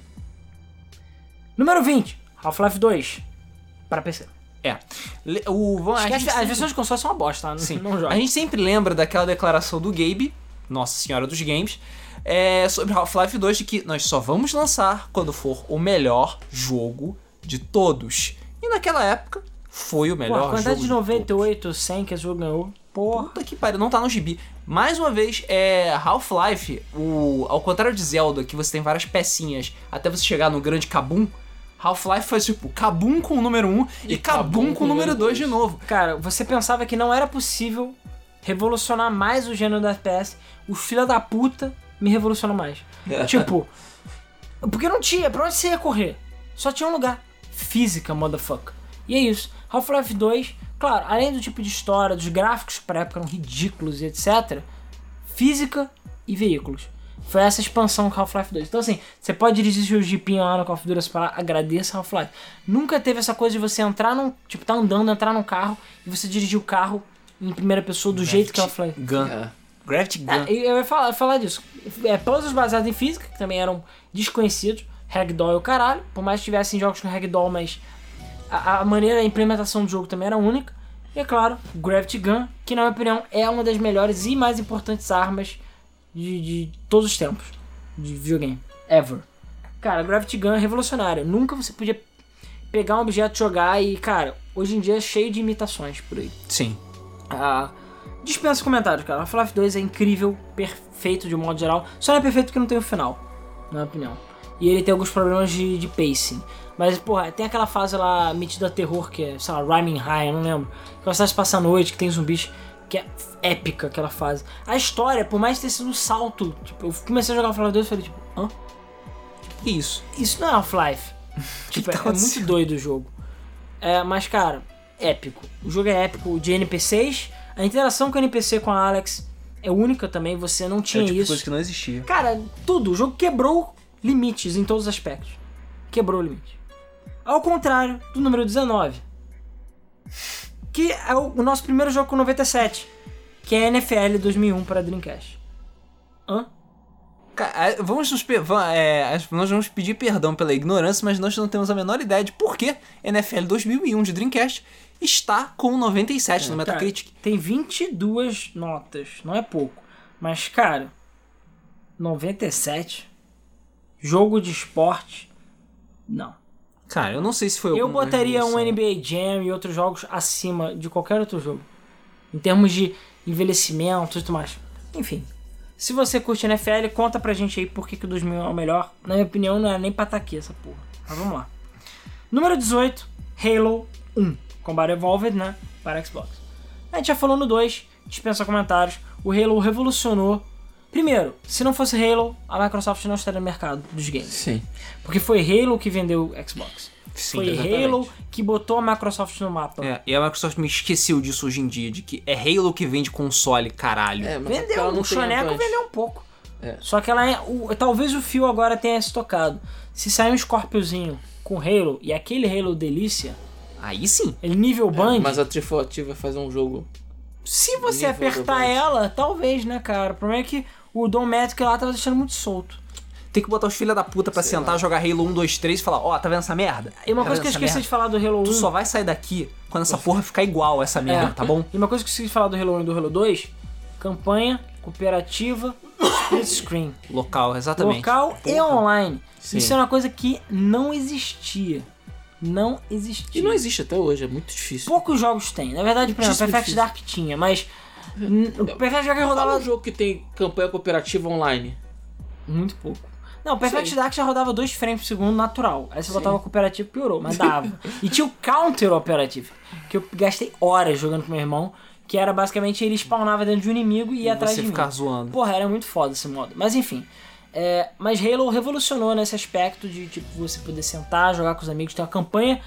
Número 20. Half-Life 2 para PC. É. O, Esquece, gente as versões de console são uma bosta, tá? Sim. Não joga. A gente sempre lembra daquela declaração do Gabe, Nossa Senhora dos Games, é, sobre Half-Life 2 de que nós só vamos lançar quando for o melhor jogo de todos. E naquela época foi o Pô, a melhor quantidade jogo de de 98, 100 que esse jogo ganhou. Porra. Puta que pariu, não tá no gibi. Mais uma vez, é Half-Life, o ao contrário de Zelda, que você tem várias pecinhas até você chegar no grande Kabum, Half-Life foi tipo Kabum com o número 1 e, E Kabum Kabum com o número 2 de novo. Cara, você pensava que não era possível revolucionar mais o gênero da FPS. Os filha da puta me revolucionam mais. tipo, porque não tinha, pra onde você ia correr? Só tinha um lugar. Física, motherfucker. E é isso. Half-Life 2, claro, além do tipo de história, dos gráficos pra época eram ridículos e etc. Física e veículos. Foi essa expansão com Half-Life 2. Então, assim, você pode dirigir seu jeepinho lá no Call of Duty para agradeça Half-Life. Nunca teve essa coisa de você entrar num. Tipo, tá andando, entrar num carro e você dirigir o carro em primeira pessoa do jeito que é Half-Life. Gun. É. Gravity Gun. É, eu ia falar, falar disso. É, puzzles baseados em física, que também eram desconhecidos. Ragdoll é o caralho. Por mais que tivessem jogos com Ragdoll, mas a, a maneira, a implementação do jogo também era única. E é claro, Gravity Gun, que na minha opinião é uma das melhores e mais importantes armas de, de todos os tempos de videogame. Ever. Cara, Gravity Gun é revolucionário. Nunca você podia pegar um objeto, jogar e, cara, hoje em dia é cheio de imitações por aí. Sim. Ah, dispensa comentários, cara. Half-Life 2 é incrível, perfeito de um modo geral. Só não é perfeito porque não tem o final, na minha opinião. E ele tem alguns problemas de, de pacing. Mas, porra, tem aquela fase lá metida a terror, que é, sei lá, Rhyming High, eu não lembro. Que você se passa a noite, que tem zumbis, que é épica aquela fase. A história, por mais ter sido um salto, tipo, eu comecei a jogar Half-Life 2 e falei, tipo, hã? Que isso? Isso não é Half-Life. <laughs> tipo, é, é muito acontecendo? doido o jogo. É, mas, cara, épico. O jogo é épico de NPCs. A interação com o NPC com a Alex é única também. Você não É tinha o tipo isso. coisa que não existia. Cara, tudo. O jogo quebrou limites em todos os aspectos. Quebrou limites. Ao contrário do número 19. Que é o, o nosso primeiro jogo com 97. Que é NFL 2001 para Dreamcast. Hã? Ca- é, Vamos, suspe- va- é, nós vamos pedir perdão pela ignorância, mas nós não temos a menor ideia de por que NFL 2001 de Dreamcast está com 97 no Cara, Metacritic. tem 22 notas, não é pouco. Mas, cara, 97? Jogo de esporte? Não. Cara, eu não sei se foi Eu botaria um. NBA Jam e outros jogos acima de qualquer outro jogo. Em termos de envelhecimento e tudo mais. Enfim. Se você curte NFL, conta pra gente aí por que, que o 2000 é o melhor. Na minha opinião, não é nem pra tá aqui essa porra. Mas vamos lá. Número 18, Halo 1. Combat Evolved, né? Para Xbox. A gente já falou no 2 dispensa comentários. O Halo revolucionou. Primeiro, se não fosse Halo, a Microsoft não estaria no mercado dos games. Sim. Porque foi Halo que vendeu o Xbox. Sim, foi exatamente. Halo que botou a Microsoft no mapa. É, e a Microsoft me esqueceu disso hoje em dia, de que é Halo que vende console, caralho. É, Vendeu, o Choneco vendeu um pouco. É. Só que ela é. o- talvez o fio agora tenha se tocado. Se sair um Scorpiozinho com Halo e aquele Halo delícia, Aí sim. ele nível Band, Mas a Triforti vai fazer um jogo. se você apertar ela, talvez, né, cara? O problema é que o Dom Metric lá tava deixando muito solto. Tem que botar os filha da puta pra Sei sentar, lá. jogar Halo 1, 2, 3 e falar, ó, tá vendo essa merda? E uma Tá coisa que eu esqueci merda? de falar do Halo 1. Tu só vai sair daqui quando essa porra ficar igual essa merda, É. tá bom? E uma coisa que eu esqueci de falar do Halo 1 e do Halo 2: campanha, cooperativa, split screen. Local, exatamente. Local e Porra. online. Sim. Isso é uma coisa que não existia. Não existia. E não existe até hoje, é muito difícil. Poucos jogos tem. Na verdade, por exemplo, Perfect difícil. Dark tinha, mas. O Perfect Dark rodava um jogo que tem campanha cooperativa online. muito pouco. Não, o Perfect Sim. Dark já rodava 2 frames por segundo natural. Aí você Sim. botava cooperativo piorou, mas dava. e tinha o Counter Operative, que eu gastei horas jogando com meu irmão, que era basicamente ele spawnava dentro de um inimigo e ia E atrás você de ficar mim. zoando. Porra, era muito foda esse modo. Mas enfim. É, mas Halo revolucionou nesse aspecto de tipo, você poder sentar, jogar com os amigos, ter uma campanha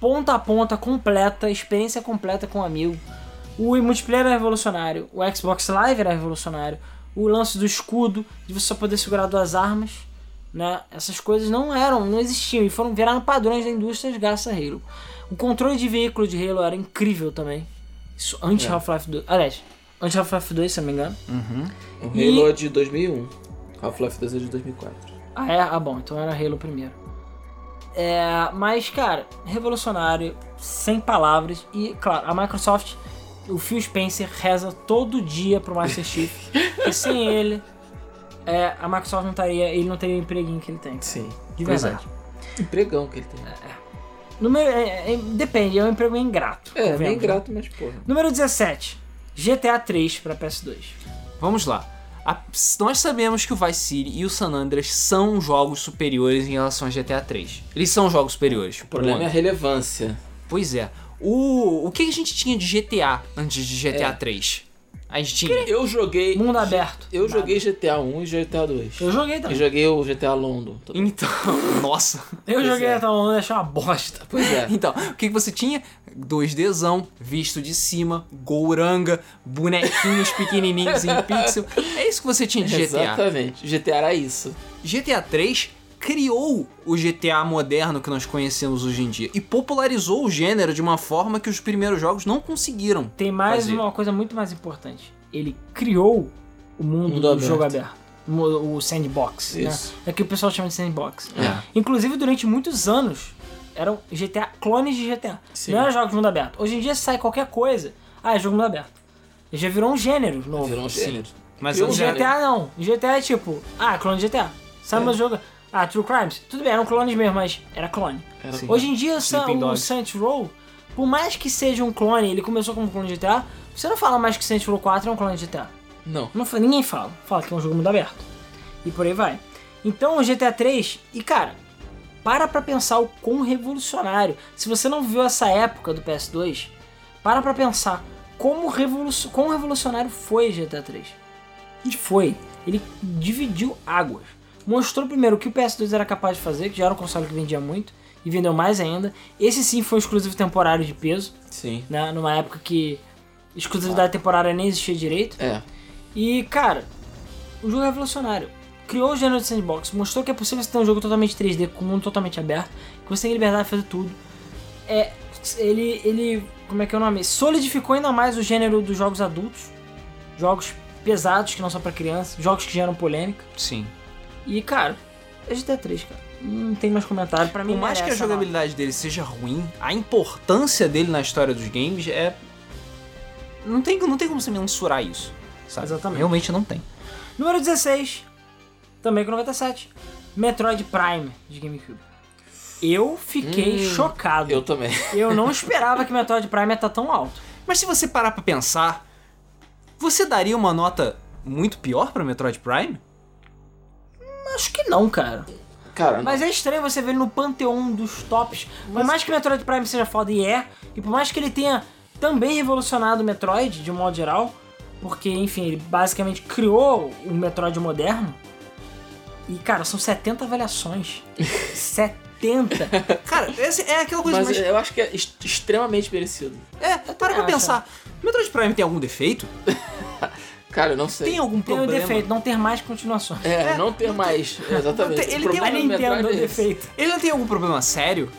ponta a ponta, completa, experiência completa com um amigo. O multiplayer era revolucionário, o Xbox Live era revolucionário, o lance do escudo, de você só poder segurar duas armas, né? Essas coisas não eram, não existiam e foram viraram padrões da indústria graças a Halo. O controle de veículo de Halo era incrível também. Isso antes É. Half-Life 2. Aliás, antes Half-Life 2, se não me engano. O Halo E- é de 2001. Half-Life 2 é de 2004. Ah, é? Ah, bom, então era Halo primeiro. É, mas, cara, revolucionário, sem palavras. E, claro, a Microsoft, o Phil Spencer reza todo dia pro Master Chief. que sem ele, é, a Microsoft não estaria, ele não teria o empreguinho que ele tem. Sim. De Pois verdade. Empregão que ele tem. Número, é, é, depende, é um emprego ingrato. É, bem né? grato, mas porra. Número 17. GTA 3 pra PS2. Vamos lá. A- nós sabemos que o Vice City e o San Andreas são jogos superiores em relação a GTA 3. Eles são jogos superiores. O problema é a relevância. Pois é. O, o que a gente tinha de GTA antes de GTA É. 3? A gente tinha. Eu joguei. Mundo aberto. Eu Nada. joguei GTA 1 e GTA 2. Eu joguei E também. joguei o GTA London. Então, <laughs> nossa. Eu Pois joguei é. até um achei uma bosta. Pois é. <laughs> Então, o que, que você tinha? 2Dzão, visto de cima, gouranga, bonequinhos pequenininhos em <laughs> pixel. É isso que você tinha de GTA. Exatamente. GTA era isso. GTA 3 criou o GTA moderno que nós conhecemos hoje em dia e popularizou o gênero de uma forma que os primeiros jogos não conseguiram. Tem mais fazer. uma coisa muito mais importante. Ele criou o mundo, Mundo do aberto. jogo aberto. O o sandbox, Isso. né? É que o pessoal chama de sandbox. É. Inclusive, durante muitos anos, eram GTA, clones de GTA. Sim. Não eram jogos de mundo aberto. Hoje em dia sai qualquer coisa, ah, é jogo mundo aberto. Já virou um gênero novo. Virou um gênero. Mas um já- gênero. GTA não. GTA é tipo, ah, clone de GTA. Sabe É. mais jogo? Ah, True Crimes. Tudo bem, eram clones mesmo, mas era clone. Era. Hoje em dia, Sleeping o. Saints Row, por mais que seja um clone, ele começou como clone de GTA, você não fala mais que Saints Row 4 é um clone de GTA. Não. Não, ninguém fala. Fala que é um jogo mundo aberto. E por aí vai. Então, o GTA 3, e cara, para pra pensar o quão revolucionário. Se você não viu essa época do PS2, para pra pensar como revolu quão revolucionário foi GTA 3. E foi. Ele dividiu águas. Mostrou primeiro o que o PS2 era capaz de fazer, que já era um console que vendia muito, e vendeu mais ainda. Esse sim foi um exclusivo temporário de peso, Sim. né? Numa época que exclusividade temporária nem existia direito. É. E, cara, o jogo é revolucionário. Criou o gênero de sandbox, mostrou que é possível você ter um jogo totalmente 3D, com um mundo totalmente aberto, que você tem liberdade de fazer tudo. É, ele, ele, como é que é o nome? Solidificou ainda mais o gênero dos jogos adultos, jogos pesados que não são pra criança, jogos que geram polêmica. Sim. E, cara, é GTA 3, cara. Não tem mais comentário. Pra mim, Por mais que a nota. jogabilidade dele seja ruim, a importância dele na história dos games é. Não tem, não tem como você mensurar isso. Sabe? Exatamente. Realmente não tem. Número 16, também com 97, Metroid Prime de GameCube. Eu fiquei Hum, chocado. Eu também. <laughs> Eu não esperava que Metroid Prime ia estar tão alto. Mas se você parar pra pensar, você daria uma nota muito pior pra Metroid Prime? Acho que não, cara. Cara, Mas é estranho você ver ele no panteão dos tops. Por mais que Metroid Prime seja foda e é, e por mais que ele tenha também revolucionado o Metroid, de um modo geral, Porque, enfim, ele basicamente criou o Metroid moderno. E, cara, são 70 avaliações. <laughs> 70! Cara, esse é aquela coisa Mas mais. eu acho que é est- extremamente merecido. É, para pra pensar. O Metroid Prime tem algum defeito? <laughs> Cara, eu não sei. Tem algum Tem o problema? defeito, não ter mais continuações. É, não ter mais. <laughs> Exatamente. não tem- ele O tem problema do Nintendo é é defeito. Ele não tem algum problema sério?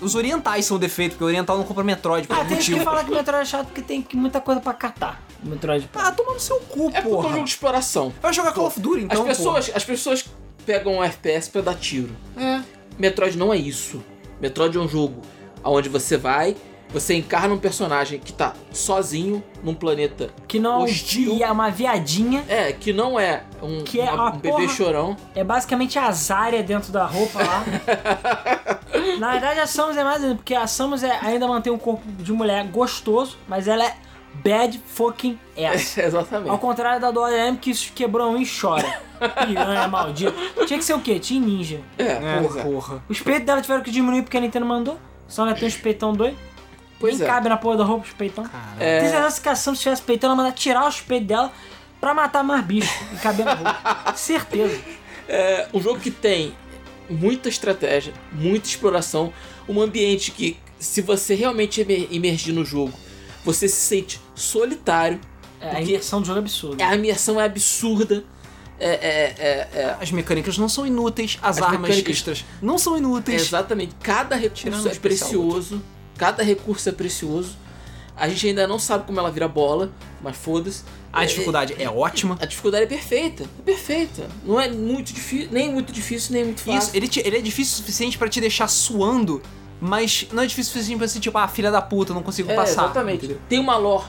Os orientais são o defeito, porque o oriental não compra Metroid por Ah, algum tem gente motivo. que fala que o Metroid é chato porque tem muita coisa pra catar. O Metroid. Ah, toma no seu cu, É porque é um porra. jogo de exploração. Vai jogar Call of Duty, então, as, pessoas, as pessoas pegam um FPS pra dar tiro. É. Metroid não é isso. Metroid é um jogo onde você vai, você encarna um personagem que tá sozinho num planeta. Que não é um Hostil. é uma viadinha. É, que não é um, Que é uma- um bebê porra- chorão. É basicamente a Zarya dentro da roupa lá. <laughs> Na verdade, a Samus é mais ainda, porque a Samus é- ainda mantém um corpo de mulher gostoso, mas ela é bad fucking ass. <laughs> Ao Exatamente. contrário da do M que quebrou um e chora. Piranha maldita. Tinha que ser o quê? Team Ninja. É, É, porra. porra. Os peitos dela tiveram que diminuir porque a Nintendo mandou. Só ela tem os peitão doido. Pois Nem é. cabe na porra da roupa os peitão. É. Tem certeza que a Samus tivesse peitão, ela mandar tirar os peitos dela pra matar mais bicho e caber na roupa. <laughs> Certeza. É um jogo que tem muita estratégia, muita exploração, um ambiente que, se você realmente imergir no jogo, você se sente solitário. É, a imersão do jogo é absurda. A imersão é absurda. É, é, é, é- As mecânicas não são inúteis, as, As armas mecânicas- extras não são é inúteis. exatamente. Cada recurso é precioso. Cada recurso é precioso. A gente ainda não sabe como ela vira bola, mas foda-se. A É, dificuldade é ótima. A dificuldade é perfeita. É perfeita. Não é muito difícil, nem muito difícil, nem muito fácil. Isso, ele, te- ele é difícil o suficiente pra te deixar suando, mas não é difícil o suficiente pra ser tipo, ah, filha da puta, não consigo É, passar. exatamente. entendeu? Tem uma lore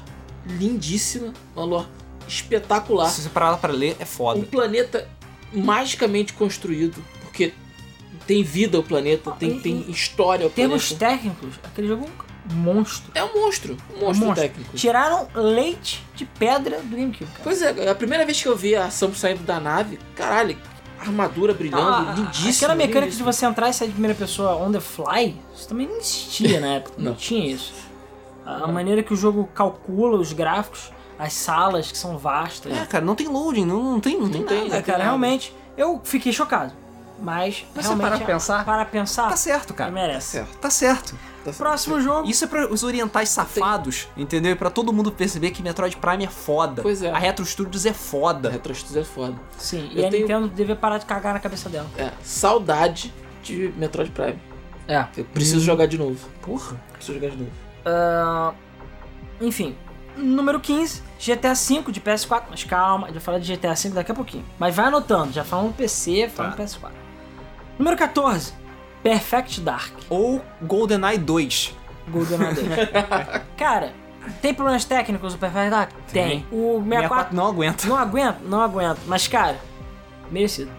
lindíssima, uma lore espetacular. Se você parar pra ler, é Um foda. planeta magicamente construído, porque tem vida o planeta, tem, em- tem história o Em termos planeta. técnicos, aquele jogo é um monstro. É um monstro, um um monstro, técnico. Tiraram leite de pedra do GameCube, cara. Pois é, a primeira vez que eu vi a Samus saindo da nave, caralho, armadura brilhando, Ah, lindíssimo. Aquela mecânica de lindíssimo. você entrar e sair de primeira pessoa on the fly, isso também não existia na época. Não, Não. tinha isso. A maneira que o jogo calcula os gráficos, as salas que são vastas. É, cara, não tem loading, não, não tem, não tem Não tem, nada. É, cara, nada. realmente, eu fiquei chocado. Mas, Mas você para pra pensar? para pensar, Tá certo, cara. merece. Certo. Tá certo. Tá certo. Próximo jogo. Isso é pra os orientais safados, entendeu? E pra todo mundo perceber que Metroid Prime é foda. Pois é. A Retro Studios é A foda. Retro Studios é foda. Sim, Eu e a tenho- Nintendo devia parar de cagar na cabeça dela. É, saudade de Metroid Prime. É. Eu preciso jogar de novo. Porra. Preciso jogar de novo. Ah, enfim, número 15, GTA V de PS4. Mas calma, a gente vai falar de GTA V daqui a pouquinho. Mas vai anotando, já falando no PC, falando Tá. no PS4. Número 14, Perfect Dark. Ou GoldenEye 2. GoldenEye 2. <laughs> Cara, tem problemas técnicos o Perfect Dark? Tem. O 64 não aguenta. não aguento, não aguento. Mas, cara, merecido.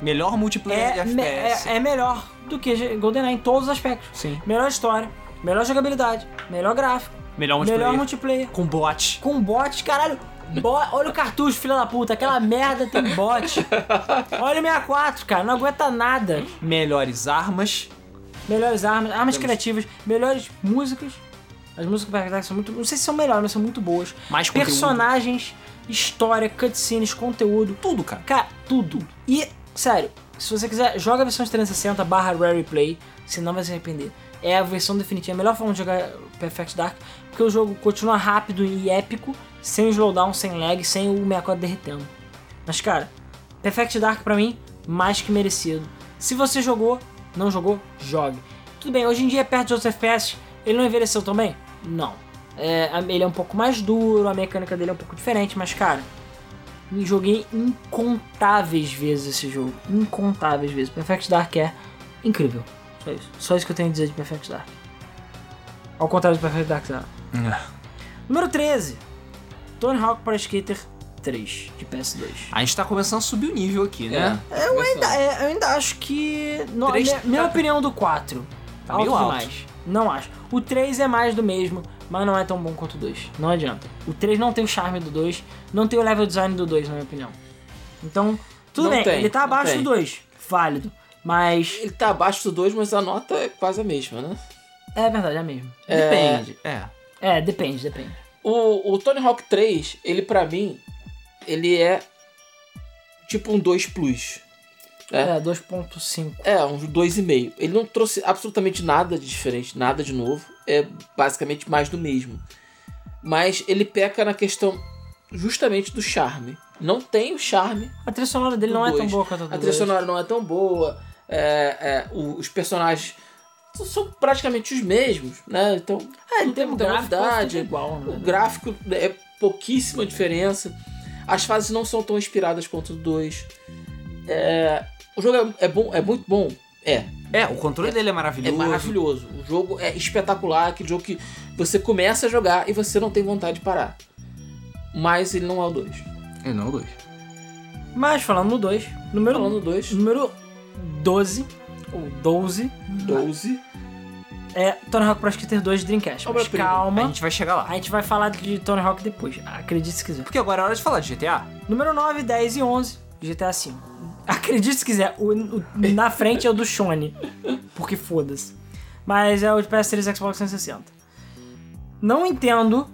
Melhor multiplayer É, de FPS. é, é melhor do que GoldenEye em todos os aspectos. Sim. Melhor história, melhor jogabilidade, melhor gráfico, Melhor multiplayer. melhor multiplayer. Com bot. Com bot, caralho. Olha o cartucho, filha da puta. Aquela merda tem bot. Olha o 64, cara. Não aguenta nada. Melhores armas. Melhores armas, armas criativas, melhores músicas. As músicas do Dark são muito. Não sei se são melhores, mas são muito boas. Mais conteúdo. Personagens, história, cutscenes, conteúdo. Tudo, cara. Cara, tudo. E, sério, se você quiser, joga a versão de 360 barra Rare Play, senão vai se arrepender. É a versão definitiva, a melhor forma de jogar Perfect Dark, porque o jogo continua rápido e épico, sem slowdown, sem lag, sem o 64 derretendo. Mas, cara, Perfect Dark pra mim, mais que merecido. Se você jogou, não jogou, jogue. Tudo bem, hoje em dia, perto de outros FPS, ele não envelheceu tão bem? Não. É, ele é um pouco mais duro, a mecânica dele é um pouco diferente, mas, cara, joguei incontáveis vezes esse jogo. Incontáveis vezes. Perfect Dark é incrível. Só isso. Só isso que eu tenho a dizer de Perfect Dark. Ao contrário de Perfect Dark Zero. Número 13. Tony Hawk Pro Skater 3 de PS2. A gente tá começando a subir o nível aqui, né? É, Eu ainda, é, eu ainda acho que. Não, Três- minha, minha opinião do 4. Tá meio alto. demais. Não acho. O 3 é mais do mesmo, mas não é tão bom quanto o 2. Não adianta. O 3 não tem o charme do 2, não tem o level design do 2, na minha opinião. Então, tudo Não bem, tem, ele tá abaixo tem. do 2. Válido. Mas. Ele tá abaixo do 2, mas a nota é quase a mesma, né? É verdade, é mesmo. Depende. É. É, depende, depende. O, o Tony Hawk 3, ele pra mim, ele é tipo um 2 Plus. É, 2.5. É, um 2,5. Ele não trouxe absolutamente nada de diferente, nada de novo. É basicamente mais do mesmo. Mas ele peca na questão justamente do charme. Não tem o charme. A trilha sonora dele não é tão dois. boa quanto a do A trilha dois. sonora não é tão boa. é, é, os personagens são- praticamente os mesmos, né? Então, É, não tem muita gráfico, novidade. igual, né? O gráfico é pouquíssima diferença. As fases não são tão inspiradas quanto o 2. É, o jogo é, é bom, é muito bom. É, É, o controle dele é é maravilhoso. maravilhoso. O jogo é espetacular, aquele jogo que você começa a jogar e você não tem vontade de parar. Mas ele não é o 2. É, não, o dois. Mas falando no 2, número, Falando 2, número 12, ou 12, 12. é Tony Hawk Pro Skater 2 de Dreamcast. Mas Obra-prima. A calma, gente vai chegar lá. a gente vai falar de Tony Hawk depois, acredite se quiser. Porque agora é hora de falar de GTA. Número 9, 10 e 11, GTA V. Acredite se quiser, o, o- na frente é o do Shone, porque foda-se. Mas é o de PS3 e Xbox 360. Não entendo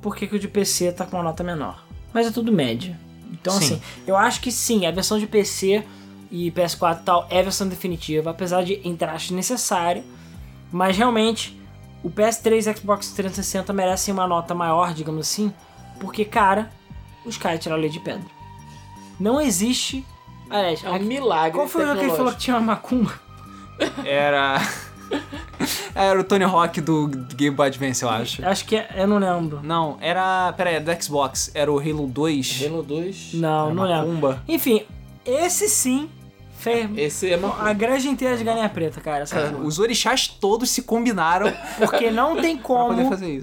por que, que o de PC tá com uma nota menor. Mas é tudo média. Então, Sim. assim, eu acho que sim, a versão de PC e PS4 e tal é a versão definitiva, apesar de entrar acho necessário. Mas realmente, o PS3 e Xbox 360 merecem uma nota maior, digamos assim, porque, cara, os caras tiraram a lei de pedra. Não existe. Aliás, É um milagre. qual foi o jogo que ele falou que tinha uma macumba? Era. <laughs> era o Tony Hawk do Game Boy Advance, eu acho. Acho que é, eu não lembro. Não, era. Pera aí, do Xbox. Era o Halo 2. Halo 2. Não, Era não lembro. Enfim, esse sim fez Esse é uma. a grande inteira de galinha preta, cara. porra. Os orixás todos se combinaram <laughs> Porque não tem como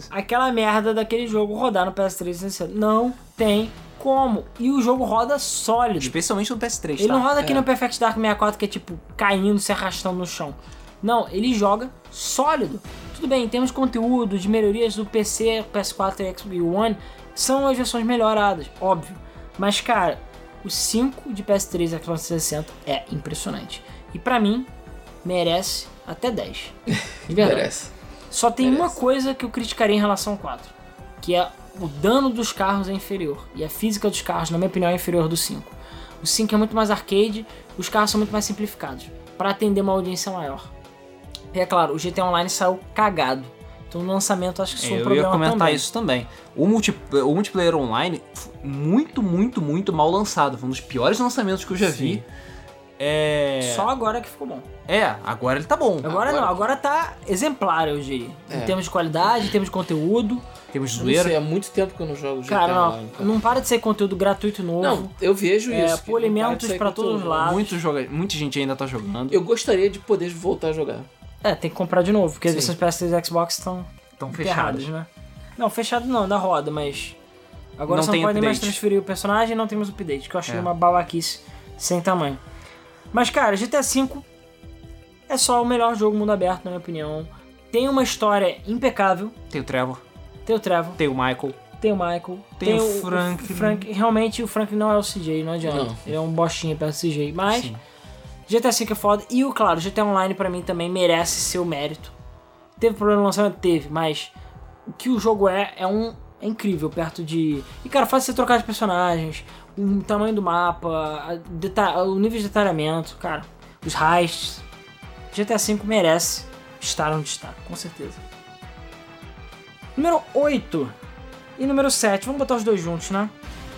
aquela merda daquele jogo rodar no PS3 360. Não tem como. E o jogo roda sólido. Especialmente no PS3, Ele tá? não roda aqui É. no Perfect Dark 64 que é tipo caindo, se arrastando no chão. Não, ele joga sólido. Tudo bem, em termos de conteúdo, de melhorias do PC, PS4 e Xbox One, são as versões melhoradas, óbvio. Mas cara, o 5 de PS3 e Xbox 360 é impressionante. E pra mim, merece até 10. <laughs> De verdade. Merece. Só tem Merece. uma coisa que eu criticaria em relação ao 4, que é o dano dos carros é inferior. E a física dos carros, na minha opinião, é inferior do 5. O 5 é muito mais arcade, os carros são muito mais simplificados, para atender uma audiência maior. E é claro, o GT Online saiu cagado. Então no lançamento acho que isso foi um É, eu problema ia comentar também. isso também. O, multi- o multiplayer online, muito, muito, muito mal lançado. Foi um dos piores lançamentos que eu já vi. É. Só agora que ficou bom. É, agora ele tá bom. Agora, Agora- não, agora tá exemplar, eu diria. Em É. termos de qualidade, em termos de conteúdo. Temos Eu não sei, zoeira. há muito tempo que eu não jogo GTA Cara, não, Online, cara. não para de ser conteúdo gratuito novo. Não, eu vejo É, isso. polimentos para todos os lados. Muito joga... Muita gente ainda tá jogando. Eu gostaria de poder voltar a jogar. É, tem que comprar de novo, porque Sim. versões PS3 e Xbox estão Estão ferradas, né? Não, fechado não, da roda, mas. Agora Não você tem não pode nem mais update. transferir o personagem e não tem mais update, que eu achei É. uma babaquice sem tamanho. Mas, cara, GTA V é só o melhor jogo mundo aberto, na minha opinião. Tem uma história impecável. Tem o Trevor, Tem o Trevor, tem o Michael. tem o Michael, Tem o Frank. o Frank. Realmente, o Frank não é o CJ, não adianta. Não. Ele é um bostinha perto do CJ. Mas, Sim. GTA V é foda. E, o claro, GTA Online pra mim também merece seu mérito. Teve problema no lançamento? Teve, mas o que o jogo é, é um. É incrível perto de. E cara, faz você trocar de personagens, o tamanho do mapa, deta- o nível de detalhamento, cara, os heists. GTA V merece estar onde está, com certeza. Número 8 e número 7, vamos botar os dois juntos, né?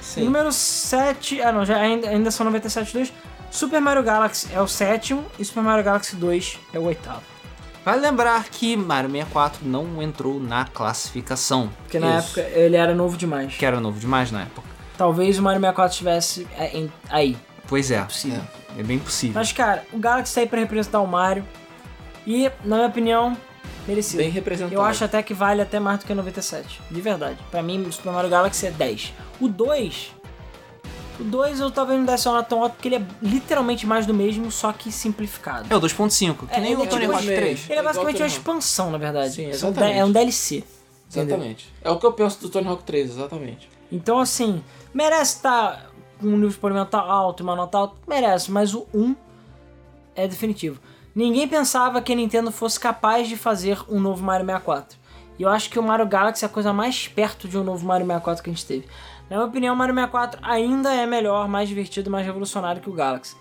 Sim. Número 7. Ah, não, já ainda, ainda são 97 2. Super Mario Galaxy é o sétimo e Super Mario Galaxy 2 é o oitavo. Vale lembrar que Mario 64 não entrou na classificação. Porque na Isso. época ele era novo demais. Que era novo demais na época. Talvez o Mario 64 estivesse é, aí. Pois é, Possível. é bem possível. Mas, cara, o Galaxy tá aí pra representar o Mario. E, na minha opinião, merecido. Bem representado. Eu acho até que vale até mais do que 97. De verdade. Pra mim, o Super Mario Galaxy é 10. O 2. O 2 eu talvez não desse uma nota tão alta porque ele é literalmente mais do mesmo, só que simplificado. É o 2.5, que É, nem o é Tony tipo Hawk meio. 3. Ele é igual basicamente Tony uma expansão, na verdade. Sim, exatamente. É um DLC. entendeu? Exatamente. É o que eu penso do Tony Hawk 3, exatamente. Então, assim, merece estar com um nível de polimento alto, uma nota alta? Merece, mas o 1 é definitivo. Ninguém pensava que a Nintendo fosse capaz de fazer um novo Mario 64. E eu acho que o Mario Galaxy é a coisa mais perto de um novo Mario 64 que a gente teve. Na minha opinião, o Mario 64 ainda é melhor, mais divertido, mais revolucionário que o Galaxy.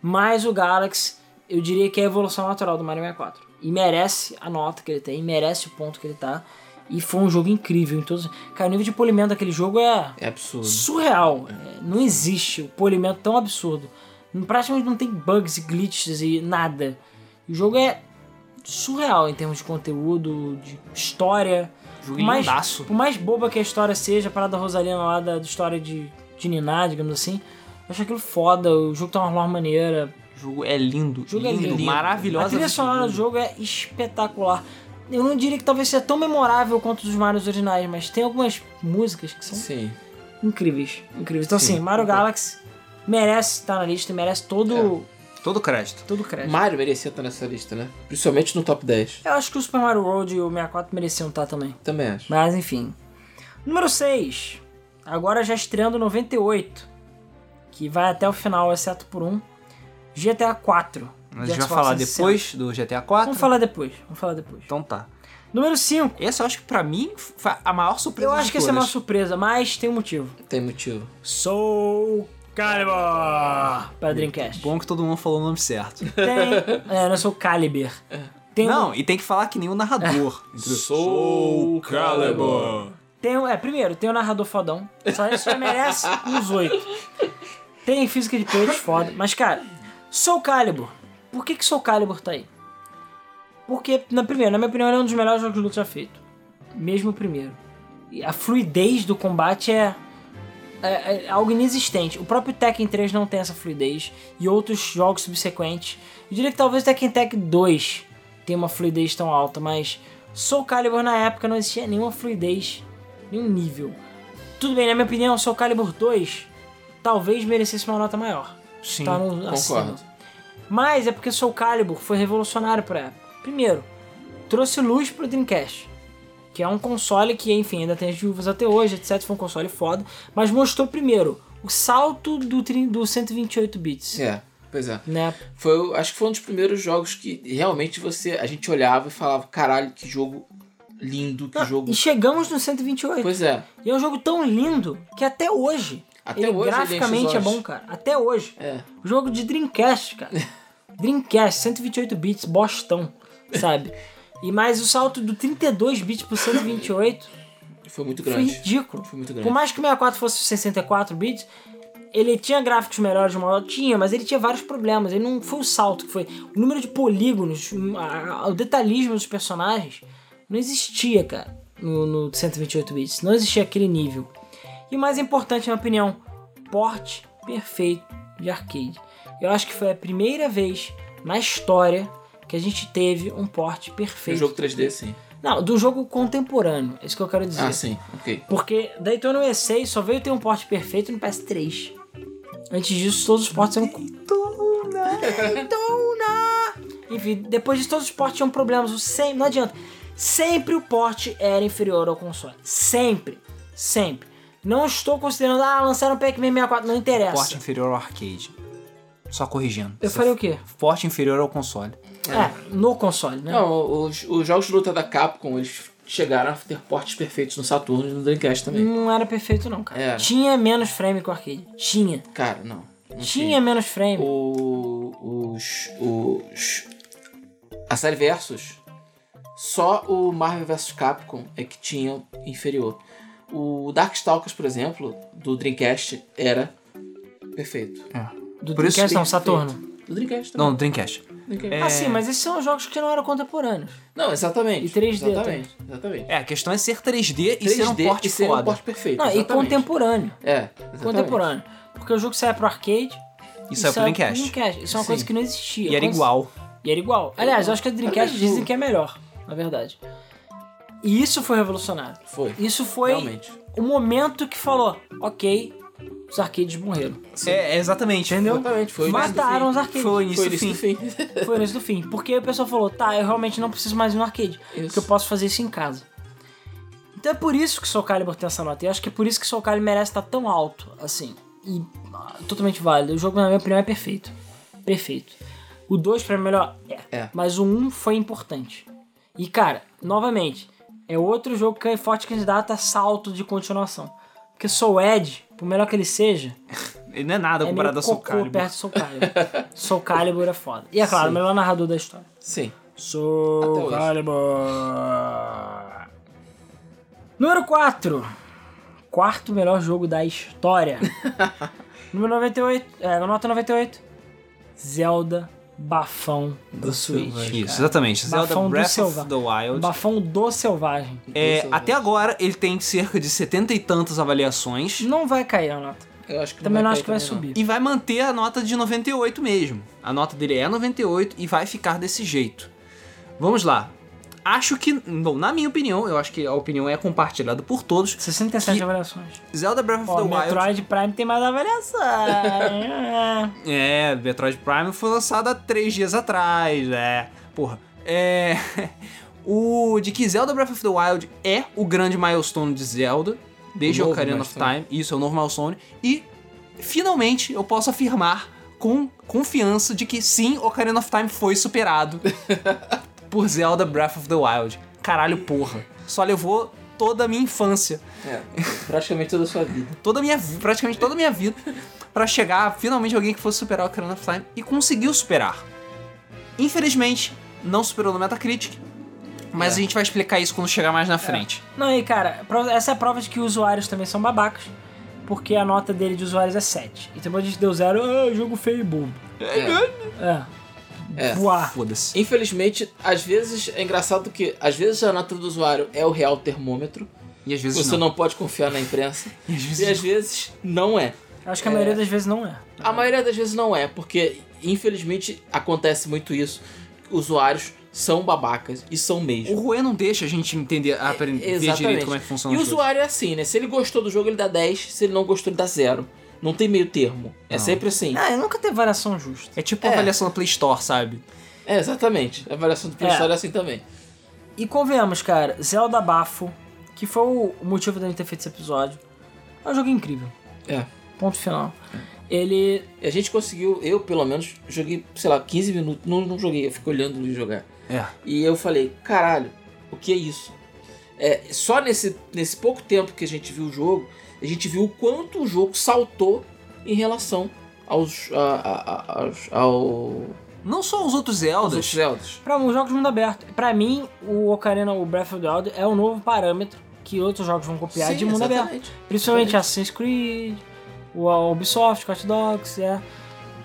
Mas o Galaxy, eu diria que é a evolução natural do Mario 64. E merece a nota que ele tem, merece o ponto que ele tá. E foi um jogo incrível em todos. Cara, o nível de polimento daquele jogo é É absurdo. surreal. É, não existe o polimento tão absurdo. Praticamente não tem bugs e glitches e nada. O jogo é surreal em termos de conteúdo, de história. Jogo Por mais, lindaço. por mais boba que a história seja, a parada da Rosalina lá da, da história de, de Niná, digamos assim, eu acho aquilo foda. O jogo tem uma lore maneira. O jogo é lindo. O jogo é lindo, lindo. maravilhoso. A trilha sonora do jogo é espetacular. Eu não diria que talvez seja tão memorável quanto os Marios originais, mas tem algumas músicas que são Sim. incríveis. Incríveis. Então, Sim, assim, Mario. Galaxy merece estar na lista e merece todo, Todo crédito. todo o crédito. Mario merecia estar nessa lista, né? Principalmente no top 10. Eu acho que o Super Mario World e o 64 mereciam estar também. Também acho. Mas, enfim. Número 6. Agora já estreando 98. Que vai até o final, exceto por um. GTA 4. A de gente vai falar 360. depois do GTA 4. Vamos falar depois. Vamos falar depois. Então tá. Número 5. Esse eu acho que pra mim foi a maior surpresa Eu acho que essa é uma todas. surpresa, mas tem um motivo. Tem motivo. Soul Calibur para Dreamcast. Bom que todo mundo falou o nome certo. Tem. É, não sou Caliber. Tem um- Não, e tem que falar que nem o narrador. Soul Calibur. Tem, um- é, primeiro, tem o narrador fodão. Só isso já merece uns oito. Tem física de peitos foda. Mas, cara, Soul Calibur. Por que que Soul Calibur tá aí? Porque, na primeira, na minha opinião, ele é um dos melhores jogos de luta já feito. Mesmo o primeiro. E a fluidez do combate é, é- é algo inexistente. O próprio Tekken 3 não tem essa fluidez. E outros jogos subsequentes. Eu diria que talvez o Tekken Tag 2 tenha uma fluidez tão alta, mas Soul Calibur na época não existia nenhuma fluidez, nenhum nível. Tudo bem, na minha opinião, Soul Calibur 2 talvez merecesse uma nota maior. Sim. Tá no. Concordo. Mas é porque Soul Calibur foi revolucionário pra época. Primeiro, trouxe luz pro Dreamcast. Que é um console que, enfim, ainda tem as viúvas até hoje, etc. Foi um console foda. Mas mostrou primeiro o salto do, do 128 bits. É, pois é. Né? Foi, o- acho que foi um dos primeiros jogos que realmente você a gente olhava e falava, caralho, que jogo lindo, que Não, jogo. E chegamos no 128. Pois é. E é um jogo tão lindo que até hoje. Até ele hoje ele graficamente enche é bom, cara. Até hoje. É. Jogo de Dreamcast, cara. <laughs> Dreamcast, 128 bits, bostão, sabe? <laughs> E mais o salto do 32 bits pro 128 Foi muito foi grande. ridículo. Foi muito grande. Por mais que o 64 fosse 64 bits, ele tinha gráficos melhores de modo tinha, mas ele tinha vários problemas. Ele não foi o salto que foi. O número de polígonos, o detalhismo dos personagens não existia, cara, no, no 128 bits. Não existia aquele nível. E o mais importante, na minha opinião, porte perfeito de arcade. Eu acho que foi a primeira vez na história que a gente teve um porte perfeito. jogo 3D, sim. Não, do jogo contemporâneo. É isso que eu quero dizer. Ah, sim, ok. Porque Daytona USA só veio ter um porte perfeito no PS3. Antes disso, todos os portes eram. Daytona! Enfim, depois disso, todos os portes tinham problemas. O Sempre, não adianta. Sempre o porte era inferior ao console. Sempre. Sempre. Não estou considerando, ah, lançaram o Pac-Man 64. Não interessa. Porte inferior ao arcade. Só corrigindo. Eu falei o quê? Porte inferior ao console. É, no console, né? Não, os, os jogos de luta da Capcom, eles chegaram a ter portes perfeitos no Saturno e no Dreamcast também. Não era perfeito, não, cara. Era. Tinha menos frame que o arcade. Tinha. Cara, não. não Tinha menos frame. O, os, os. A série Versus, só o Marvel vs Capcom é que tinha inferior. O Darkstalkers, por exemplo, do Dreamcast, era perfeito. Do Por isso Dreamcast, não. Saturno. Do Dreamcast também. Não, no Dreamcast. Dreamcast. Ah, sim, mas esses são jogos que não eram contemporâneos. Não, exatamente. E 3D Exatamente. exatamente. É, a questão é ser 3D, e ser um 3D porte e ser foda. um porte perfeito. Não, e exatamente. contemporâneo. É, exatamente. Contemporâneo. Porque o jogo sai pro arcade. E saiu pro sai Dreamcast. Isso é uma Sim. coisa que não existia. E era Quando- igual. E era igual. Aliás, eu acho que a Dreamcast dizem o- que é melhor, na verdade. E isso foi revolucionário. Foi. Isso foi Realmente. o momento que falou, ok, os arcades morreram. É, é exatamente. Entendeu? Exatamente, foi Mataram os arcades. Foi o início Foi do isso fim. do fim. <laughs> Foi o início do fim. Porque o pessoal falou, tá, eu realmente não preciso mais ir no arcade. Isso. Porque eu posso fazer isso em casa. Então é por isso que Soul Calibur tem essa nota. E eu acho que é por isso que Soul Calibur merece estar tão alto, assim. E ah, totalmente válido. O jogo, na minha opinião, é perfeito. Perfeito. O 2 pra mim é melhor? É. É. Mas o 1 um foi importante. E, cara, novamente, é outro jogo que é forte candidato a salto de continuação. Porque Soul Edge, por melhor que ele seja, <laughs> Ele não é nada é comparado a Soul Calibur. perto de Soul Calibur. Soul Calibur é foda. E é claro, o Sim. melhor narrador da história. Sim. Soul. Calibur. Número 4. Quarto melhor jogo da história. <laughs> Número 98. É, nota 98. Zelda Bafão do, Switch. Selvagem. Isso, exatamente. Zelda Bafão do Breath Selva- of the Wild. Bafão do Selvagem. É, Selvagem. até agora ele tem cerca de setenta e tantas avaliações Não vai cair a nota. Eu acho que Também não vai acho que vai também, subir. e vai manter a nota de 98 mesmo. A nota dele é 98 e vai ficar desse jeito. Vamos lá. Acho que, bom, na minha opinião, eu acho que a opinião é compartilhada por todos. 67 Que- avaliações. Zelda Breath of the Wild Metroid Prime tem mais avaliação. <laughs> É. Metroid Prime foi lançado há três dias atrás, é. Porra. É. <laughs> O de que Zelda Breath of the Wild é o grande milestone de Zelda, desde O Ocarina of. Time. Isso, é o novo milestone. E, finalmente, eu posso afirmar com confiança de que sim, Ocarina of Time foi superado <laughs> por Zelda Breath of the Wild. Caralho, porra. Só levou toda a minha infância É, praticamente toda a sua vida. <laughs> toda a minha praticamente toda a minha vida pra chegar finalmente alguém que fosse superar o Ocarina of Time e conseguiu superar. Infelizmente, não superou no Metacritic, mas É. a gente vai explicar isso quando chegar mais na frente. Não, e cara, essa é a prova de que usuários também são babacas, porque a nota dele de usuários é 7. E depois a gente deu zero, ah, jogo feio e bobo. É. É. É. Voar. Foda-se. Infelizmente, às vezes é engraçado que às vezes a nota do usuário é o real termômetro. E às vezes Você não. não pode confiar na imprensa. <laughs> E às vezes E às vezes não é. Acho que a maioria das vezes não é. A maioria das vezes não é, porque infelizmente acontece muito isso. Usuários são babacas e são mesmo. O Rue não deixa a gente entender, aprender direito como é que funciona E o coisas. usuário é assim, né? Se ele gostou do jogo, ele dá 10. Se ele não gostou, ele dá 0. Não tem meio termo. É sempre assim. Ah, eu nunca teve variação justa. É tipo a É. avaliação da Play Store, sabe? É, exatamente. A avaliação do Play É. Store é assim também. E convenhamos, cara, Zelda Bafo, que foi o motivo da gente ter feito esse episódio, é um jogo incrível. É. Ponto final. Ele. E a gente conseguiu, eu pelo menos, joguei, sei lá, 15 minutos. Não, não joguei, eu fico olhando ele jogar. É. E eu falei, caralho, o que é isso? É, só nesse, nesse pouco tempo que a gente viu o jogo, a gente viu o quanto o jogo saltou em relação aos, a, a- a- ao, Não só os outros Zeldas. outros Zeldas. Pra um jogo de mundo aberto. Pra mim, o Ocarina, o Breath of the Wild, é o novo parâmetro que outros jogos vão copiar Sim, de mundo aberto. exatamente. Principalmente Exatamente. Assassin's Creed, o Ubisoft, Hot Dogs, é.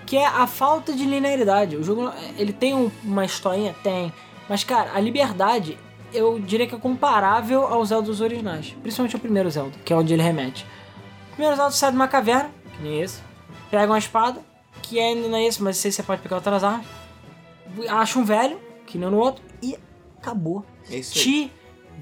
Que é a falta de linearidade. O jogo, ele tem um- uma historinha? Tem. Mas, cara, a liberdade, eu diria que é comparável aos Zeldas originais. Principalmente o primeiro Zelda, que é onde ele remete. O primeiro Zelda sai de uma caverna, que nem esse. Pega uma espada, que ainda não é esse, mas sei se você pode pegar outras armas. Acha um velho, que nem no outro, e acabou. É. Te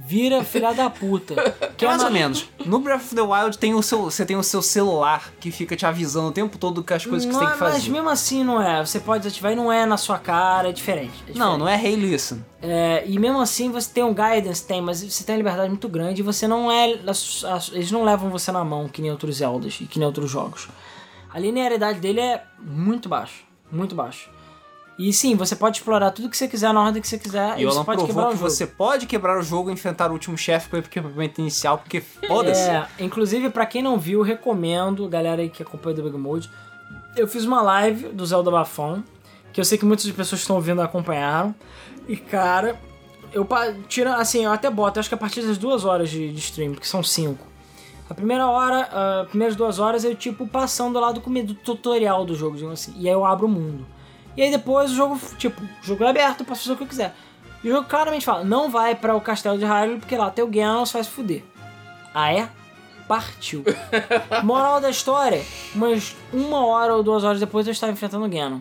vira filha da puta. Que é Mais uma- ou menos. No Breath of the Wild tem o seu, você tem o seu celular que fica te avisando o tempo todo que as coisas que Não você tem é- que fazer. Mas mesmo assim não é. Você pode desativar e não é na sua cara, é diferente. é diferente. Não, não é Hey Listen. É, e mesmo assim você tem um guidance, tem, mas você tem uma liberdade muito grande e você não é. Eles não levam você na mão que nem outros Zeldas e que nem outros jogos. A linearidade dele é muito baixo. Muito baixo. E sim, você pode explorar tudo que você quiser na ordem que você quiser E e, o Alan pode quebrar provou o que jogo. você pode quebrar o jogo e enfrentar o último chefe com o equipamento inicial, porque foda-se. É, inclusive, pra quem não viu, recomendo, galera aí que acompanha o Debug Mode. Eu fiz uma live do Zelda Bafão, que eu sei que muitas pessoas que estão ouvindo acompanharam. E, cara, eu tira, assim, eu até boto, acho que a partir das duas horas de, de stream, que são cinco. A primeira hora, as primeiras duas horas eu, tipo, passando lá do, do tutorial do jogo, digamos assim. E aí eu abro o mundo. E aí depois o jogo, tipo, o jogo é aberto, eu posso fazer o que eu quiser. E o jogo claramente fala, não vai para o castelo de Hyrule, porque lá tem o Ganon, vai se fuder. Ah é? Partiu. <laughs> Moral da história, umas uma hora ou duas horas depois eu estava enfrentando o Ganon.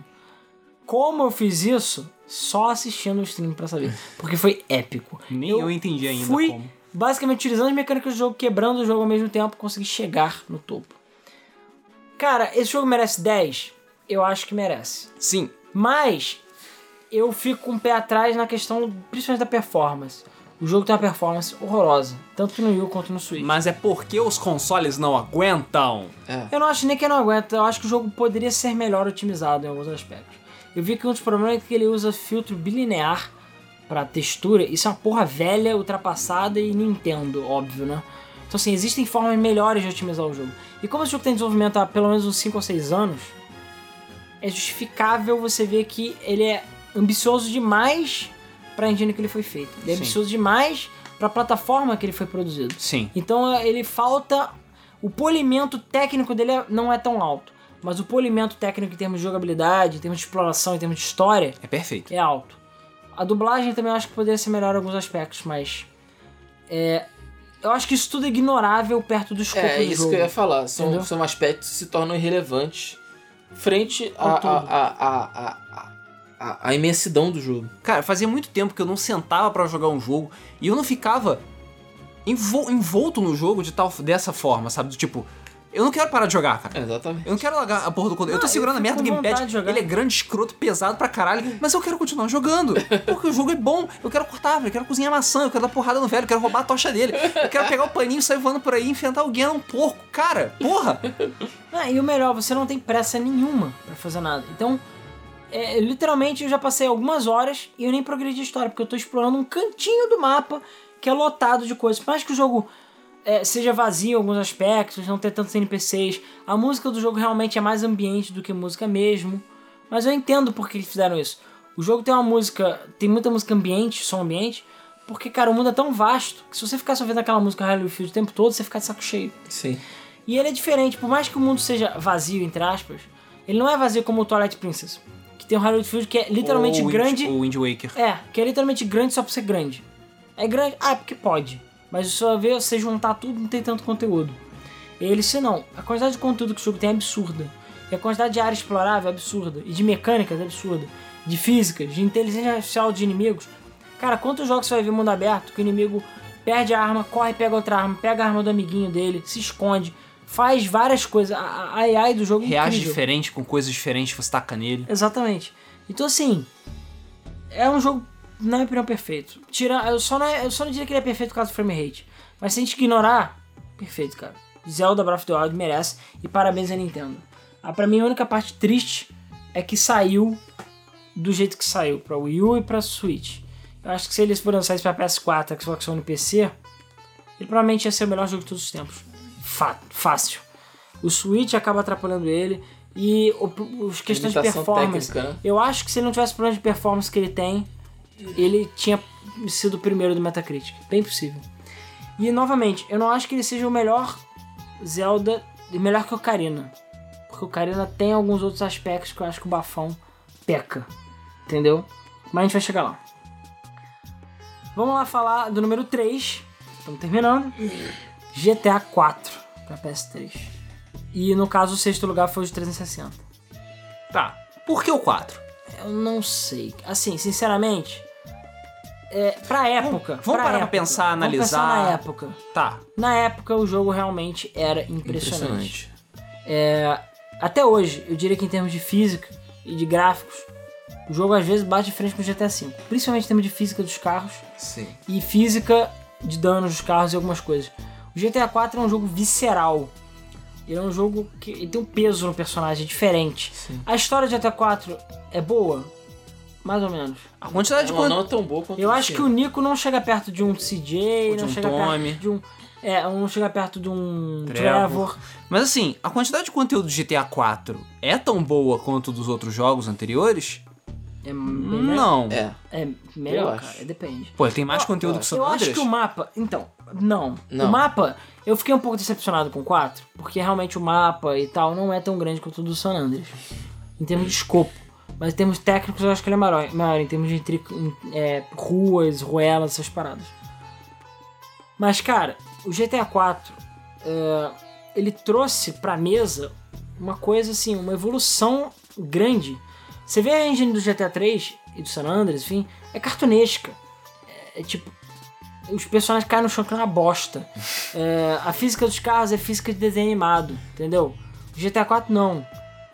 Como eu fiz isso? Só assistindo o stream pra saber. Porque foi épico. Nem eu entendi ainda Fui como. basicamente utilizando as mecânicas do jogo, quebrando o jogo ao mesmo tempo, consegui chegar no topo. Cara, esse jogo merece 10? Eu acho que merece. Sim, Mas eu fico com o pé atrás na questão, principalmente da performance. O jogo tem uma performance horrorosa, tanto no Wii quanto no Switch. mas é porque os consoles não aguentam. É. Eu não acho nem que não aguenta, eu acho que o jogo poderia ser melhor otimizado em alguns aspectos. Eu vi que um dos problemas é que ele usa filtro bilinear pra textura, isso é uma porra velha, ultrapassada e Nintendo, óbvio, né? Então assim, existem formas melhores de otimizar o jogo. E como esse jogo tem desenvolvimento há pelo menos uns 5 ou 6 anos, é justificável você ver que ele é ambicioso demais pra engine que ele foi feito. Ele é Sim. ambicioso demais pra plataforma que ele foi produzido. Sim. Então é, ele falta. O polimento técnico dele é- não é tão alto. Mas o polimento técnico em termos de jogabilidade, em termos de exploração, em termos de história, É perfeito. é alto. A dublagem também acho que poderia ser melhor em alguns aspectos, mas. É, eu acho que isso tudo é ignorável perto do escopo É do isso jogo. que eu ia falar. São, Entendeu? são aspectos que se tornam irrelevantes frente à a, a, a, a, a, a imensidão do jogo. Cara, fazia muito tempo que eu não sentava pra jogar um jogo e eu não ficava envol- envolto no jogo de tal dessa forma, sabe? Do tipo, eu não quero parar de jogar, cara. Exatamente. Eu não quero largar a porra do controle. Eu tô segurando eu a merda do gamepad. Ele é grande, escroto, pesado pra caralho. Mas eu quero continuar jogando. Porque o jogo é bom. Eu quero cortar árvore, eu quero cozinhar maçã, eu quero dar porrada no velho, eu quero roubar a tocha dele. Eu quero pegar o paninho e sair voando por aí e enfrentar alguém é um porco. Cara, porra! Ah, e o melhor, você não tem pressa nenhuma pra fazer nada. Então, é, literalmente, eu já passei algumas horas e eu nem progredi a história, porque eu tô explorando um cantinho do mapa que é lotado de coisas. Por mais que o jogo é, seja vazio em alguns aspectos, não ter tantos NPCs, a música do jogo realmente é mais ambiente do que música mesmo. Mas eu entendo por que eles fizeram isso. O jogo tem uma música, tem muita música ambiente, som ambiente, porque, cara, o mundo é tão vasto que se você ficar só vendo aquela música Halloween Field o tempo todo, você fica de saco cheio. Sim. E ele é diferente, por mais que o mundo seja vazio, entre aspas, ele não é vazio como o Twilight Princess. Que tem o Hollywood Field que é literalmente Ou grande. Wind, o Wind Waker. É, que é literalmente grande só por ser grande. É grande, ah, é porque pode. Mas só ver você juntar tudo não tem tanto conteúdo. Ele, se não, a quantidade de conteúdo que o jogo tem é absurda. E a quantidade de área explorável é absurda. E de mecânicas é absurda. De físicas, de inteligência artificial de inimigos. Cara, quantos jogos você vai ver mundo aberto que o inimigo perde a arma, corre, pega outra arma, pega a arma do amiguinho dele, se esconde, faz várias coisas. A, a AI do jogo é Reage incrível. diferente, com coisas diferentes, você taca nele. Exatamente. Então, assim, é um jogo, na minha opinião, perfeito. Tira, eu, só não, eu só não diria que ele é perfeito por causa do frame rate. Mas se a gente ignorar, perfeito, cara. Zelda Breath of the Wild merece. E parabéns à Nintendo. Ah, pra mim, a única parte triste é que saiu do jeito que saiu, pra Wii U e pra Switch. Eu acho que se eles forem lançar isso pra PS4, Xbox One e PC, ele provavelmente ia ser o melhor jogo de todos os tempos. Fa fácil. O Switch acaba atrapalhando ele. E o, os questões de performance. técnica, né? Eu acho que se ele não tivesse o problema de performance que ele tem, ele tinha sido o primeiro do Metacritic. Bem possível. E novamente, eu não acho que ele seja o melhor Zelda, melhor que o Ocarina. Porque o Ocarina tem alguns outros aspectos que eu acho que o bafão peca. Entendeu? Mas a gente vai chegar lá. Vamos lá falar do número 3. Estamos terminando. GTA 4 para PS3. E no caso o sexto lugar foi o de 360. Tá. Por que o 4? Eu não sei. Assim, sinceramente, é, pra época. vamos parar pra época, pensar, vamos pensar analisar. na época. Tá. Na época o jogo realmente era impressionante. Impressionante. É, até hoje, eu diria que em termos de física e de gráficos, o jogo às vezes bate de frente com o GTA V. Principalmente em termos de física dos carros Sim. e física de danos dos carros e algumas coisas. O GTA 4 é um jogo visceral. Ele é um jogo que tem um peso no personagem diferente. Sim. A história de GTA 4 é boa? Mais ou menos. A quantidade de Não, quant- não é tão boa quanto Eu acho que o Nico não chega perto de um CJ, de não um chega Tommy. perto de um. É, não chega perto de um Trevor. Trevor. Mas assim, a quantidade de conteúdo de GTA 4 é tão boa quanto dos outros jogos anteriores? É. Não. É. É melhor, Eu cara. acho. Depende. Pô, ele tem mais Eu- conteúdo que o San Eu acho Andreas? que o mapa. Então, não. Não. O mapa, eu fiquei um pouco decepcionado com o 4, porque realmente o mapa e tal não é tão grande quanto o do San Andreas. Em termos de escopo. Mas em termos técnicos eu acho que ele é maior, maior em termos de é, ruas, ruelas, essas paradas. Mas, cara, o GTA 4 é, ele trouxe pra mesa uma coisa assim, uma evolução grande. Você vê a engine do GTA 3 e do San Andreas, enfim, é cartunesca. É, é tipo, os personagens caem no chão que é uma bosta. É, a física dos carros é física de desenho animado, entendeu? O GTA 4 não.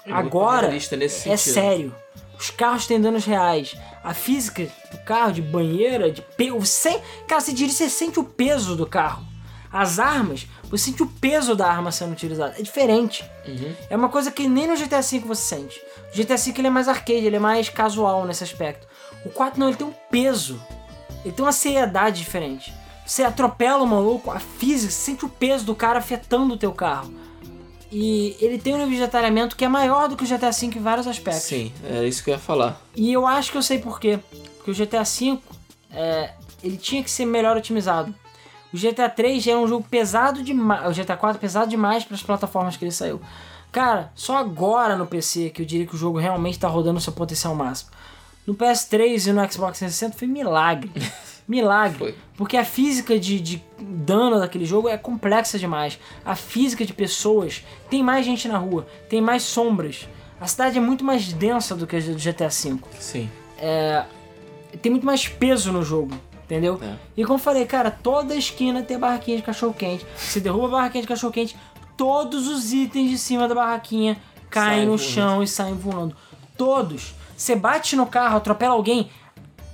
É Agora é sentido. sério. Os carros têm danos reais. A física do carro, de banheira, de peso. Sem... Cara, você dirige, você sente o peso do carro. As armas, você sente o peso da arma sendo utilizada. É diferente. Uhum. É uma coisa que nem no GTA V você sente. O GTA V ele é mais arcade, ele é mais casual nesse aspecto. O 4 não, ele tem um peso Ele tem uma seriedade diferente. Você atropela o maluco, a física, você sente o peso do cara afetando o teu carro. E ele tem um nível de detalhamento que é maior do que o GTA V em vários aspectos. Sim, era isso que eu ia falar. E eu acho que eu sei por quê. Porque o GTA V, é, ele tinha que ser melhor otimizado. O GTA 3 já era um jogo pesado demais. O GTA 4 pesado demais para as plataformas que ele saiu. Cara, só agora no PC que eu diria que o jogo realmente está rodando o seu potencial máximo. No PS3 e no Xbox 360 foi milagre. <laughs> Milagre. Foi. Porque a física de, de dano daquele jogo é complexa demais. A física de pessoas. Tem mais gente na rua. Tem mais sombras. A cidade é muito mais densa do que a do GTA V. Sim. Tem muito mais peso no jogo. Entendeu? É. E como eu falei, cara, toda esquina tem barraquinha de cachorro quente. Você derruba a barraquinha de cachorro quente, todos os itens de cima da barraquinha caem no voando. chão e saem voando. Todos. Você bate no carro, atropela alguém,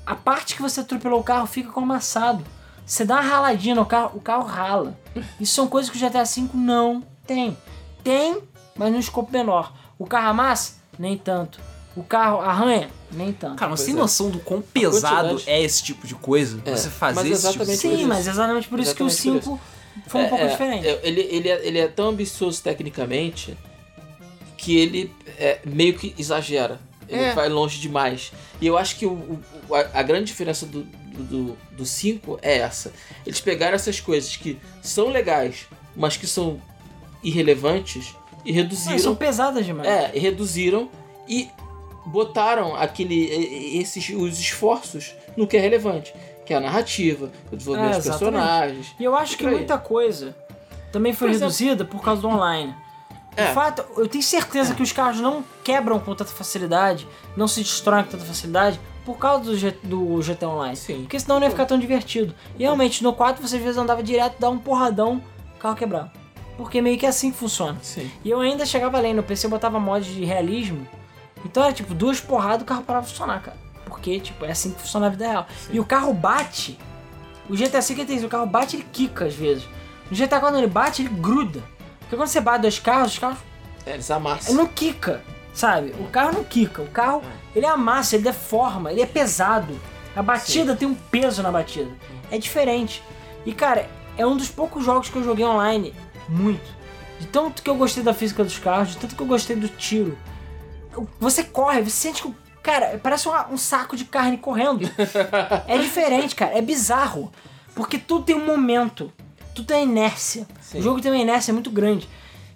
a parte que você atropelou o carro fica como amassado. Você dá uma raladinha no carro, o carro rala. Isso são coisas que o GTA V não tem. Tem, mas num escopo menor. O carro amassa? Nem tanto. O carro arranha? Nem tanto. Cara, mas tem é. noção do quão pesado é esse tipo de coisa? É, Você fazer mas esse tipo de exatamente Sim, mas exatamente por isso que o Exatamente por 5 foi um pouco É, é, diferente. é, ele, ele, é, ele é tão ambicioso tecnicamente que ele é, meio que exagera. Ele É. vai longe demais. E eu acho que o, o- a, a grande diferença do 5 do, 5 é essa. Eles pegaram essas coisas que são legais, mas que são irrelevantes e Mas reduziram. são pesadas demais. É, e reduziram e botaram aquele, esses, os esforços no que é relevante, que é a narrativa, o desenvolvimento É, dos personagens. E eu acho que muita coisa também foi Por exemplo- reduzida por causa do online. É. De fato, eu tenho certeza que os carros não quebram com tanta facilidade, não se destroem com tanta facilidade por causa do, G- do GTA Online. Sim. Porque senão não ia ficar tão divertido. E realmente, no 4 você às vezes andava direto, dava um porradão, o carro quebrava. Porque meio que é assim que funciona. Sim. E eu ainda chegava além, no PC eu botava mods de realismo. Então era tipo, duas porradas o carro parava de funcionar, cara. Porque, tipo, é assim que funciona a vida real. E o carro bate. O GTA V tem isso, o carro bate ele quica às vezes. No GTA quando ele bate, ele gruda. Porque quando você bate dois carros, os carros. É, eles Ele amassam. não quica, sabe? O carro não quica. O carro, ele amassa, ele deforma, ele é pesado. A batida tem um peso na batida. É diferente. E, cara, é um dos poucos jogos que eu joguei online muito. De tanto que eu gostei da física dos carros, de tanto que eu gostei do tiro. Você corre, você sente que. Cara, parece uma- um saco de carne correndo. <laughs> é diferente, cara. É bizarro. Porque tudo tem um momento. Tudo tem inércia. Sim. O jogo tem uma inércia muito grande.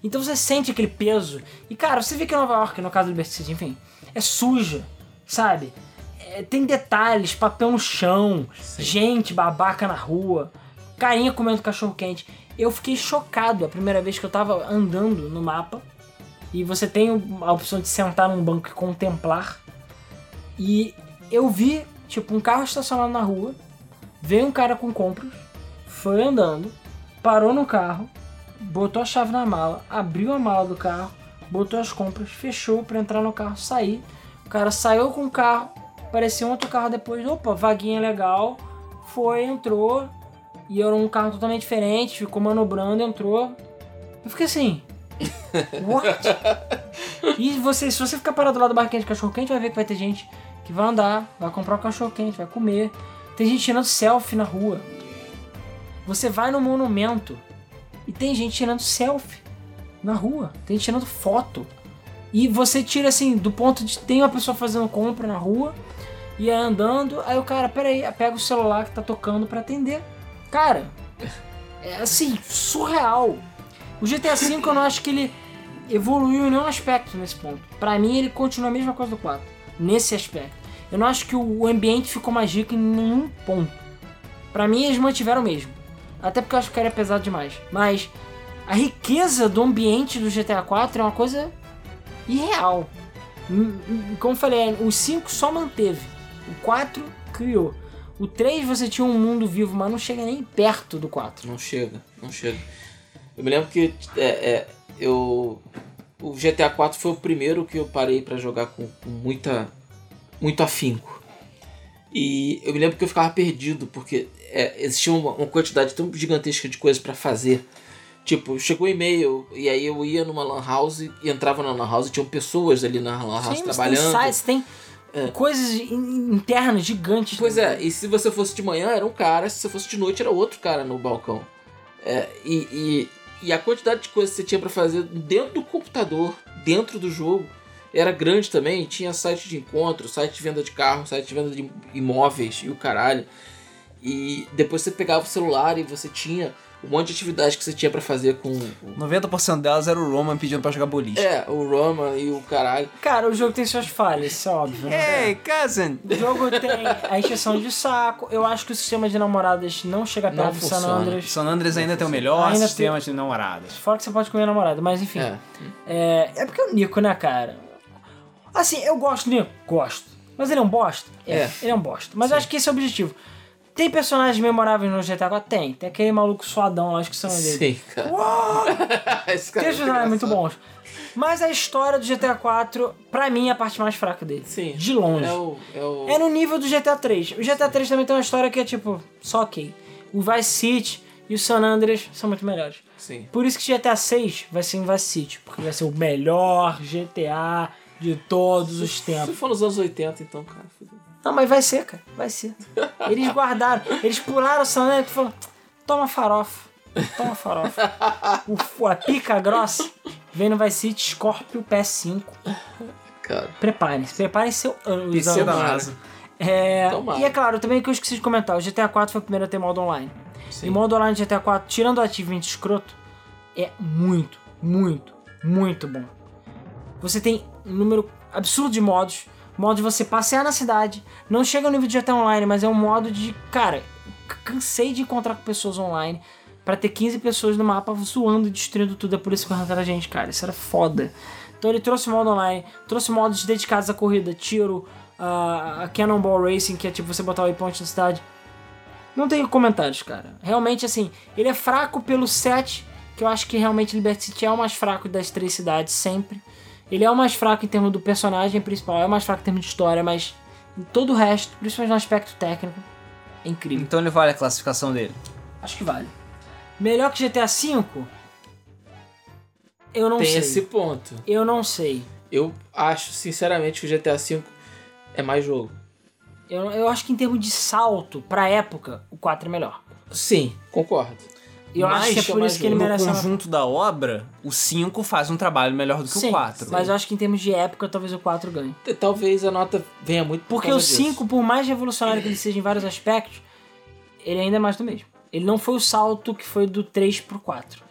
Então você sente aquele peso. E, cara, você vê que Nova York, no caso do Liberty City, enfim, é suja, sabe? É, tem detalhes, papel no chão, gente babaca na rua, carinha comendo cachorro quente. Eu fiquei chocado a primeira vez que eu tava andando no mapa. E você tem a opção de sentar num banco e contemplar. E eu vi, tipo, um carro estacionado na rua. Veio um cara com compras, foi andando, parou no carro, botou a chave na mala, abriu a mala do carro, botou as compras, fechou pra entrar no carro, sair. O cara saiu com o carro, apareceu outro carro depois, opa, vaguinha legal, foi, entrou, e era um carro totalmente diferente, ficou manobrando, entrou. Eu fiquei assim. <laughs> What? e você, se você ficar parado lá do barquinho de cachorro quente, vai ver que vai ter gente que vai andar, vai comprar um cachorro quente, vai comer. Tem gente tirando selfie na rua. Você vai no monumento e tem gente tirando selfie na rua. Tem tirando foto. E você tira assim, do ponto de tem uma pessoa fazendo compra na rua e aí andando, aí o cara, peraí, pega o celular que tá tocando pra atender. Cara, é assim, surreal. O GTA V eu não acho que ele evoluiu em nenhum aspecto nesse ponto. Pra mim ele continua a mesma coisa do 4, nesse aspecto. Eu não acho que o ambiente ficou mais rico em nenhum ponto. Pra mim eles mantiveram o mesmo. Até porque eu acho que era pesado demais. Mas a riqueza do ambiente do GTA 4 é uma coisa irreal. Hum, hum, Como falei, o 5 só manteve. O 4 criou. O 3 você tinha um mundo vivo, mas não chega nem perto do 4. Não chega, não chega. Eu me lembro que é, é, eu. O GTA 4 foi o primeiro que eu parei pra jogar com, com muita. muito afinco. E eu me lembro que eu ficava perdido, porque é, existia uma, uma quantidade tão gigantesca de coisas pra fazer. Tipo, chegou e-mail, e aí eu ia numa lan house e entrava na lan house e tinham pessoas ali na lan house Sim, você tem trabalhando. sites, tem É. coisas in- internas gigantes. Pois é, e se você fosse de manhã era um cara, se você fosse de noite era outro cara no balcão. É, e, e, e a quantidade de coisas que você tinha pra fazer dentro do computador, dentro do jogo, era grande também. Tinha site de encontro, site de venda de carro, site de venda de imóveis e o caralho. E depois você pegava o celular e você tinha um monte de atividade que você tinha pra fazer com. o- 90% delas era o Roman pedindo pra jogar boliche. É, o Roma e o caralho. Cara, o jogo tem suas falhas, isso é óbvio. né? Hey, cousin! O jogo tem a encheção de saco. Eu acho que o sistema de namoradas não chega Não perto do San. Andreas. San Andreas ainda tem o melhor Ainda sistema de namoradas. Fora que você pode comer namorada, mas enfim. É. É, é porque é o Nico, né, cara? Assim, eu gosto do Nico, gosto. Mas ele é um bosta? É. Ele é um bosta. Mas eu acho que esse é o objetivo. Tem personagens memoráveis no GTA 4? Tem. Tem aquele maluco suadão, acho que são dele. Sim, cara. <laughs> Esse cara Tem é personagens muito bons. Mas a história do GTA 4, pra mim, é a parte mais fraca dele. Sim. De longe. É o. É o... É no nível do GTA 3. O GTA 3 também tem uma história que é tipo, só ok. O Vice City e o San Andreas são muito melhores. Sim. Por isso que GTA 6 vai ser em Vice City, porque vai ser o melhor GTA de todos os Se tempos. for nos anos 80, então, cara. Não, mas vai ser, cara, vai ser. Eles guardaram, eles pularam o San Andreas e falaram, toma farofa, toma farofa. O, a pica grossa vem no Vice City Scorpio PS5. Cara. Preparem-se, preparem seu ano. PC da. NASA. É, Tomara. e é claro, também que eu esqueci de comentar, o GTA 4 foi o primeiro a ter modo online. Sim. E modo online de GTA 4, tirando o achievement escroto, é muito, muito, muito bom. Você tem um número absurdo de modos, modo de você passear na cidade, não chega ao nível de GTA Online, mas é um modo de, cara, cansei de encontrar com pessoas online pra ter 15 pessoas no mapa zoando e destruindo tudo, é por isso que arrancaram a gente, cara, isso era foda. Então ele trouxe modo online, trouxe modos dedicados à corrida, tiro, a, a Cannonball Racing, que é tipo você botar o waypoint na cidade. Não tenho comentários, cara. Realmente, assim, ele é fraco pelo set, que eu acho que realmente Liberty City é o mais fraco das três cidades, sempre. Ele é o mais fraco em termos do personagem principal, é o mais fraco em termos de história, mas em todo o resto, principalmente no aspecto técnico, é incrível. Então ele vale a classificação dele. Acho que vale. Melhor que GTA V? Eu não Tem sei. esse ponto. Eu não sei. Eu acho, sinceramente, que o GTA V é mais jogo. Eu, eu acho que em termos de salto, pra época, o 4 é melhor. Sim, concordo. E eu acho que é Mas por isso que ele. No merece uma conjunto da obra, o 5 faz um trabalho melhor do que Sim, o 4. mas eu acho que em termos de época, talvez o 4 ganhe. Talvez a nota venha muito por Porque o causa disso. 5, por mais revolucionário que ele seja em vários aspectos, ele ainda é mais do mesmo. Ele não foi o salto que foi do 3 pro 4.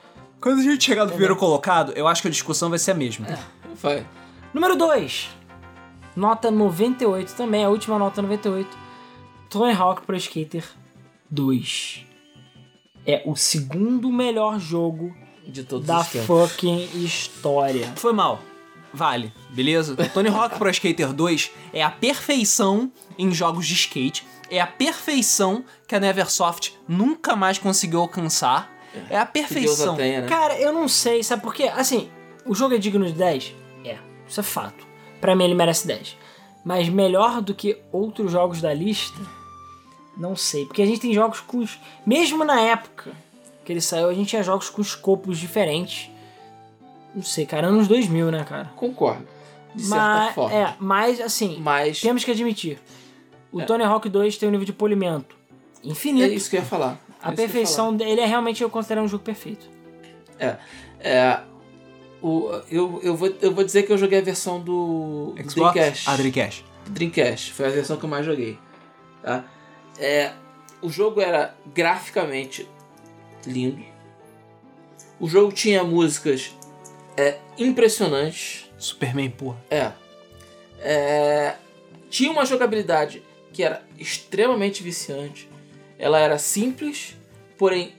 Quando a gente chegar no primeiro colocado, eu acho que a discussão vai ser a mesma. Vai. Número 2. Nota 98 também, a última nota 98. Tony Hawk Pro Skater 2. É o segundo melhor jogo De todos da os tempos. fucking história. Foi mal. Vale, beleza? Tony Hawk Pro Skater 2 é a perfeição em jogos de skate. É a perfeição que a Neversoft nunca mais conseguiu alcançar. É a Que Deus a perfeição. tenha, né? Cara, eu não sei, sabe por quê? Assim, o jogo é digno de 10? É, isso é fato. Pra mim ele merece 10. Mas melhor do que outros jogos da lista? Não sei. Porque a gente tem jogos com. os- Mesmo na época que ele saiu, a gente tinha jogos com escopos diferentes. Não sei, cara, anos 2000, né, cara? Concordo. De certa Mas, forma. é, mas assim, Mas temos que admitir. O É. Tony Hawk 2 tem um nível de polimento é infinito. isso que eu ia falar. a É ia perfeição dele é realmente eu considero um jogo perfeito. falar. É. O, eu, eu, vou, eu vou dizer que eu joguei a versão do do Xbox? Dreamcast. Ah, Dreamcast. Dreamcast. Foi a versão que eu mais joguei. Tá? É, o jogo era graficamente lindo. O jogo tinha músicas é, impressionantes. Superman, porra. É. É, Tinha uma jogabilidade que era extremamente viciante. Ela era simples, porém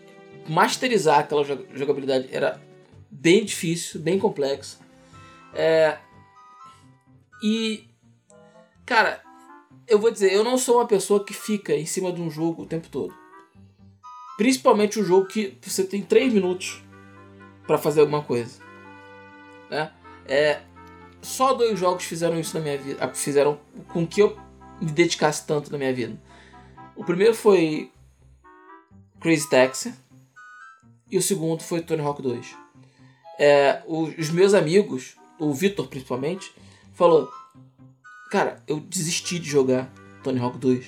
masterizar aquela jo- jogabilidade era bem difícil, bem complexa. É, E cara, eu vou dizer, eu não sou uma pessoa que fica em cima de um jogo o tempo todo. Principalmente um jogo que você tem 3 minutos pra fazer alguma coisa. Né? É, só dois jogos fizeram isso na minha vida. Fizeram com que eu me dedicasse tanto na minha vida. O primeiro foi Crazy Taxi. E o segundo foi Tony Hawk 2. É, os meus amigos, o Vitor principalmente, falou: Cara, eu desisti de jogar Tony Hawk 2.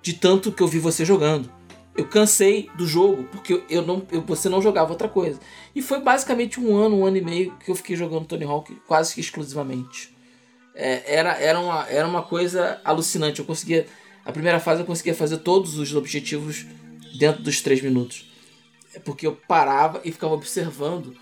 De tanto que eu vi você jogando. Eu cansei do jogo, porque eu não, eu, você não jogava outra coisa. E foi basicamente um ano, um ano e meio que eu fiquei jogando Tony Hawk quase que exclusivamente. É, era, era, uma, era uma coisa alucinante. Eu conseguia. A primeira fase eu conseguia fazer todos os objetivos dentro dos 3 minutos. É porque eu parava e ficava observando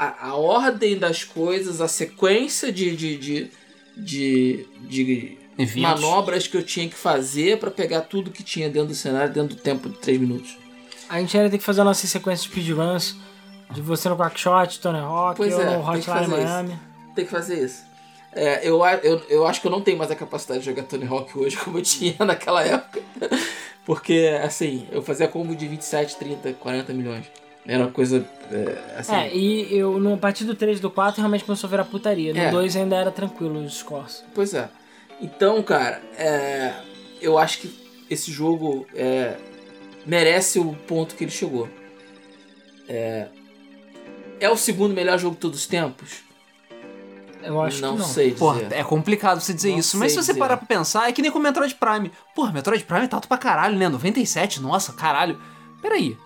a, a ordem das coisas, a sequência de, de, de, de, de manobras que eu tinha que fazer pra pegar tudo que tinha dentro do cenário dentro do tempo de 3 minutos. A gente ainda tem que fazer a nossa sequência de speedruns de você no Quackshot, Tony Hawk, Pois ou é, no tem que Hotline fazer isso. Miami. Tem que fazer isso. É, eu, eu, eu acho que eu não tenho mais a capacidade de jogar Tony Hawk hoje como eu tinha <laughs> naquela época. Porque, assim, eu fazia combo de 27, 30, 40 milhões. Era uma coisa, é, assim... É, e eu, no, a partir do 3 e do 4, realmente começou a virar putaria. No É. 2 ainda era tranquilo os scores. Pois é. Então, cara, é, eu acho que esse jogo é, merece o ponto que ele chegou. É, é o segundo melhor jogo de todos os tempos? Eu acho não que não. sei dizer. Porra, é complicado você dizer Não isso, mas se você dizer. parar pra pensar, é que nem com o Metroid Prime. Porra, Metroid Prime tá alto pra caralho, né? 97, nossa, caralho. Peraí.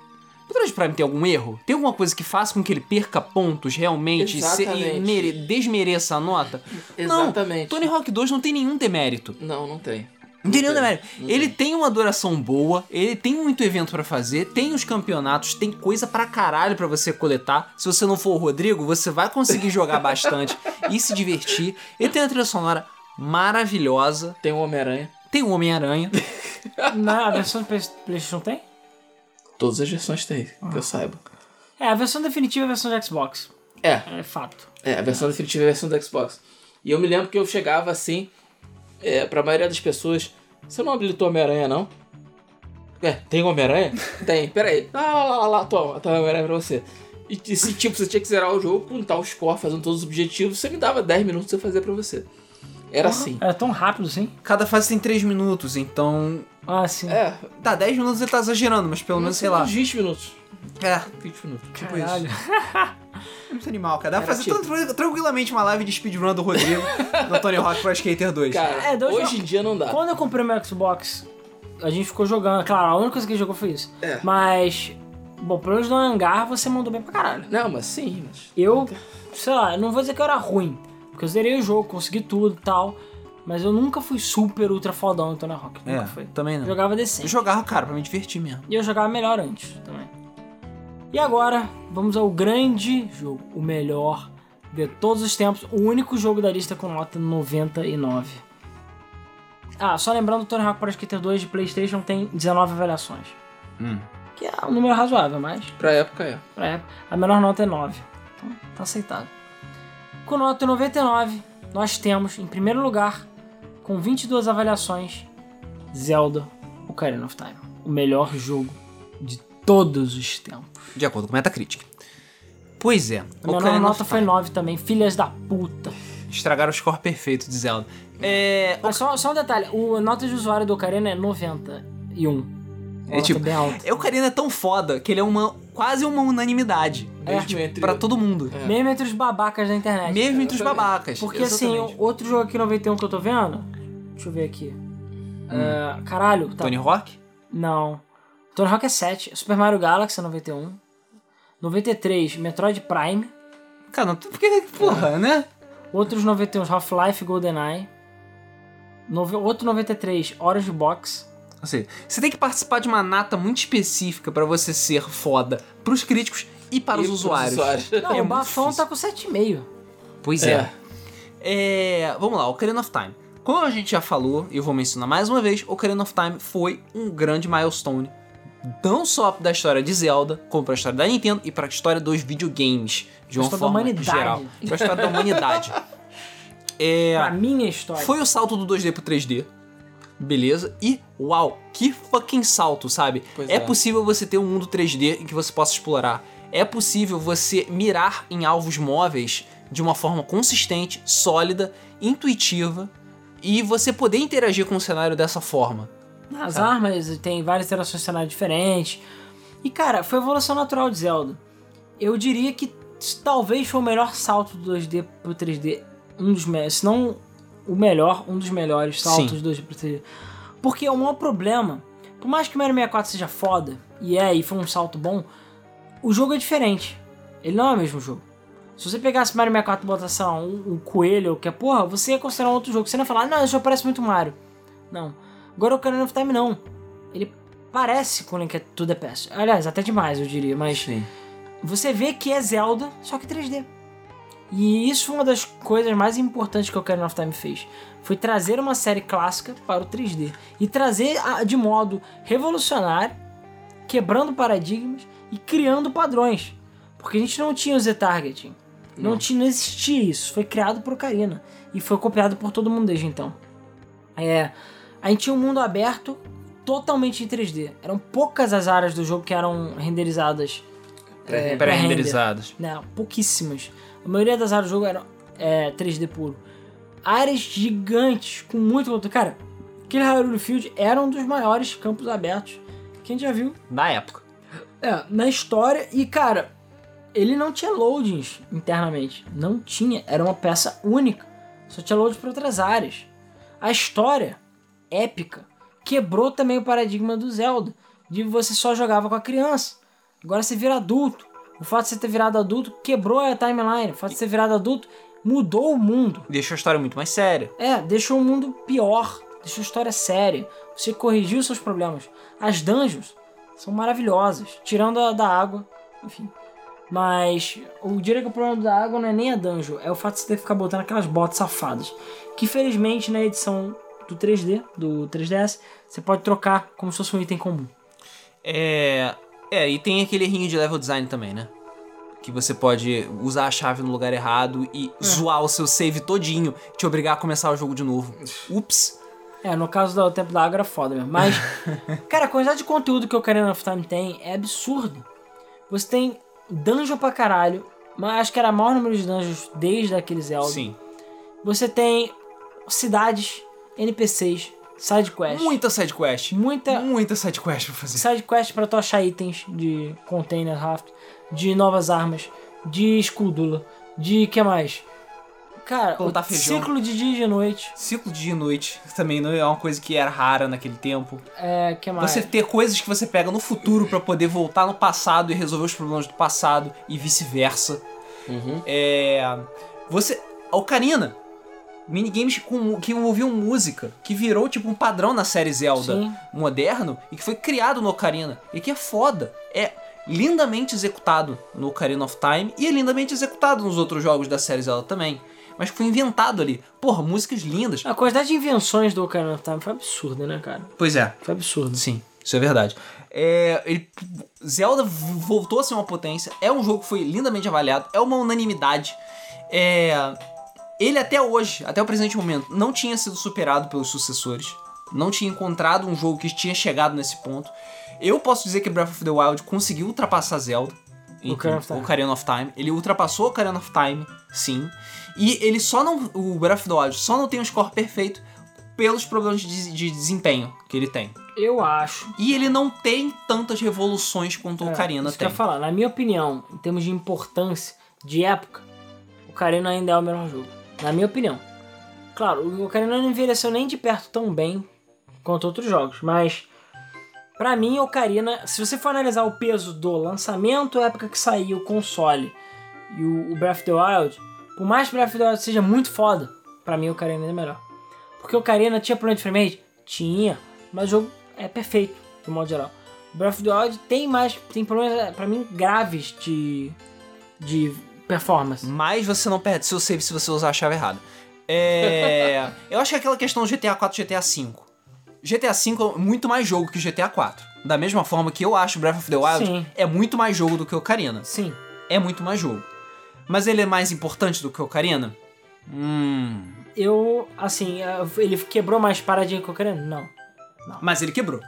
Metroid Prime tem algum erro? Tem alguma coisa que faça com que ele perca pontos realmente e se- e Exatamente. mere- desmereça a nota? Exatamente. Não, Tony Hawk 2 não tem nenhum demérito. Não, não tem. Não tem nenhum demérito. não Ele tem uma duração boa, ele tem muito evento pra fazer, tem os campeonatos, tem coisa pra caralho pra você coletar. Se você não for o Rodrigo, você vai conseguir jogar <laughs> bastante e se divertir. Ele tem uma trilha sonora maravilhosa, Tem o Homem-Aranha. tem o Homem-Aranha. Na versão do Play- PlayStation tem? Todas as versões tem, Ah. que eu saiba. É, a versão definitiva é a versão de Xbox. É, É fato. é, a versão definitiva é a versão do Xbox. E eu me lembro que eu chegava assim, é, pra maioria das pessoas, você não habilitou Homem-Aranha, não? É, tem Homem-Aranha? <laughs> tem, peraí. Ah, lá, lá, lá, lá, toma, toma Homem-Aranha pra você. E, e se, tipo, você tinha que zerar o jogo, puntar o score, fazendo todos os objetivos, você me dava 10 minutos pra eu fazer pra você. Era assim. Era tão rápido assim? Cada fase tem 3 minutos, então. Ah, sim. É, Tá, 10 minutos ele tá exagerando, mas pelo menos, sei lá. uns 20 minutos. É, 20 minutos. tipo Caralho. isso. <laughs> É muito animal, cara. Dá pra fazer tipo- tran- tranquilamente uma live de speedrun do Rodrigo <laughs> no Tony Hawk Pro Skater 2. Cara, É, dois hoje em dia não dá. Quando eu comprei meu Xbox, a gente ficou jogando. Claro, a única coisa que ele jogou foi isso. É. Mas, bom, pelo menos no hangar você mandou bem pra caralho. Não, mas sim, mas... Eu, sei lá, eu não vou dizer que eu era ruim, porque eu zerei o jogo, consegui tudo e tal, mas eu nunca fui super ultra fodão no Tony Hawk. Nunca É, foi. também não. Eu jogava Eu decente. jogava, cara, pra me divertir mesmo. E eu jogava melhor antes também. E agora, vamos ao grande jogo, o melhor de todos os tempos, o único jogo da lista com nota 99. Ah, só lembrando, o Tony Hawk Pro Skater 2 de Playstation tem 19 avaliações. Hum. Que é um número razoável, mas Pra época é. pra época, a menor nota é 9. Então, tá aceitável. Com nota 99, nós temos, em primeiro lugar, com 22 avaliações, Zelda Ocarina of Time. O melhor jogo de todos os tempos. De acordo com o Metacritic. Pois é. A Ocarina nota foi Time. 9 também, filhas da puta. Estragaram o score perfeito de Zelda. É. Mas só, só um detalhe, o, a nota de usuário do Ocarina é 91. É tipo, bem alta. é, Ocarina é tão foda que ele é uma quase uma unanimidade. É. Mesmo entre... Pra todo mundo. É. Mesmo entre os babacas da internet. Mesmo entre os babacas. Porque assim, Exatamente. outro jogo aqui 91 que eu tô vendo. Deixa eu ver aqui. É, caralho, tá. Tony Hawk? Não. Tony Hawk é 7. Super Mario Galaxy é 91. 93, Metroid Prime. Cara, não, porque, porra, né? Outros 91, Half-Life GoldenEye. Nove, outro 93, Orange Box. Ou seja, você tem que participar de uma nata muito específica pra você ser foda pros críticos e para E os pros usuários. usuários. Não, É o Bafão tá com 7,5. Pois É. é. É, Vamos lá, Ocarina of Time. Como a gente já falou, e eu vou mencionar mais uma vez, Ocarina of Time foi um grande milestone. Não só da história de Zelda, como pra história da Nintendo e pra história dos videogames. De uma história da forma humanidade. geral. Pra história da humanidade. <laughs> É, Pra minha história. foi o salto do 2D pro 3D. Beleza? E, uau, que fucking salto, sabe? É é. possível você ter um mundo 3D em que você possa explorar. É possível você mirar em alvos móveis de uma forma consistente, sólida, intuitiva e você poder interagir com o cenário dessa forma. As armas tem várias interações de cenário diferentes. E cara, foi a evolução natural de Zelda. Eu diria que talvez foi o melhor salto do 2D pro 3D. Um dos melhores, se não o melhor, um dos melhores saltos do 2D pro 3D. Porque o maior problema, por mais que o Mario 64 seja foda, e é, e foi um salto bom, o jogo é diferente. Ele não é o mesmo jogo. Se você pegasse Mario 64 e botasse, lá, um, um coelho ou que porra, você ia considerar um outro jogo. Você não ia falar, não, esse jogo parece muito Mario. Não. Agora o Ocarina of Time não. Ele parece com Link to the Past. Aliás, até demais, eu diria, mas Sim. você vê que é Zelda, só que 3D. E isso foi uma das coisas mais importantes que o Ocarina of Time fez. Foi trazer uma série clássica para o 3D. E trazer de modo revolucionário, quebrando paradigmas e criando padrões. Porque a gente não tinha o Z-Targeting. Não, tinha, não existia isso. Foi criado por Ocarina. E foi copiado por todo mundo desde então. É, a gente tinha um mundo aberto totalmente em 3D. Eram poucas as áreas do jogo que eram renderizadas é, Pré-renderizados. não, pouquíssimas. A maioria das áreas do jogo eram é, 3D puro. Áreas gigantes, com muito conteúdo. Cara, aquele Hyrule Field era um dos maiores campos abertos que a gente já viu Na época. é, na história. E, cara, ele não tinha loadings internamente. Não tinha. Era uma peça única. Só tinha load para outras áreas. A história, épica, quebrou também o paradigma do Zelda. De você só jogava com a criança. Agora você vira adulto. O fato de você ter virado adulto quebrou a timeline. O fato de você ter virado adulto mudou o mundo. Deixa a história muito mais séria. É, deixou o mundo pior, deixou a história séria. Você corrigiu seus problemas. As dungeons são maravilhosas, tirando a da água, enfim. Mas eu diria que o problema da água não é nem a dungeon, é o fato de você ter que ficar botando aquelas botas safadas. Que felizmente na edição do 3D, do 3DS, você pode trocar como se fosse um item comum. É. É, e tem aquele rinho de level design também, né? Que você pode usar a chave no lugar errado e zoar o seu save todinho, te obrigar a começar o jogo de novo. Ups. É, no caso do tempo da água era foda mesmo. Mas, <laughs> cara, a quantidade de conteúdo que o Ocarina of Time tem é absurdo. Você tem dungeon pra caralho, mas acho que era o maior número de dungeons desde aquele Zelda. Sim. Você tem cidades, NPCs, side quest. Muita sidequest. Muita Muita sidequest pra fazer. side quest pra tu achar itens de container raft, de novas armas, de escudula, de que mais? Cara, Plantar o feijão. ciclo de dia e de noite, Ciclo de dia e noite também não é uma coisa que era rara naquele tempo. é, que mais? Você ter coisas que você pega no futuro pra poder voltar no passado e resolver os problemas do passado e vice-versa. Uhum. É. Você. A Ocarina. Minigames com, que envolviam música, que virou tipo um padrão na série Zelda Sim. moderno e que foi criado no Ocarina. E que é foda. É lindamente executado no Ocarina of Time e é lindamente executado nos outros jogos da série Zelda também. Mas que foi inventado ali. Porra, músicas lindas. A quantidade de invenções do Ocarina of Time foi absurda, né, cara? Pois é. Foi absurdo. Sim, isso é verdade. É, ele- Zelda voltou a ser uma potência. É um jogo que foi lindamente avaliado. É uma unanimidade. É, ele até hoje, até o presente momento, não tinha sido superado pelos sucessores. Não tinha encontrado um jogo que tinha chegado nesse ponto. Eu posso dizer que Breath of the Wild conseguiu ultrapassar Zelda. em- Ocarina of Time. Ocarina of Time. Ele ultrapassou o Ocarina of Time, sim. E ele só não. O Breath of the Wild só não tem um score perfeito pelos problemas de, de desempenho que ele tem. Eu acho. E ele não tem tantas revoluções quanto o Ocarina É, isso que eu tem. falar. Na minha opinião, em termos de importância, de época, o Ocarina ainda é o melhor jogo. Na minha opinião. Claro, o Ocarina não envelheceu nem de perto tão bem quanto outros jogos, mas pra mim, Ocarina, se você for analisar o peso do lançamento, a época que saiu o console e o, Breath of the Wild, por mais que Breath of the Wild seja muito foda, pra mim Ocarina é melhor. Porque Ocarina tinha problema de frame rate? Tinha, mas o jogo é perfeito, de modo geral. Breath of the Wild tem mais, tem problemas, pra mim, graves de, de performance. Mas você não perde seu save se você usar a chave errada. É. <laughs> eu acho que é aquela questão do GTA 4 e GTA 5. GTA V é muito mais jogo que GTA 4. Da mesma forma que eu acho Breath of the Wild Sim. é muito mais jogo do que Ocarina. Sim, É muito mais jogo. Mas ele é mais importante do que Ocarina? Hum. eu, assim, ele quebrou mais paradigma que o Ocarina? Não. Mas ele quebrou.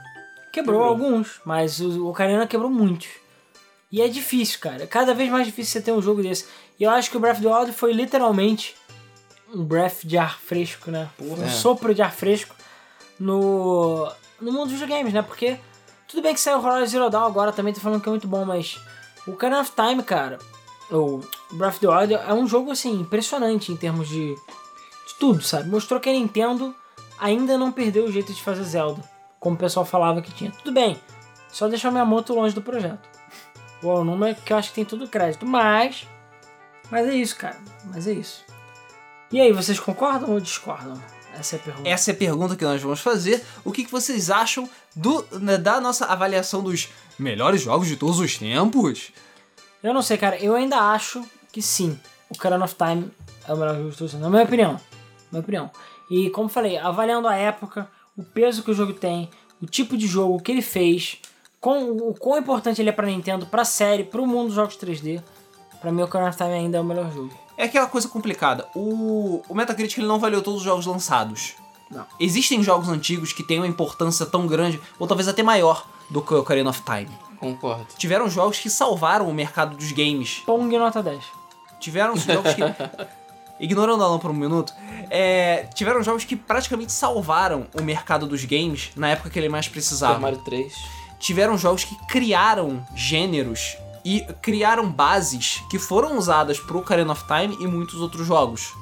Quebrou, Quebrou. alguns, mas o Ocarina quebrou muitos. E é difícil, cara. É Cada vez mais difícil você ter um jogo desse. E eu acho que o Breath of the Wild foi literalmente um breath de ar fresco, né? Um É. sopro de ar fresco no, no mundo dos videogames, né? Porque tudo bem que saiu o Horizon Zero Dawn agora, também tô falando que é muito bom, mas o Ocarina of Time, cara, o Breath of the Wild é um jogo, assim, impressionante em termos de, De tudo, sabe? Mostrou que a Nintendo ainda não perdeu o jeito de fazer Zelda, como o pessoal falava que tinha. Tudo bem, só deixar minha moto longe do projeto. O número que eu acho que tem tudo crédito, mas. Mas é isso, cara. Mas é isso. E aí, vocês concordam ou discordam? Essa é a pergunta. Essa é a pergunta que nós vamos fazer. O que, que vocês acham do, né, da nossa avaliação dos melhores jogos de todos os tempos? Eu não sei, cara. Eu ainda acho que sim. O Ocarina of Time é o melhor jogo de todos os tempos. Na minha opinião. Na minha opinião. E como falei, avaliando a época, o peso que o jogo tem, o tipo de jogo que ele fez, com, o quão importante ele é pra Nintendo, pra série, pro mundo dos jogos 3D. Pra mim, o Ocarina of Time ainda é o melhor jogo. É aquela coisa complicada. O, o Metacritic ele não avaliou todos os jogos lançados. Não. Existem jogos antigos que têm uma importância tão grande, ou talvez até maior, do que o Ocarina of Time. Concordo. Tiveram jogos que salvaram o mercado dos games. Pong nota 10. Tiveram jogos que. <laughs> Ignorando a Alan por um minuto, é, tiveram jogos que praticamente salvaram o mercado dos games na época que ele mais Super precisava. Mario 3. Tiveram jogos que criaram gêneros e criaram bases que foram usadas pro Ocarina of Time e muitos outros jogos.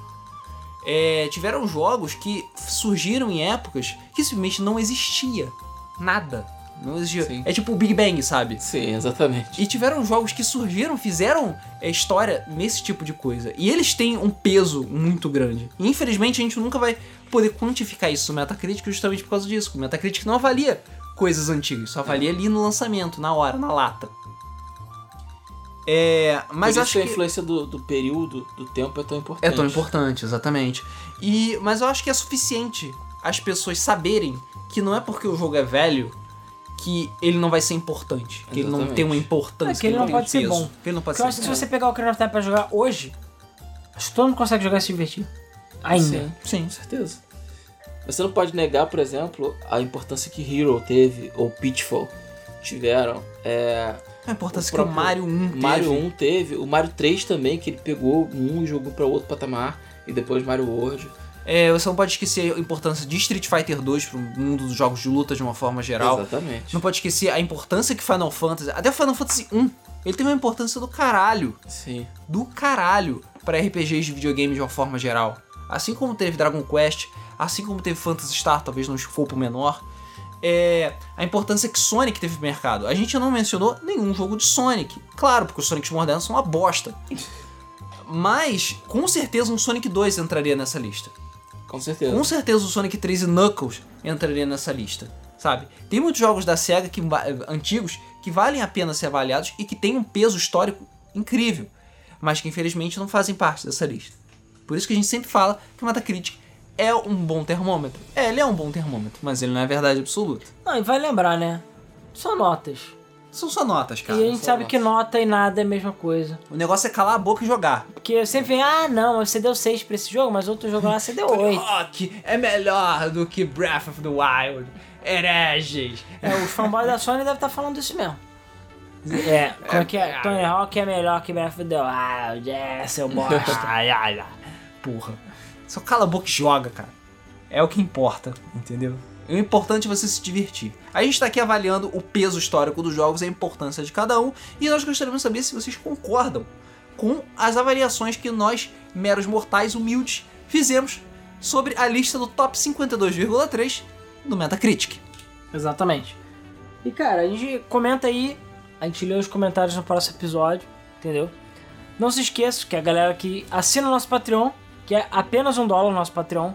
É, tiveram jogos que surgiram em épocas que simplesmente não existia nada. Não existia. Sim. É tipo o Big Bang, sabe? Sim, exatamente. E tiveram jogos que surgiram, fizeram é, história nesse tipo de coisa. E eles têm um peso muito grande. E infelizmente a gente nunca vai poder quantificar isso no Metacritic justamente por causa disso. O Metacritic não avalia coisas antigas, só avalia ali no lançamento, na hora, na lata. É, mas Por acho isso a que influência do, do período, do tempo é tão é importante. tão importante, exatamente. E mas eu acho que é suficiente as pessoas saberem que não é porque o jogo é velho que ele não vai ser importante, que ele não Exatamente. tem uma importância, É, que ele não tem um pode ser peso, bom. que ele não pode Porque eu acho ser que se você pegar o Ocarina of Time pra jogar hoje, acho que todo mundo consegue jogar e se divertir. Ainda. Sim, Sim. com certeza. Você não pode negar, por exemplo, a importância que Hero teve, ou Pitfall tiveram. É, A importância O que o Mario 1 teve. Mario 1 teve, o Mario 3 também, que ele pegou um e jogou para outro patamar, e depois Mario World. É, você não pode esquecer a importância de Street Fighter 2 pro mundo dos jogos de luta de uma forma geral. Exatamente. Não pode esquecer a importância que Final Fantasy. Até Final Fantasy 1, ele tem uma importância do caralho. Sim. Do caralho para RPGs de videogame de uma forma geral. Assim como teve Dragon Quest, assim como teve Phantasy Star, talvez num escopo menor. É, a importância que Sonic teve no mercado. A gente não mencionou nenhum jogo de Sonic. Claro, porque os Sonics modernos são uma bosta. Mas, com certeza, um Sonic 2 entraria nessa lista. Com certeza. Com certeza o Sonic 3 e Knuckles entraria nessa lista, sabe? Tem muitos jogos da SEGA que, antigos que valem a pena ser avaliados e que têm um peso histórico incrível, mas que infelizmente não fazem parte dessa lista. Por isso que a gente sempre fala que o Metacritic é um bom termômetro. É, ele é um bom termômetro, mas ele não é verdade absoluta. Não, e vai lembrar, né? São notas. São só notas, cara. e a gente sabe notas. que nota e nada é a mesma coisa. O negócio é calar a boca e jogar. Porque sempre vem, ah, não, você deu 6 pra esse jogo, mas outro jogo lá você deu 8. <laughs> Rock é melhor do que Breath of the Wild. Hereges. É, os fanboys da Sony devem estar falando isso mesmo. É, como é que é? Tony Hawk é melhor que Breath of the Wild, é, seu bosta. <laughs> Ai, ai, ai. Porra. Só cala a boca e joga, cara. É o que importa, entendeu? O importante é você se divertir. A gente tá aqui avaliando o peso histórico dos jogos e a importância de cada um. E nós gostaríamos de saber se vocês concordam com as avaliações que nós, meros mortais humildes, fizemos sobre a lista do top 52,3 do Metacritic. Exatamente. E cara, a gente comenta aí, a gente lê os comentários no próximo episódio, entendeu? Não se esqueça que a galera que assina o nosso Patreon, que é apenas um dólar no nosso Patreon,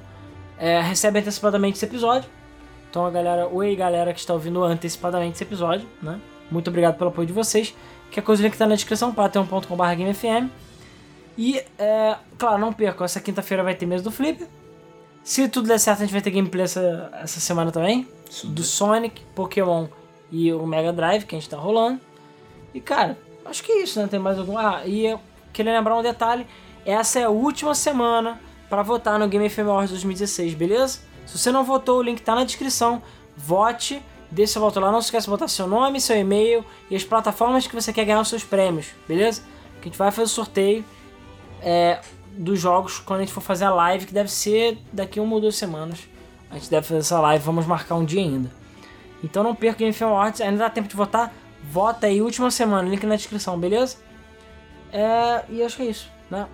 é, recebe antecipadamente esse episódio. Então a galera, oi galera que está ouvindo antecipadamente esse episódio, né? Muito obrigado pelo apoio de vocês. Que a coisa que tá na descrição, patreon.com.br GameFM. E, é, claro, não percam, essa quinta-feira vai ter mesa do Flip. Se tudo der certo, a gente vai ter gameplay essa, essa semana também. Do Sonic, Pokémon e o Mega Drive que a gente tá rolando. E cara, acho que é isso, né? Tem mais algum. Ah, e eu queria lembrar um detalhe: essa é a última semana para votar no Game FM Awards 2016, beleza? Se você não votou, o link tá na descrição. Vote, deixe seu voto lá. Não se esqueça de botar seu nome, seu e-mail e as plataformas que você quer ganhar os seus prêmios, beleza? Que a gente vai fazer o sorteio é, dos jogos quando a gente for fazer a live, que deve ser daqui uma ou duas semanas. A gente deve fazer essa live, vamos marcar um dia ainda. Então não perca o Game Film Awards, ainda dá tempo de votar. Vota aí, última semana, link na descrição, beleza? É, e acho que é isso, né?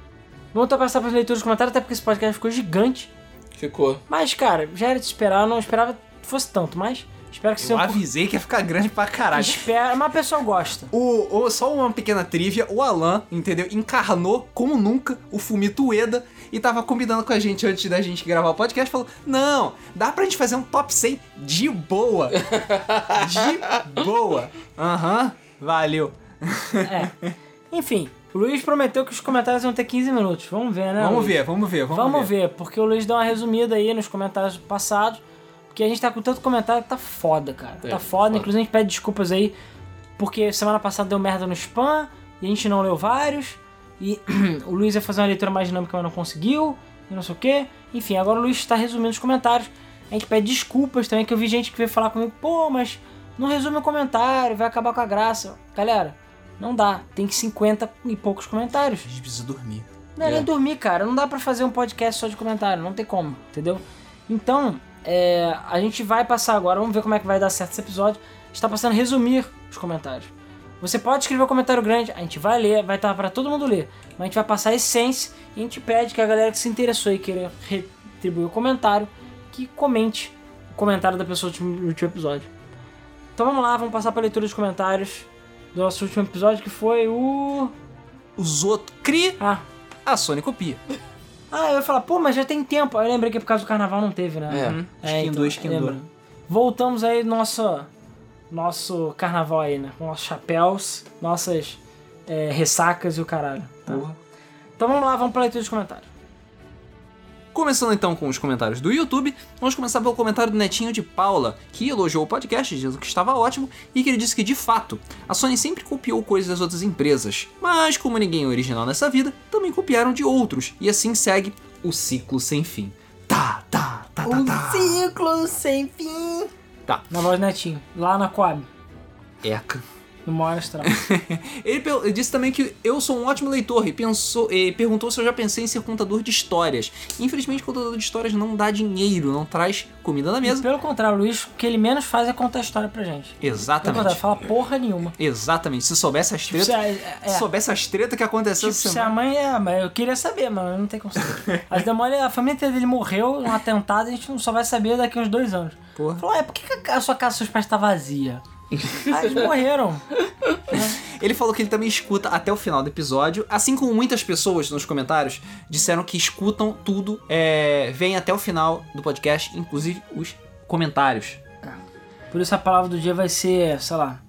Vamos então passar para as leituras dos comentários, até porque esse podcast ficou gigante. Ficou. Mas, cara, já era de esperar, eu não esperava que fosse tanto, mas espero que Eu seja um avisei que ia ficar grande pra caralho. Espera, mas a pessoa gosta. O, o- só uma pequena trivia, o Alan, entendeu? Encarnou, como nunca, o Fumito Ueda e tava combinando com a gente antes da gente gravar o podcast, falou, não, dá pra gente fazer um top 100 de boa. <laughs> de boa. Aham, valeu. É. Enfim, o Luiz prometeu que os comentários iam ter 15 minutos. Vamos ver, né? Vamos Luiz? ver, vamos ver, vamos, Vamos, ver. porque o Luiz deu uma resumida aí nos comentários passados. Porque a gente tá com tanto comentário que tá foda, cara. É, tá foda. foda. Inclusive a gente pede desculpas aí, porque semana passada deu merda no spam e a gente não leu vários. E <clears throat> o Luiz ia fazer uma leitura mais dinâmica, mas não conseguiu. E não sei o que. Enfim, agora o Luiz está resumindo os comentários. A gente pede desculpas também, que eu vi gente que veio falar comigo, pô, mas não resume o comentário, vai acabar com a graça. Galera, não dá. Tem que 50 e poucos comentários. A gente precisa dormir. Não é É. nem dormir, cara. Não dá pra fazer um podcast só de comentário. Não tem como, entendeu? Então, é, a gente vai passar agora. Vamos ver como é que vai dar certo esse episódio. A gente tá passando a resumir os comentários. Você pode escrever um comentário grande, a gente vai ler, vai estar pra todo mundo ler. Mas a gente vai passar a essência e a gente pede que a galera que se interessou e queira retribuir o comentário, que comente o comentário da pessoa do último, do último episódio. Então vamos lá, vamos passar pra leitura dos comentários do nosso último episódio, que foi o... Os outros cria, Ah, a Sony copia. Ah, eu ia falar, pô, mas já tem tempo. Aí eu lembrei que por causa do carnaval não teve, né? É. Uhum. Esquindou, esquindou. lembra. Voltamos aí no nosso, nosso carnaval aí, né? Com nossos chapéus, nossas é, ressacas e o caralho. tá? Porra. Então vamos lá, vamos pra leitura dos comentários. Começando então com os comentários do YouTube, vamos começar pelo comentário do netinho de Paula, que elogiou o podcast, dizendo que estava ótimo e que ele disse que de fato a Sony sempre copiou coisas das outras empresas, mas como ninguém é original nessa vida, também copiaram de outros e assim segue o ciclo sem fim. Tá, tá, tá, tá, tá. ciclo sem fim. Tá, Na voz do Netinho, lá na Coab, eca. No maior astral. <laughs> Ele, disse também que eu sou um ótimo leitor e, pensou, e perguntou se eu já pensei em ser contador de histórias. Infelizmente, contador de histórias não dá dinheiro, não traz comida na mesa. Pelo contrário, o Luiz, o que ele menos faz é contar história pra gente. Exatamente. contrário, fala porra nenhuma. Exatamente. Se soubesse as Tipo, tretas. se a- é, Se soubesse as tretas que aconteceu Tipo, se a mãe é. Mas eu queria saber, mano. Não tem como saber. <laughs> Demônios, a família inteira dele morreu num atentado e a gente não só vai saber daqui a uns dois anos. Porra. Falou, é, por que que a sua casa dos seus pais tá vazia? Ah, eles morreram. <laughs> Ele falou que ele também escuta até o final do episódio. Assim como muitas pessoas nos comentários disseram que escutam tudo, é, vem até o final do podcast, inclusive os comentários. Por isso a palavra do dia vai ser, sei lá,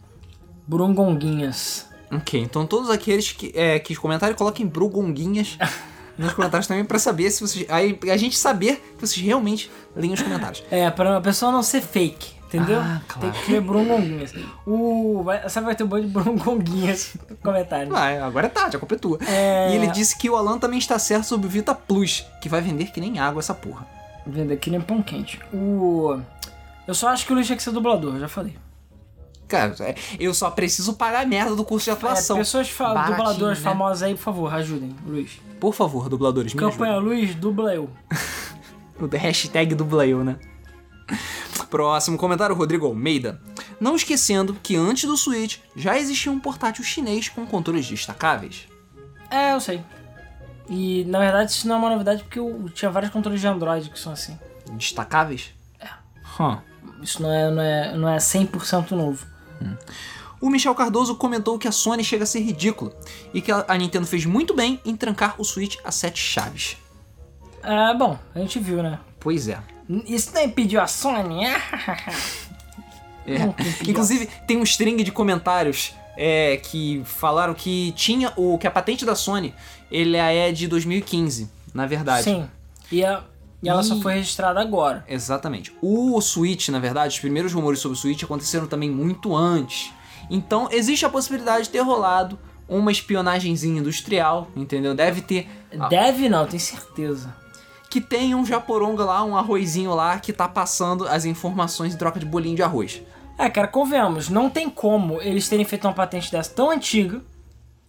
brungonguinhas. Ok, então todos aqueles que, é, que comentaram, coloquem brugonguinhas <laughs> nos comentários também pra saber se vocês. Aí a gente saber que vocês realmente leem os comentários. É, pra a pessoa não ser fake. Entendeu? Ah, claro. Tem que ter brungonguinhas. O. Vai, sabe, vai ter um monte de brungonguinhas no comentário. Ah, agora é tarde, a culpa é tua. É. E ele disse que o Alan também está certo sobre o Vita Plus, que vai vender que nem água essa porra. Vendo aqui nem pão quente. O. Eu só acho que o Luiz tinha que ser dublador, eu já falei. Cara, é, eu só preciso pagar a merda do curso de É, atuação. pessoas fa Baratinho, dubladoras né? famosas aí, por favor, ajudem, Luiz. Por favor, dubladores, me Campanha ajudem. Luiz, dubla eu. <laughs> O hashtag dubla eu, né? Próximo comentário, Rodrigo Almeida. Não esquecendo que antes do Switch já existia um portátil chinês com controles destacáveis. É, eu sei. E na verdade isso não é uma novidade porque eu tinha vários controles de Android que são assim. Destacáveis? É. Hum. Isso não é, não é, não é 100% novo. O Michel Cardoso comentou que a Sony chega a ser ridícula e que a a Nintendo fez muito bem em trancar o Switch a sete chaves. É, bom, a gente viu, né? Pois é. Isso não impediu a Sony? É. Pior. Inclusive, tem um string de comentários é, que falaram que tinha o que a patente da Sony ele é de 2015, na verdade. Sim. E, a, e ela só E- foi registrada agora. Exatamente. O Switch, na verdade, os primeiros rumores sobre o Switch aconteceram também muito antes. Então, existe a possibilidade de ter rolado uma espionagemzinha industrial, entendeu? Deve ter. Deve não, tenho certeza. Que tem um japoronga lá, um arrozinho lá, que tá passando as informações em troca de bolinho de arroz. É, cara, convenhamos, não tem como eles terem feito uma patente dessa tão antiga,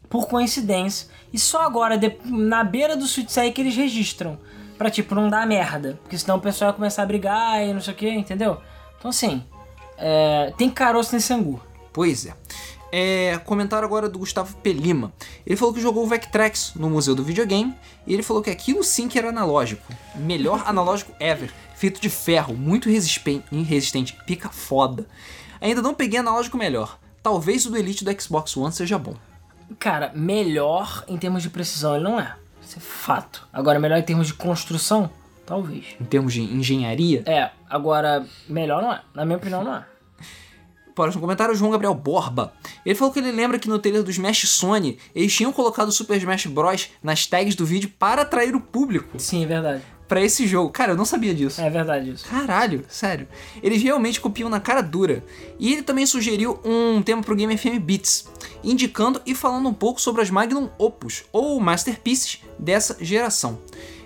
por coincidência, e só agora, de- na beira do Switch sair, que eles registram. Pra, tipo, não dar merda. Porque senão o pessoal ia começar a brigar e não sei o que, entendeu? Então, assim, é, tem caroço nesse angu. Pois é. É, comentário agora do Gustavo Pelima. Ele falou que jogou o Vectrex no Museu do Videogame e ele falou que aquilo sim que era analógico. Melhor analógico ever. Feito de ferro, muito resistente, pica foda. Ainda não peguei analógico melhor. Talvez o do Elite do Xbox One seja bom. Cara, melhor em termos de precisão ele não é. Isso é fato. Agora, melhor em termos de construção? Talvez. Em termos de engenharia. É, agora, melhor não é. Na minha opinião, não é. Próximo comentário, João Gabriel Borba. Ele falou que ele lembra que no trailer do Smash Sony, eles tinham colocado o Super Smash Bros. nas tags do vídeo para atrair o público Sim, é verdade. para esse jogo. Cara, eu não sabia disso. É verdade isso. Caralho, sério. Eles realmente copiam na cara dura. E ele também sugeriu um tema pro Game FM Beats, indicando e falando um pouco sobre as Magnum Opus, ou Masterpieces, dessa geração.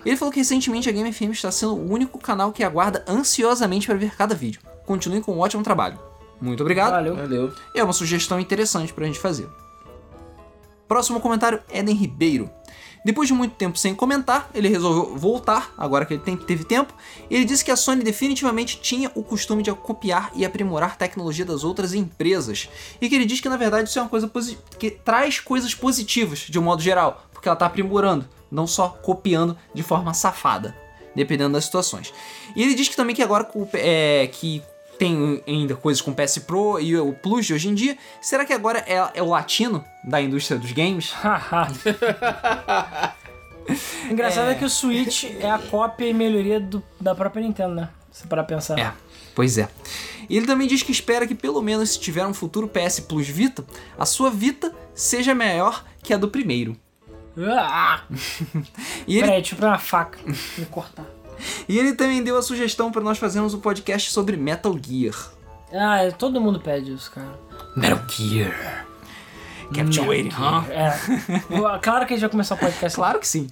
Ele falou que recentemente a Game FM está sendo o único canal que aguarda ansiosamente para ver cada vídeo. Continuem com um ótimo trabalho. Muito obrigado. Valeu. Valeu. É uma sugestão interessante pra gente fazer. Próximo comentário, Eden Ribeiro. Depois de muito tempo sem comentar, ele resolveu voltar, agora que ele tem- teve tempo. Ele disse que a Sony definitivamente tinha o costume de copiar e aprimorar tecnologia das outras empresas. E que ele diz que na verdade isso é uma coisa que traz coisas positivas de um modo geral, porque ela está aprimorando, não só copiando de forma safada, dependendo das situações. E ele diz que também que agora é, que tem ainda coisas com PS Pro e o Plus de hoje em dia, será que agora é, é o latino da indústria dos games? <laughs> Engraçado é. que o Switch é a cópia e melhoria do- da própria Nintendo, né? Se parar pra pensar. É, pois é. E ele também diz que espera que pelo menos se tiver um futuro PS Plus Vita, a sua Vita seja maior que a do primeiro. Ah! <laughs> E ele, Peraí, deixa eu pegar uma faca e cortar. E ele também deu a sugestão para nós fazermos um podcast sobre Metal Gear. Ah, é, todo mundo pede isso, cara. Metal Gear. Kept you waiting, huh? É. Claro que a gente vai começar o podcast. Claro que sim.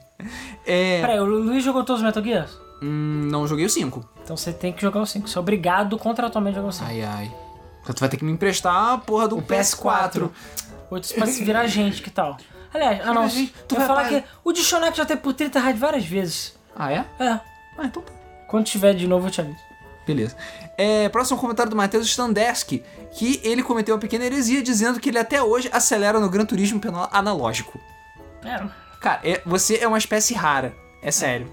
É, Peraí, o Luiz jogou todos os Metal Gears? hum, não joguei o 5. Então você tem que jogar o 5. Você é obrigado contratualmente a jogar o 5. Ai, ai. Então tu vai ter que me emprestar a porra do O PS4. Ou tu se virar gente, que tal? Aliás, ah não, tu vai falar que o Dishonex já teve por 30 rádio várias vezes. Ah, é? É. Ah, então tá. Quando tiver de novo, eu te aviso. Beleza. É, próximo comentário do Matheus Standeski, que ele cometeu uma pequena heresia dizendo que ele até hoje acelera no Gran Turismo pelo analógico. É, Cara, é- você é uma espécie rara. É sério.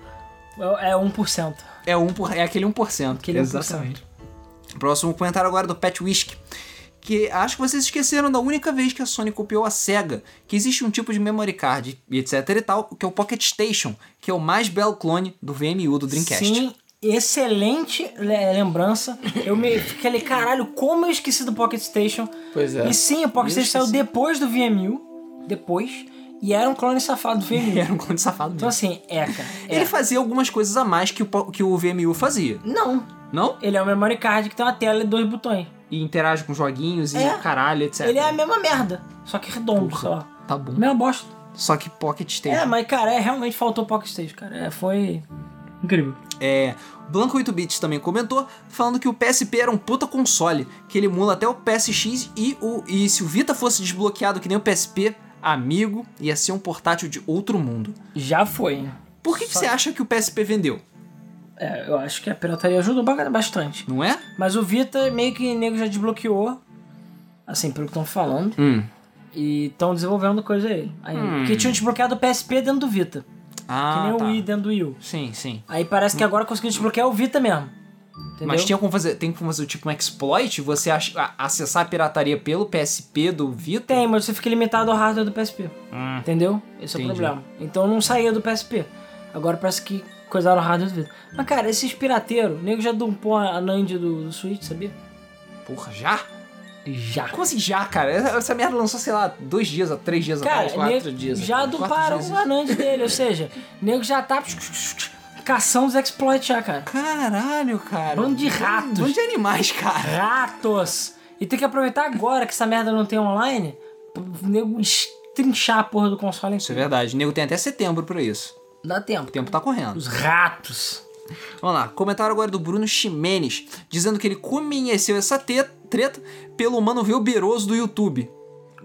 é 1%. É, um por, é aquele 1%. Aquele 1%. Próximo comentário agora do Pet Whisk. Que acho que vocês esqueceram da única vez que a Sony copiou a SEGA, que existe um tipo de memory card e etc e tal, que é o Pocket Station, que é o mais belo clone do VMU do Dreamcast. Sim, excelente le- lembrança. Eu me <laughs> fiquei ali, caralho, como eu esqueci do Pocket Station. Pois é. E sim, o Pocket Eu Station saiu depois do VMU. Depois. E era um clone safado do VMU. <laughs> Era um clone safado Então mesmo. assim, é, cara. É. Ele fazia algumas coisas a mais que o, que o VMU fazia. Não. Não? Ele é um memory card que tem uma tela e dois botões. E interage com joguinhos e É. caralho, etc. Ele é a mesma merda. Só que redondo, sei lá. Tá bom. Mesma bosta. Só que Pocket Station. É, mas cara, é, realmente faltou Pocket Station, cara. É, foi incrível. É, Blanco 8 Bits também comentou, falando que o PSP era um puta console, que ele emula até o PSX e, o, e se o Vita fosse desbloqueado que nem o PSP, amigo, ia ser um portátil de outro mundo. Já foi. Por que, que Só- você acha que o PSP vendeu? É, eu acho que a pirataria ajudou ba- bastante. Não é? Mas o Vita meio que nego já desbloqueou. Assim, pelo que estão falando. Hum. E estão desenvolvendo coisa aí. aí Porque tinham desbloqueado o PSP dentro do Vita. que Ah, nem tá. o Wii dentro do Wii U. Sim, sim. Aí parece que agora conseguiu desbloquear o Vita mesmo. Entendeu? Mas tinha como fazer, tem como fazer tipo um exploit? Você acessar a pirataria pelo PSP do Vita? Tem, mas você fica limitado ao hardware do PSP. Hum. Entendeu? Esse é o Entendi. problema. Então não saía do PSP. Agora parece que coisaram o hardware do Vita. Mas cara, esses pirateiros, o nego já dumpou a Nand do, do Switch, sabia? Porra, já? Já. Como assim já, cara? Essa, essa merda lançou, sei lá, dois dias, três dias Cara, atrás. quatro nego dias já atrás. dumparam o Anand dele, ou seja, o nego já tá caçando os exploits já, cara. Caralho, cara. Bando de ratos. Bando de animais, cara. Ratos! E tem que aproveitar agora que essa merda não tem online, o nego estrinchar a porra do console em Isso é verdade. O nego tem até setembro pra isso. Dá tempo. O tempo tá correndo. Os ratos. Vamos lá. Comentário agora do Bruno Ximenes, dizendo que ele conheceu essa te- treta pelo Mano Velberoso do YouTube.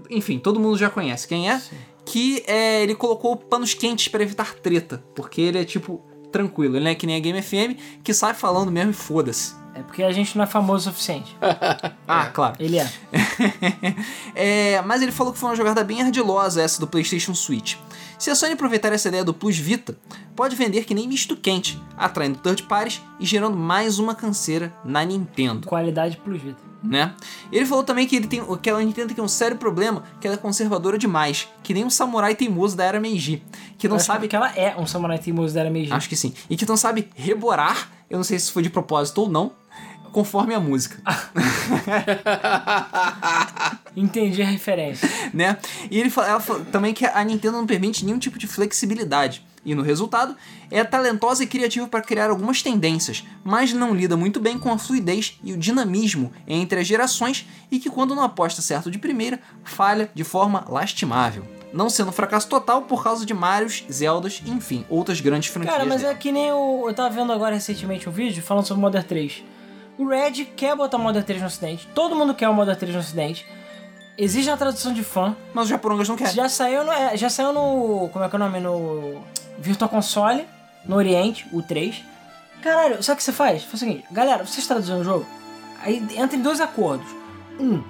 Enfim, todo mundo já conhece quem é. Que é, ele colocou panos quentes pra evitar treta. Porque ele é tipo tranquilo. Ele não é que nem a Game FM, que sai falando mesmo e foda-se. É porque a gente não é famoso o suficiente. <laughs> Ah, claro. Ele é. <laughs> É, mas ele falou que foi uma jogada bem ardilosa essa do PlayStation Switch. Se a Sony aproveitar essa ideia do Plus Vita, pode vender que nem misto quente, atraindo third parties e gerando mais uma canseira na Nintendo, Qualidade plus vida. né? Ele falou também que ele tem que a Nintendo tem um sério problema, que ela é conservadora demais, que nem um samurai teimoso da era Meiji, que não Sabe sabe que ela é um samurai teimoso da era Meiji. Acho que sim. E que não sabe reborar, eu não sei se foi de propósito ou não, conforme a música. <laughs> Entendi a referência. né? E ele fala, falou também que a Nintendo não permite nenhum tipo de flexibilidade. E no resultado, é talentosa e criativa para criar algumas tendências, mas não lida muito bem com a fluidez e o dinamismo entre as gerações e que, quando não aposta certo de primeira, falha de forma lastimável. Não sendo um fracasso total por causa de Marios, Zeldas, enfim, outras grandes franquias. Cara, mas é que nem o. Eu tava vendo agora recentemente um vídeo falando sobre o Modern 3. O Red quer botar o Modern 3 no ocidente. Todo mundo quer o Modern 3 no ocidente. Exige uma tradução de fã. Mas os japoneses não querem. Já saiu no. é, já saiu no. Como é que é o nome? No. Virtual Console, no Oriente, o 3. Caralho, sabe o que você faz? Faz o seguinte, galera, vocês traduzem o jogo? Aí entra em dois acordos. Um,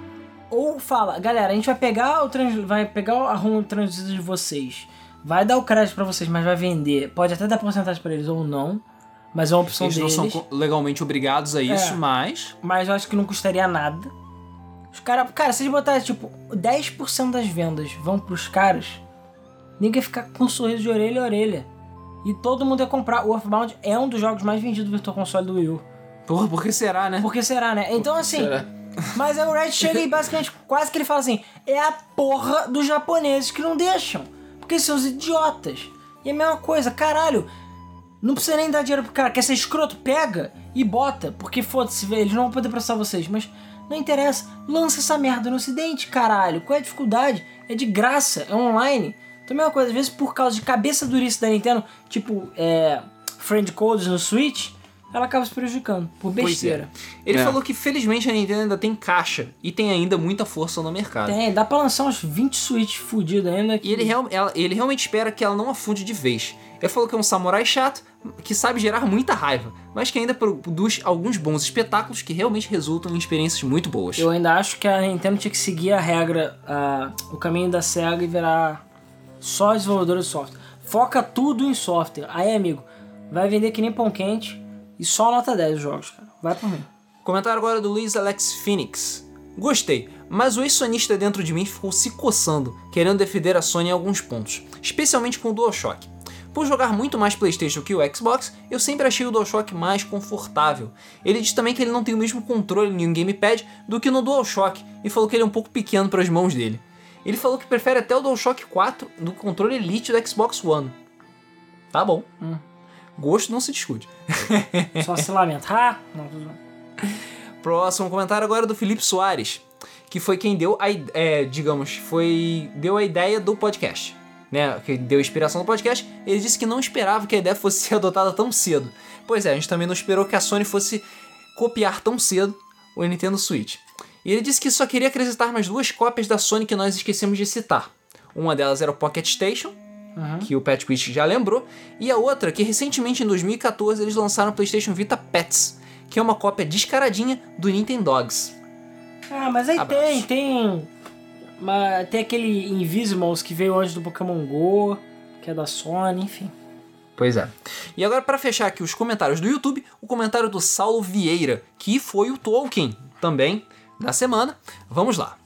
ou fala, galera, a gente vai pegar o trans, vai pegar a ROM traduzida de vocês, vai dar o crédito pra vocês, mas vai vender. Pode até dar porcentagem pra eles ou não, mas é uma opção Eles não deles. são co- legalmente obrigados a isso, É. mas. Mas eu acho que não custaria nada. Os caras, cara, se eles botarem tipo 10% das vendas vão pros caras, ninguém ia ficar com um sorriso de orelha a orelha. E todo mundo ia comprar. O Earthbound é um dos jogos mais vendidos do Virtual Console do Wii U. Porra, por que será, né? Por que será, né? Então assim. será? Mas aí o Red chega e basicamente <laughs> quase que ele fala assim: é a porra dos japoneses que não deixam. Porque são os idiotas. E é a mesma coisa, caralho. Não precisa nem dar dinheiro pro cara. Quer ser escroto? Pega e bota. Porque foda-se, eles não vão poder processar vocês. Mas não interessa. Lança essa merda no ocidente, caralho. Qual é a dificuldade? É de graça, é online. Então, a mesma coisa, às vezes por causa de cabeça durice da Nintendo, tipo, é. Friend codes no Switch, ela acaba se prejudicando por é. besteira. Ele É. falou que felizmente a Nintendo ainda tem caixa e tem ainda muita força no mercado. Tem, dá pra lançar uns 20 Switch fudidos ainda. E ele, real- ela- ele realmente espera que ela não afunde de vez. Ele falou que é um samurai chato, que sabe gerar muita raiva, mas que ainda produz alguns bons espetáculos que realmente resultam em experiências muito boas. Eu ainda acho que a Nintendo tinha que seguir a regra, a- o caminho da SEGA e virar só desenvolvedora de software. Foca tudo em software. Aí, amigo, vai vender que nem pão quente e só nota 10 os jogos, cara. Vai por mim. Comentário agora do Luiz Alex Phoenix. Gostei, mas o ex-sonista dentro de mim ficou se coçando, querendo defender a Sony em alguns pontos, especialmente com o DualShock. Por jogar muito mais PlayStation que o Xbox, eu sempre achei o DualShock mais confortável. Ele diz também que ele não tem o mesmo controle em um gamepad do que no DualShock e falou que ele é um pouco pequeno para as mãos dele. Ele falou que prefere até o DualShock 4 do controle Elite do Xbox One. Tá bom. Gosto não se discute. Só se lamenta. Ah, não. Próximo comentário agora é do Felipe Soares, que foi quem deu a, é, digamos, foi deu a ideia do podcast, né? Que deu a inspiração do podcast. Ele disse que não esperava que a ideia fosse <laughs> ser adotada tão cedo. Pois é, a gente também não esperou que a Sony fosse copiar tão cedo o Nintendo Switch. E ele disse que só queria acrescentar mais duas cópias da Sony que nós esquecemos de citar. Uma delas era o Pocket Station, que o Pat Quist já lembrou, e a outra que recentemente em 2014 eles lançaram o PlayStation Vita Pets, que é uma cópia descaradinha do Nintendogs. Ah, mas aí Abraço. tem, tem. Mas tem aquele Invisimals que veio antes do Pokémon GO, que é da Sony, enfim. Pois é. E agora para fechar aqui os comentários do YouTube, o comentário do Saulo Vieira, que foi o Tolkien também da semana. Vamos lá.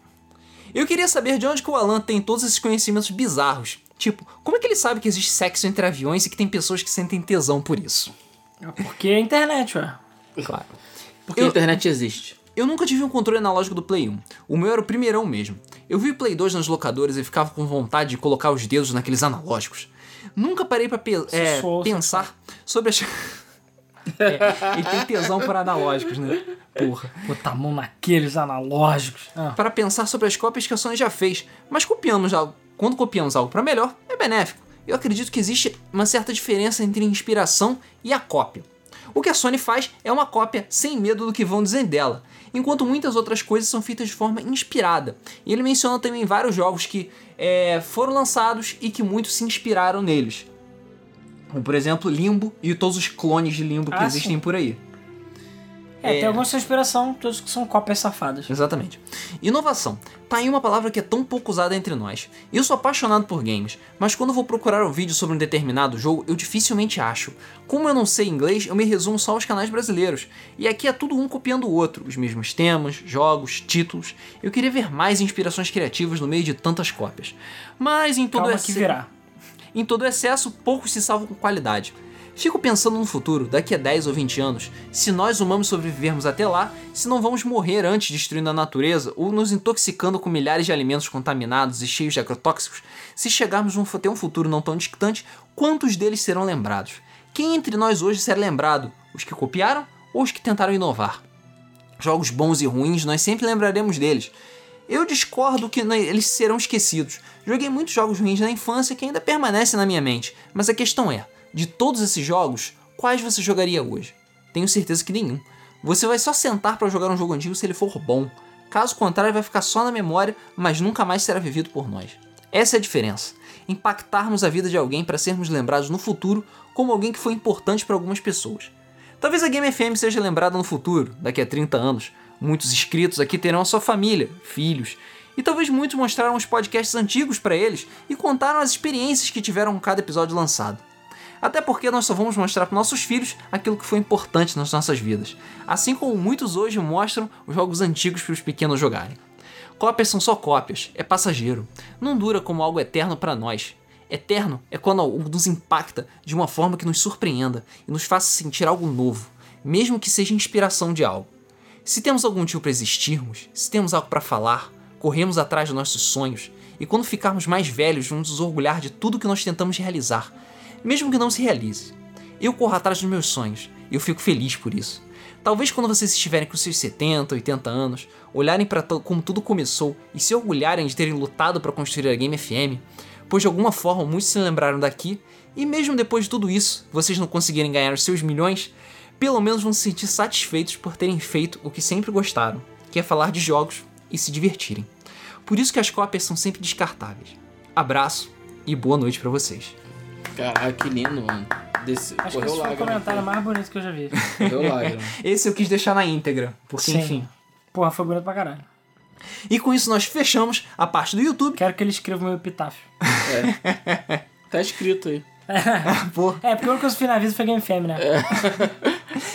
Eu queria saber de onde que o Alan tem todos esses conhecimentos bizarros. Tipo, como é que ele sabe que existe sexo entre aviões e que tem pessoas que sentem tesão por isso? Porque é a internet, ué. Claro. Porque Eu- a internet existe. Eu nunca tive um controle analógico do Play 1. O meu era o primeirão mesmo. Eu vi o Play 2 nas locadoras e ficava com vontade de colocar os dedos naqueles analógicos. Nunca parei pra pe- é, sou- pensar sobre as. <laughs> é, ele tem tesão por analógicos, né? Porra. Botar a mão naqueles analógicos. Ah. Para pensar sobre as cópias que a Sony já fez, mas copiamos algo. Quando copiamos algo para melhor, é benéfico. Eu acredito que existe uma certa diferença entre inspiração e a cópia. O que a Sony faz é uma cópia sem medo do que vão dizer dela, enquanto muitas outras coisas são feitas de forma inspirada. E ele menciona também vários jogos que é, foram lançados e que muitos se inspiraram neles. Como, por exemplo, Limbo e todos os clones de Limbo que Ah, existem sim. por aí. É, tem algumas que são inspiração, todos que são cópias safadas. Exatamente. Inovação. Tá aí uma palavra que é tão pouco usada entre nós. Eu sou apaixonado por games, mas quando vou procurar um vídeo sobre um determinado jogo, eu dificilmente acho. Como eu não sei inglês, eu me resumo só aos canais brasileiros. E aqui é tudo um copiando o outro, os mesmos temas, jogos, títulos. Eu queria ver mais inspirações criativas no meio de tantas cópias. Mas em todo Calma exce- que virá. em todo excesso, poucos se salvam com qualidade. Fico pensando no futuro, daqui a 10 ou 20 anos, se nós humanos sobrevivermos até lá, se não vamos morrer antes destruindo a natureza ou nos intoxicando com milhares de alimentos contaminados e cheios de agrotóxicos, se chegarmos a ter um futuro não tão distante, quantos deles serão lembrados? Quem entre nós hoje será lembrado? Os que copiaram ou os que tentaram inovar? Jogos bons e ruins, nós sempre lembraremos deles. Eu discordo que eles serão esquecidos. Joguei muitos jogos ruins na infância que ainda permanecem na minha mente, mas a questão é: de todos esses jogos, quais você jogaria hoje? Tenho certeza que nenhum. Você vai só sentar para jogar um jogo antigo se ele for bom. Caso contrário, vai ficar só na memória, mas nunca mais será vivido por nós. Essa é a diferença. Impactarmos a vida de alguém para sermos lembrados no futuro como alguém que foi importante para algumas pessoas. Talvez a Game FM seja lembrada no futuro, daqui a 30 anos. Muitos inscritos aqui terão a sua família, filhos, e talvez muitos mostraram os podcasts antigos para eles e contaram as experiências que tiveram com cada episódio lançado. Até porque nós só vamos mostrar para nossos filhos aquilo que foi importante nas nossas vidas, assim como muitos hoje mostram os jogos antigos para os pequenos jogarem. Cópias são só cópias, é passageiro, não dura como algo eterno para nós. Eterno é quando algo nos impacta de uma forma que nos surpreenda e nos faça sentir algo novo, mesmo que seja inspiração de algo. Se temos algum motivo para existirmos, se temos algo para falar, corremos atrás dos nossos sonhos e quando ficarmos mais velhos vamos nos orgulhar de tudo que nós tentamos realizar, mesmo que não se realize. Eu corro atrás dos meus sonhos e eu fico feliz por isso. Talvez quando vocês estiverem com seus 70, 80 anos, olharem para como tudo começou e se orgulharem de terem lutado para construir a Game FM, pois de alguma forma muitos se lembraram daqui, e mesmo depois de tudo isso, vocês não conseguirem ganhar os seus milhões, pelo menos vão se sentir satisfeitos por terem feito o que sempre gostaram, que é falar de jogos e se divertirem. Por isso que as cópias são sempre descartáveis. Abraço e boa noite para vocês. Caraca, que lindo, mano. Desse, Acho que esse foi o comentário mais bonito que eu já vi. Correu <laughs> lágrima. Esse eu quis deixar na íntegra, porque Sim. enfim. Porra, foi bonito pra caralho. E com isso nós fechamos a parte do YouTube. Quero que ele escreva o meu epitáfio. Tá escrito aí. <laughs> <laughs> Pô, É, porque o único que eu fiz na vida foi Game Fam, né?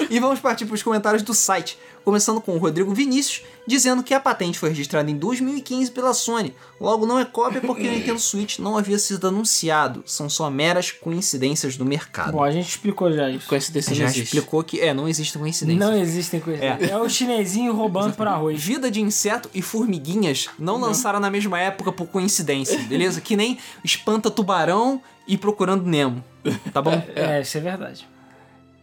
E vamos partir para os comentários do site, começando com o Rodrigo Vinícius, dizendo que a patente foi registrada em 2015 pela Sony. Logo, não é cópia porque o Nintendo Switch não havia sido anunciado. São só meras coincidências do mercado. Bom, a gente explicou já isso. Coincidência Já não existe. explicou que é, não existe coincidência. Não existem coisas. É. É. o chinesinho roubando por arroz. Vida de inseto e formiguinhas não lançaram na mesma época por coincidência, beleza? Que nem espanta tubarão e procurando Nemo, tá bom? É, isso é verdade.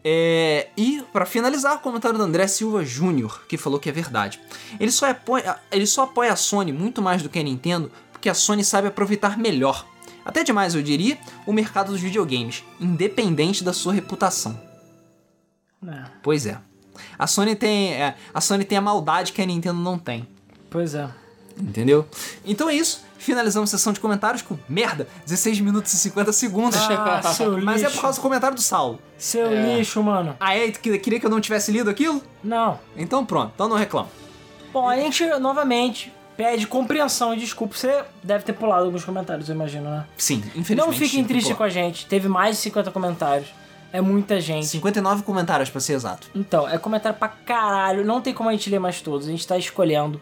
É, e para finalizar, o comentário do André Silva Júnior, que falou que é verdade. Ele só, apoia, ele só apoia a Sony muito mais do que a Nintendo, porque a Sony sabe aproveitar melhor. Até demais, eu diria, o mercado dos videogames, independente da sua reputação. É, Pois é. A Sony tem, é, a Sony tem a maldade que a Nintendo não tem. pois é. Entendeu? Então é isso. Finalizamos a sessão de comentários com merda, 16 minutos e 50 segundos. Ah, seu <laughs> Mas é lixo. por causa do comentário do Saulo. Seu É. lixo, mano. Ah, é? Tu queria que eu não tivesse lido aquilo? Não. Então pronto, então não reclamo. Bom, a gente novamente pede compreensão e desculpa. Você deve ter pulado alguns comentários, eu imagino, né? Sim, infelizmente. Não fiquem tristes com a gente. Teve mais de 50 comentários. É muita gente. 59 comentários pra ser exato. Então, é comentário pra caralho. Não tem como a gente ler mais todos. A gente tá escolhendo.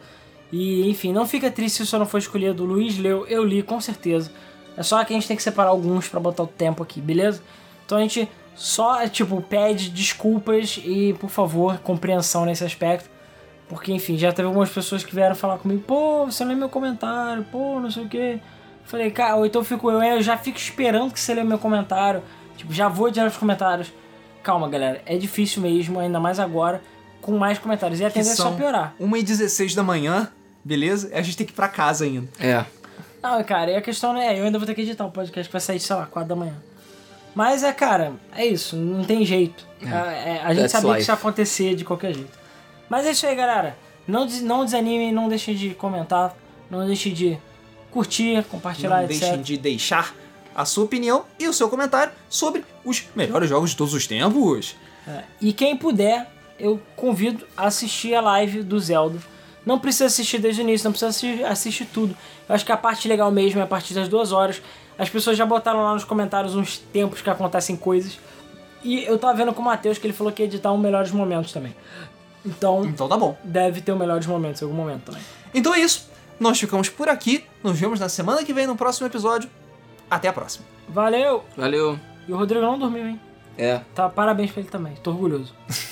E, enfim, não fica triste se o senhor não for escolhido. O Luiz leu, eu li, com certeza. É só que a gente tem que separar alguns pra botar o tempo aqui, beleza? Então a gente só, tipo, pede desculpas e, por favor, compreensão nesse aspecto. Porque, enfim, já teve algumas pessoas que vieram falar comigo, pô, você não lê meu comentário, pô, não sei o quê. Falei, cara, ou então eu fico, eu, eu já fico esperando que você lê meu comentário. Tipo, já vou direto nos comentários. Calma, galera, é difícil mesmo, ainda mais agora, com mais comentários. E a Que tendência é só piorar. 1h16 da manhã, beleza? A gente tem que ir pra casa ainda. É. Não, cara, e a questão não é, eu ainda vou ter que editar um podcast que vai sair, sei lá, 4 da manhã. Mas é, cara, é isso, não tem jeito. É, é, a gente That's sabia que life. isso ia acontecer de qualquer jeito. Mas é isso aí, galera. Não, des- não desanimem, não deixem de comentar, não deixem de curtir, compartilhar, Não etc. deixem de deixar a sua opinião e o seu comentário sobre os melhores jogos de todos os tempos. É, E quem puder, eu convido a assistir a live do Zelda. Não precisa assistir desde o início, não precisa assistir, assistir tudo. Eu acho que a parte legal mesmo é a partir das duas horas. As pessoas já botaram lá nos comentários uns tempos que acontecem coisas. E eu tava vendo com o Matheus que ele falou que ia editar um melhores momentos também. Então, Então tá bom. deve ter um melhores momentos em algum momento também. Então é isso. Nós ficamos por aqui. Nos vemos na semana que vem no próximo episódio. Até a próxima. Valeu! Valeu. E o Rodrigo não dormiu, hein? É. Tá, parabéns pra ele também. Tô orgulhoso. <laughs>